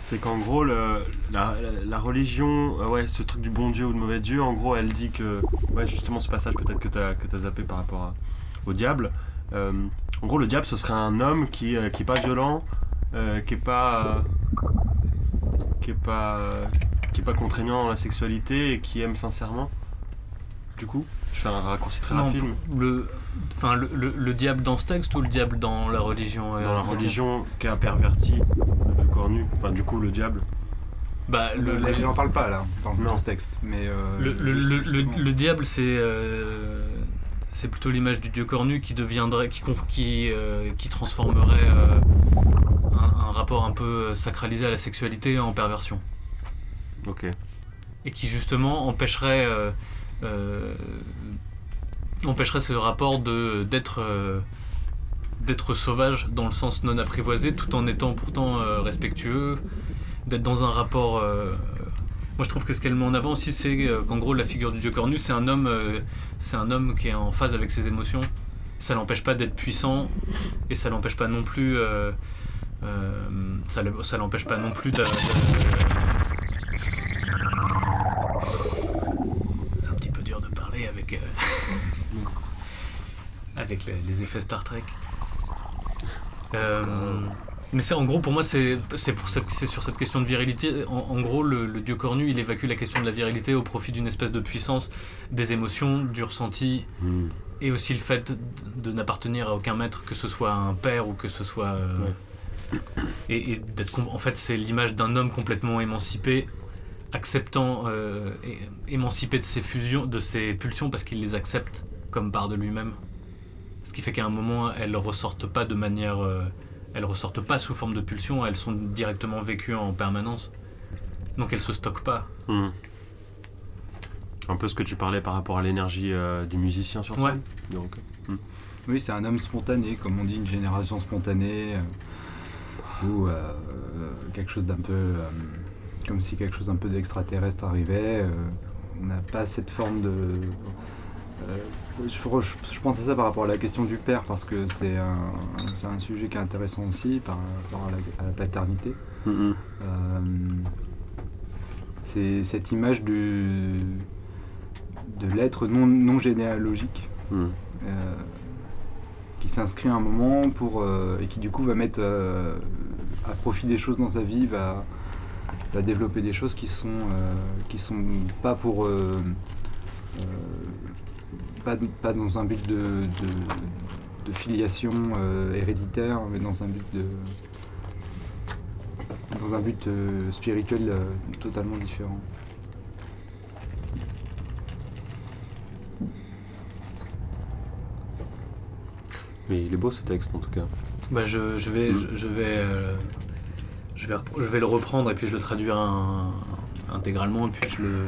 c'est qu'en gros, le- la, la- la religion, euh, ouais, ce truc du bon Dieu ou de mauvais Dieu, en gros, elle dit que. Ouais, justement, ce passage peut-être que tu as, zappé par rapport à- au diable. en gros, le diable, ce serait un homme qui, euh, qui pas violent, qui est pas. Qui est pas. euh, qui est pas contraignant dans la sexualité et qui aime sincèrement. Du coup, je fais un raccourci très Non, rapide. le, enfin, le, le- le diable dans ce texte ou le diable dans la religion euh, Dans la religion qui a perverti le dieu cornu, enfin du coup le diable. Bah, le, Là, le- j'en parle pas là dans, dans Non. ce texte, mais euh, Le, le- le- le- justement. le diable, c'est euh, c'est plutôt l'image du dieu cornu qui deviendrait, qui, conf- qui, euh, qui transformerait euh, un, un rapport un peu sacralisé à la sexualité en perversion. Ok. Et qui justement empêcherait, euh, euh, empêcherait ce rapport de d'être euh, d'être sauvage dans le sens non apprivoisé, tout en étant pourtant respectueux, d'être dans un rapport. moi, je trouve que ce qu'elle met en avant aussi, c'est qu'en gros, la figure du dieu cornu, c'est un homme, c'est un homme qui est en phase avec ses émotions. Ça l'empêche pas d'être puissant, et ça l'empêche pas non plus. euh, ça le- ça l'empêche pas non plus de. C'est un petit peu dur de parler avec. euh, (laughs) avec les, les effets Star Trek. Euh, mais c'est en gros pour moi c'est pour cette- sur cette question de virilité. En, en gros le, le dieu cornu il évacue la question de la virilité au profit d'une espèce de puissance, des émotions, du ressenti Hmm. et aussi le fait de, de n'appartenir à aucun maître, que ce soit un père ou que ce soit. euh, Ouais. Et, et d'être. En fait, c'est l'image d'un homme complètement émancipé acceptant, euh, émancipé de ses fusions, de ses pulsions parce qu'il les accepte comme part de lui-même. Ce qui fait qu'à un moment, elles ressortent pas de manière, euh, elles ressortent pas sous forme de pulsions, elles sont directement vécues en permanence. Donc elles se stockent pas. Hmm. Un peu ce que tu parlais par rapport à l'énergie euh, du musicien sur Ouais. scène. Donc, Oui, c'est un homme spontané, comme on dit, une génération spontanée, ou euh, euh, quelque chose d'un peu. euh, comme si quelque chose d'un peu d'extraterrestre arrivait. on n'a pas cette forme de. je, je- je pense à ça par rapport à la question du père, parce que c'est un, c'est un sujet qui est intéressant aussi par rapport à la, à la paternité. hmm, hmm. Euh, c'est cette image du, de l'être non, non généalogique euh, qui s'inscrit à un moment pour euh, et qui du coup va mettre euh, à profit des choses dans sa vie, va, va développer des choses qui sont euh, sont pas pour pas, pas dans un but de, de- filiation héréditaire, mais dans un but de dans un but spirituel totalement différent. Mais il est beau ce texte en tout cas. Bah je, je vais, je, je vais, euh, je vais, repr- je vais le reprendre et puis je le traduire un- intégralement et puis je le,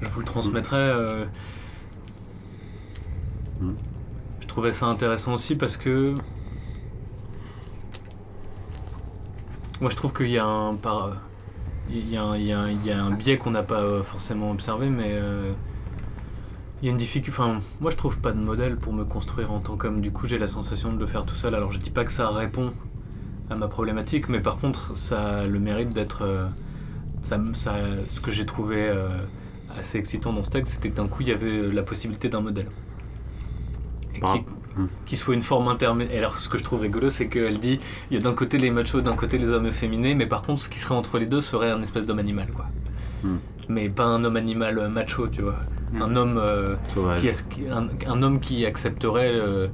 je vous le transmettrai. euh. Mm. Je trouvais ça intéressant aussi parce que moi je trouve qu'il y a un par, il y a un, il y a un- il y a un biais qu'on n'a pas euh, forcément observé, mais euh, il y a une difficulté. Enfin, moi je trouve pas de modèle pour me construire en tant qu'homme. Du coup, j'ai la sensation de le faire tout seul. Alors, je dis pas que ça répond à ma problématique, mais par contre, ça a le mérite d'être. euh, ça, ce que j'ai trouvé euh, assez excitant dans ce texte, c'était que d'un coup, il y avait la possibilité d'un modèle. Et qui, Hmm. qui soit une forme intermédiaire. Et alors, ce que je trouve rigolo, c'est qu'elle dit il y a d'un côté les machos, d'un côté les hommes efféminés, mais par contre, ce qui serait entre les deux serait un espèce d'homme animal, quoi. Hmm. Mais pas un homme animal euh, macho, tu vois. Hmm. Un homme. euh, qui un, un homme qui accepterait euh,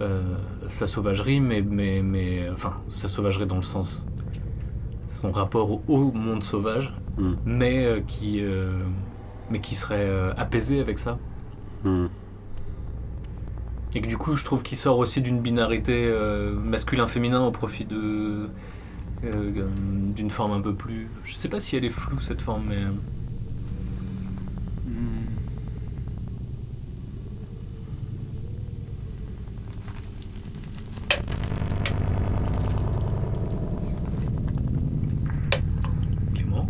euh, sa sauvagerie, mais, mais, mais enfin, sa sauvagerie dans le sens son rapport au, au monde sauvage, Hmm. mais qui, mais qui serait apaisé avec ça. Hmm. Et que du coup, je trouve qu'il sort aussi d'une binarité masculin-féminin au profit de d'une forme un peu plus. Je sais pas si elle est floue cette forme, mais euh, Clément.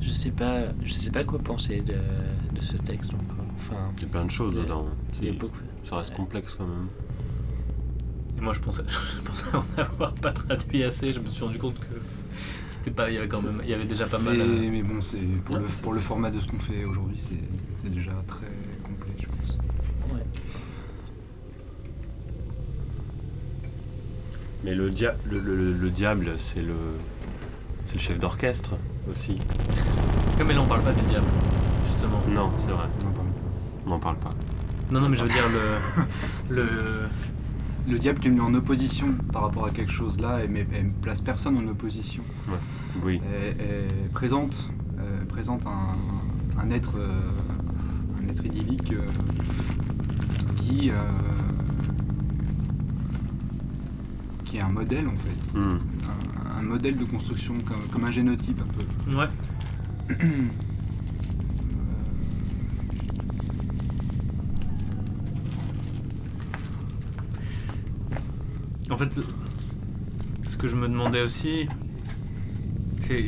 Je sais pas, je sais pas quoi penser de, de ce texte encore. Enfin, Il y a plein de choses dedans. il y a C'est- beaucoup. Ça reste Ouais. complexe quand même. Et moi, je pensais, (laughs) je pensais en avoir pas traduit assez. Je me suis rendu compte que c'était pas. Il y avait quand même, il y avait déjà pas mal. Mais, à- mais bon, c'est pour, le, pour le format de ce qu'on fait aujourd'hui, c'est c'est déjà très complet, je pense. ouais. Mais le, dia- le, le- le diable, c'est le, c'est le chef d'orchestre aussi. Ouais, Mais là, on parle pas du diable, justement. Non, c'est vrai. On n'en parle pas. Non, non, mais je veux dire le, (laughs) le. Le diable, tu le mets en opposition par rapport à quelque chose là, et, mais elle place personne en opposition. Oui. Elle, elle présente, euh, présente un, un être, euh, un être idyllique euh, qui, euh, qui est un modèle en fait, Hmm. un, un modèle de construction comme, comme un génotype un peu. Ouais. En fait, ce que je me demandais aussi, c'est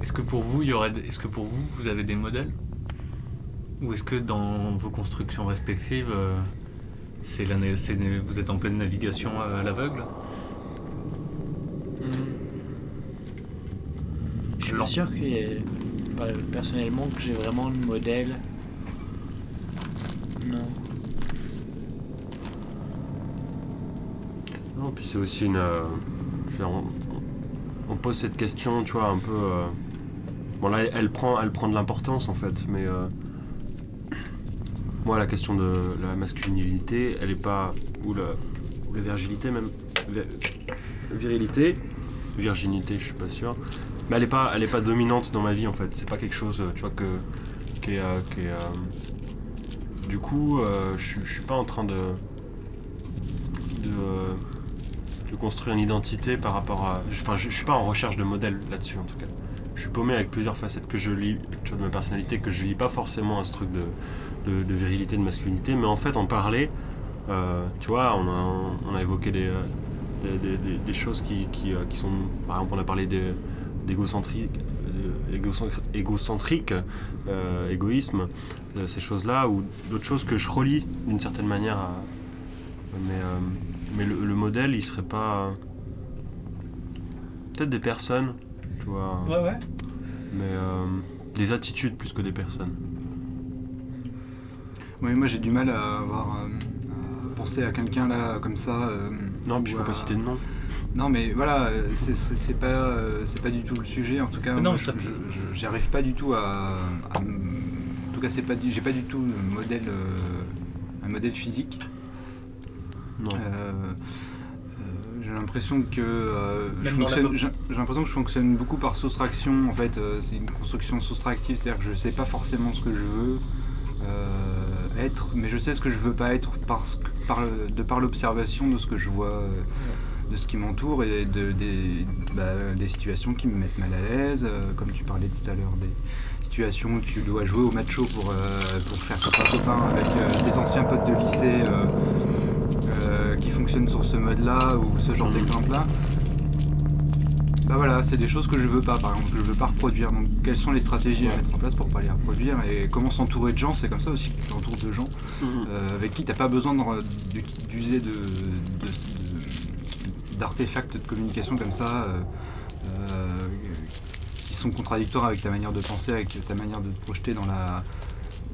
est-ce que pour vous, est-ce que pour vous, vous avez des modèles, ou est-ce que dans vos constructions respectives, euh, c'est- vous êtes en pleine navigation euh, à l'aveugle Je suis Blanc. pas sûr que euh, personnellement que j'ai vraiment le modèle. Non. Non, puis c'est aussi une. euh, on, pose cette question, tu vois, un peu. euh, bon, là, elle prend, elle prend de l'importance en fait, mais. moi, la question de la masculinité, elle est pas. ou la, ou la virginité même. vi- virilité, virginité, je suis pas sûr. Mais elle est pas, elle est pas dominante dans ma vie en fait. C'est pas quelque chose, euh, tu vois, que, qui est, euh, euh, du coup, euh, je, suis- pas en train de, de, de construire une identité par rapport à. Enfin, je, suis pas en recherche de modèle là-dessus en tout cas. Je suis paumé avec plusieurs facettes que je lis, tu vois, de ma personnalité, que je lis pas forcément à ce truc de, de, virilité, de masculinité, mais en fait en parler. tu vois, on a, on a évoqué des, des, choses qui, qui, qui sont. Par exemple, on a parlé des- d'égocentrique, euh, égocentri- égocentrique, euh, égoïsme, euh, ces choses-là, ou d'autres choses que je relis d'une certaine manière. à- mais euh, mais le, le modèle, il serait pas. Peut-être des personnes, tu vois, Ouais, ouais. mais euh, des attitudes plus que des personnes. Oui, moi j'ai du mal à avoir euh, à penser à quelqu'un là comme ça. euh, Non, puis il faut à- pas citer de nom. Non, mais voilà, euh, c'est- c'est c'est pas, euh, c'est pas du tout le sujet. En tout cas, Mais moi, non, je- ça- je- je- j'y arrive pas du tout à. à en tout cas, c'est pas, j'ai pas du tout un modèle, euh, un modèle physique. Non. Euh, j'ai l'impression que euh, j'ai j'ai l'impression que je fonctionne beaucoup par soustraction. En fait, euh, c'est une construction soustractive, c'est-à-dire que je sais pas forcément ce que je veux euh, être, mais je sais ce que je veux pas être parce que, par, le- de par l'observation de ce que je vois, euh, de ce qui m'entoure et de, des, bah, des situations qui me mettent mal à l'aise, euh, comme tu parlais tout à l'heure des situations où tu dois jouer au macho pour, euh, pour faire copain-copain avec euh, tes anciens potes de lycée. euh, qui fonctionnent sur ce mode-là ou ce genre Mhm. d'exemple-là. Bah voilà, c'est des choses que je veux pas, par exemple, que je veux pas reproduire. Donc, quelles sont les stratégies à mettre en place pour pas les reproduire et comment s'entourer de gens? C'est comme ça aussi que tu t'entoures de gens euh, avec qui t'as pas besoin d'user de- d'artefacts de communication comme ça euh, euh, qui sont contradictoires avec ta manière de penser, avec ta manière de te projeter dans la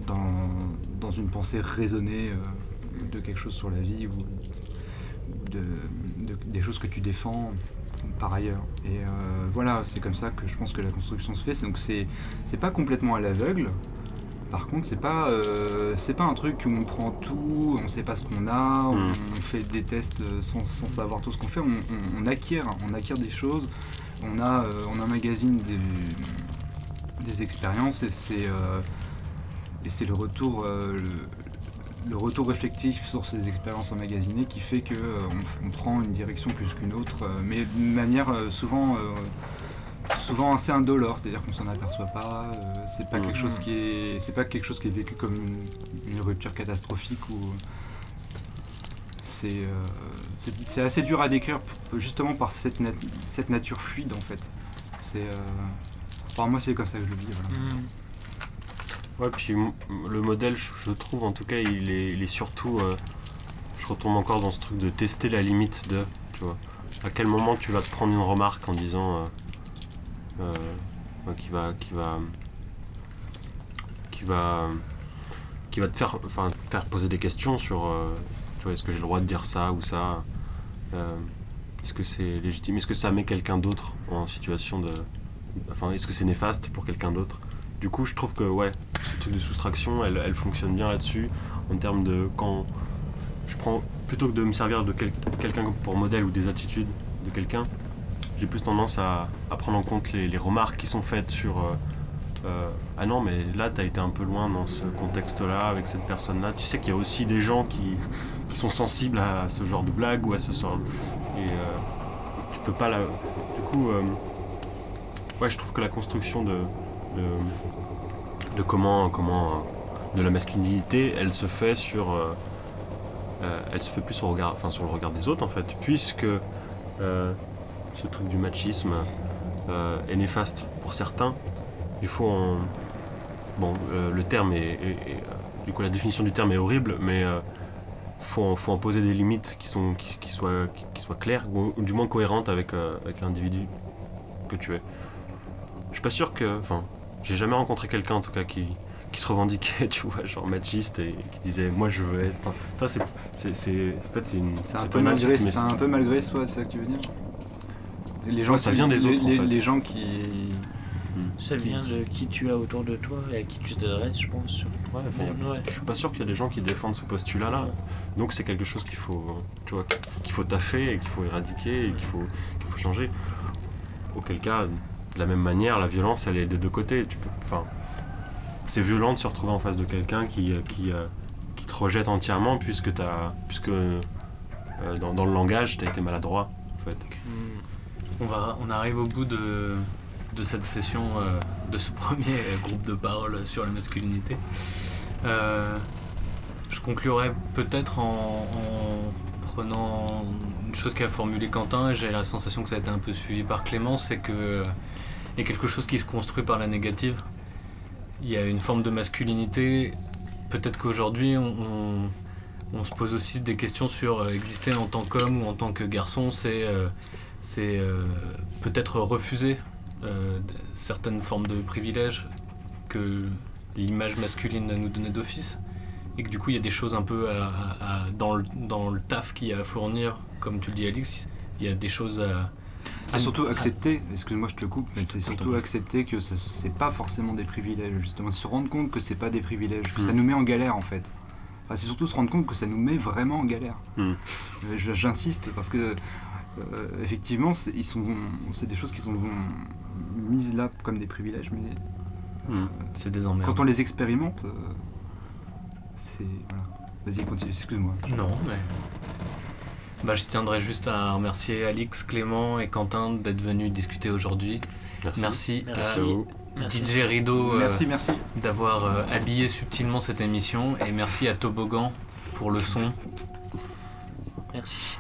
dans, une pensée raisonnée euh, de quelque chose sur la vie ou de, de- des choses que tu défends par ailleurs. Et voilà, c'est comme ça que je pense que la construction se fait. Donc c'est c'est pas complètement à l'aveugle. Par contre, c'est pas euh, c'est pas un truc où on prend tout, on sait pas ce qu'on a, on, Mm. on fait des tests euh, sans, sans savoir tout ce qu'on fait. On, on- on acquiert, on acquiert des choses. On a euh, on des, des expériences et c'est euh, et c'est le retour le, le retour réflectif sur ces expériences emmagasinées qui fait que on, prend une direction plus qu'une autre, mais d'une manière souvent souvent assez indolore, c'est-à-dire qu'on s'en aperçoit pas. euh, c'est pas quelque chose qui est c'est pas quelque chose qui est vécu comme une, une rupture catastrophique ou c'est euh, c'est assez dur à décrire justement par cette, nat- cette nature fluide en fait. C'est euh, enfin, moi c'est comme ça que je le vis. voilà. Mm. Ouais, puis le modèle, je, trouve en tout cas, il est, il est surtout. je retombe encore dans ce truc de tester la limite de. Tu vois. À quel moment tu vas te prendre une remarque en disant. Euh, qui va. Qui va. Te faire, poser des questions sur. euh, est-ce que j'ai le droit de dire ça ou ça Euh, Est-ce que c'est légitime Est-ce que ça met quelqu'un d'autre en situation de. Enfin, est-ce que c'est néfaste pour quelqu'un d'autre? Du coup, je trouve que ouais, ce truc de soustraction, elle, fonctionne bien là-dessus, en termes de quand je prends, plutôt que de me servir de quel- quelqu'un pour modèle ou des attitudes de quelqu'un, j'ai plus tendance à, à prendre en compte les, remarques qui sont faites sur euh, euh, ah non, mais là, t'as été un peu loin dans ce contexte-là, avec cette personne-là. Tu sais qu'il y a aussi des gens qui, qui sont sensibles à ce genre de blague ou à ce genre. Et euh, tu peux pas la. Du coup, ouais, je trouve que la construction de de, comment, comment de la masculinité, elle se fait sur, elle se fait plus sur le regard, enfin sur le regard des autres en fait, puisque ce truc du machisme euh, est néfaste pour certains. Il faut en, bon, euh, le terme est, est- est, euh, du coup la définition du terme est horrible, mais euh, faut en, faut en poser des limites qui sont qui, qui soient qui, qui soient claires ou, ou du moins cohérentes avec avec l'individu que tu es. Je suis pas sûr que. Enfin, j'ai jamais rencontré quelqu'un en tout cas qui, qui se revendiquait, (laughs) tu vois, genre machiste et qui disait moi je veux être. Enfin, toi, c'est. En fait, c'est une. C'est un, peu malgré, mais un peu malgré soi, c'est ça que tu veux dire? Les Ouais, ça qui- vient des les, autres, en les- fait. les gens qui, Ça vient de qui tu as autour de toi et à qui tu t'adresses, je pense. Ouais, enfin, y a- Ouais. Je suis pas sûr qu'il y a des gens qui défendent ce postulat-là. Donc c'est quelque chose qu'il faut, tu vois, qu'il faut taffer et qu'il faut éradiquer et qu'il faut, qu'il faut changer. Auquel cas, de la même manière, la violence, elle est des deux côtés. Tu peux, enfin, c'est violent de se retrouver en face de quelqu'un qui, euh, qui, euh, qui te rejette entièrement puisque t'as, puisque euh, dans, dans le langage, tu as été maladroit, en fait. On, arrive au bout de, cette session, euh, de ce (laughs) premier groupe de parole sur la masculinité. Euh, je conclurai peut-être en, en prenant une chose qu'a formulé Quentin, et j'ai la sensation que ça a été un peu suivi par Clément, c'est que euh, il y a quelque chose qui se construit par la négative. Il y a une forme de masculinité. Peut-être qu'aujourd'hui, on, se pose aussi des questions sur euh, exister en tant qu'homme ou en tant que garçon, c'est c'est euh, peut-être refuser euh, certaines formes de privilèges que l'image masculine nous donnait d'office. Et que du coup, il y a des choses un peu à- à- à- dans, le, dans le taf qu'il y a à fournir, comme tu le dis, Alix, il y a des choses à. C'est surtout accepter, excuse-moi je te coupe, mais c'est surtout accepter que ça- c'est pas forcément des privilèges, justement, se rendre compte que c'est pas des privilèges, que ça Mm. nous met en galère en fait. Enfin, c'est surtout se rendre compte que ça nous met vraiment en galère. Mm. Euh, je- J'insiste parce que effectivement, c'est ils sont, c'est des choses qui sont mises là comme des privilèges, mais Mm. C'est des emmerdes. quand on les expérimente, euh, c'est voilà. Vas-y, continue. Excuse-moi. Non, mais. Bah, je tiendrai juste à remercier Alix, Clément et Quentin d'être venus discuter aujourd'hui. Merci. Merci, Merci. à Merci. DJ Rideau euh, Merci, merci. d'avoir euh, habillé subtilement cette émission et merci à Toboggan pour le son. Merci.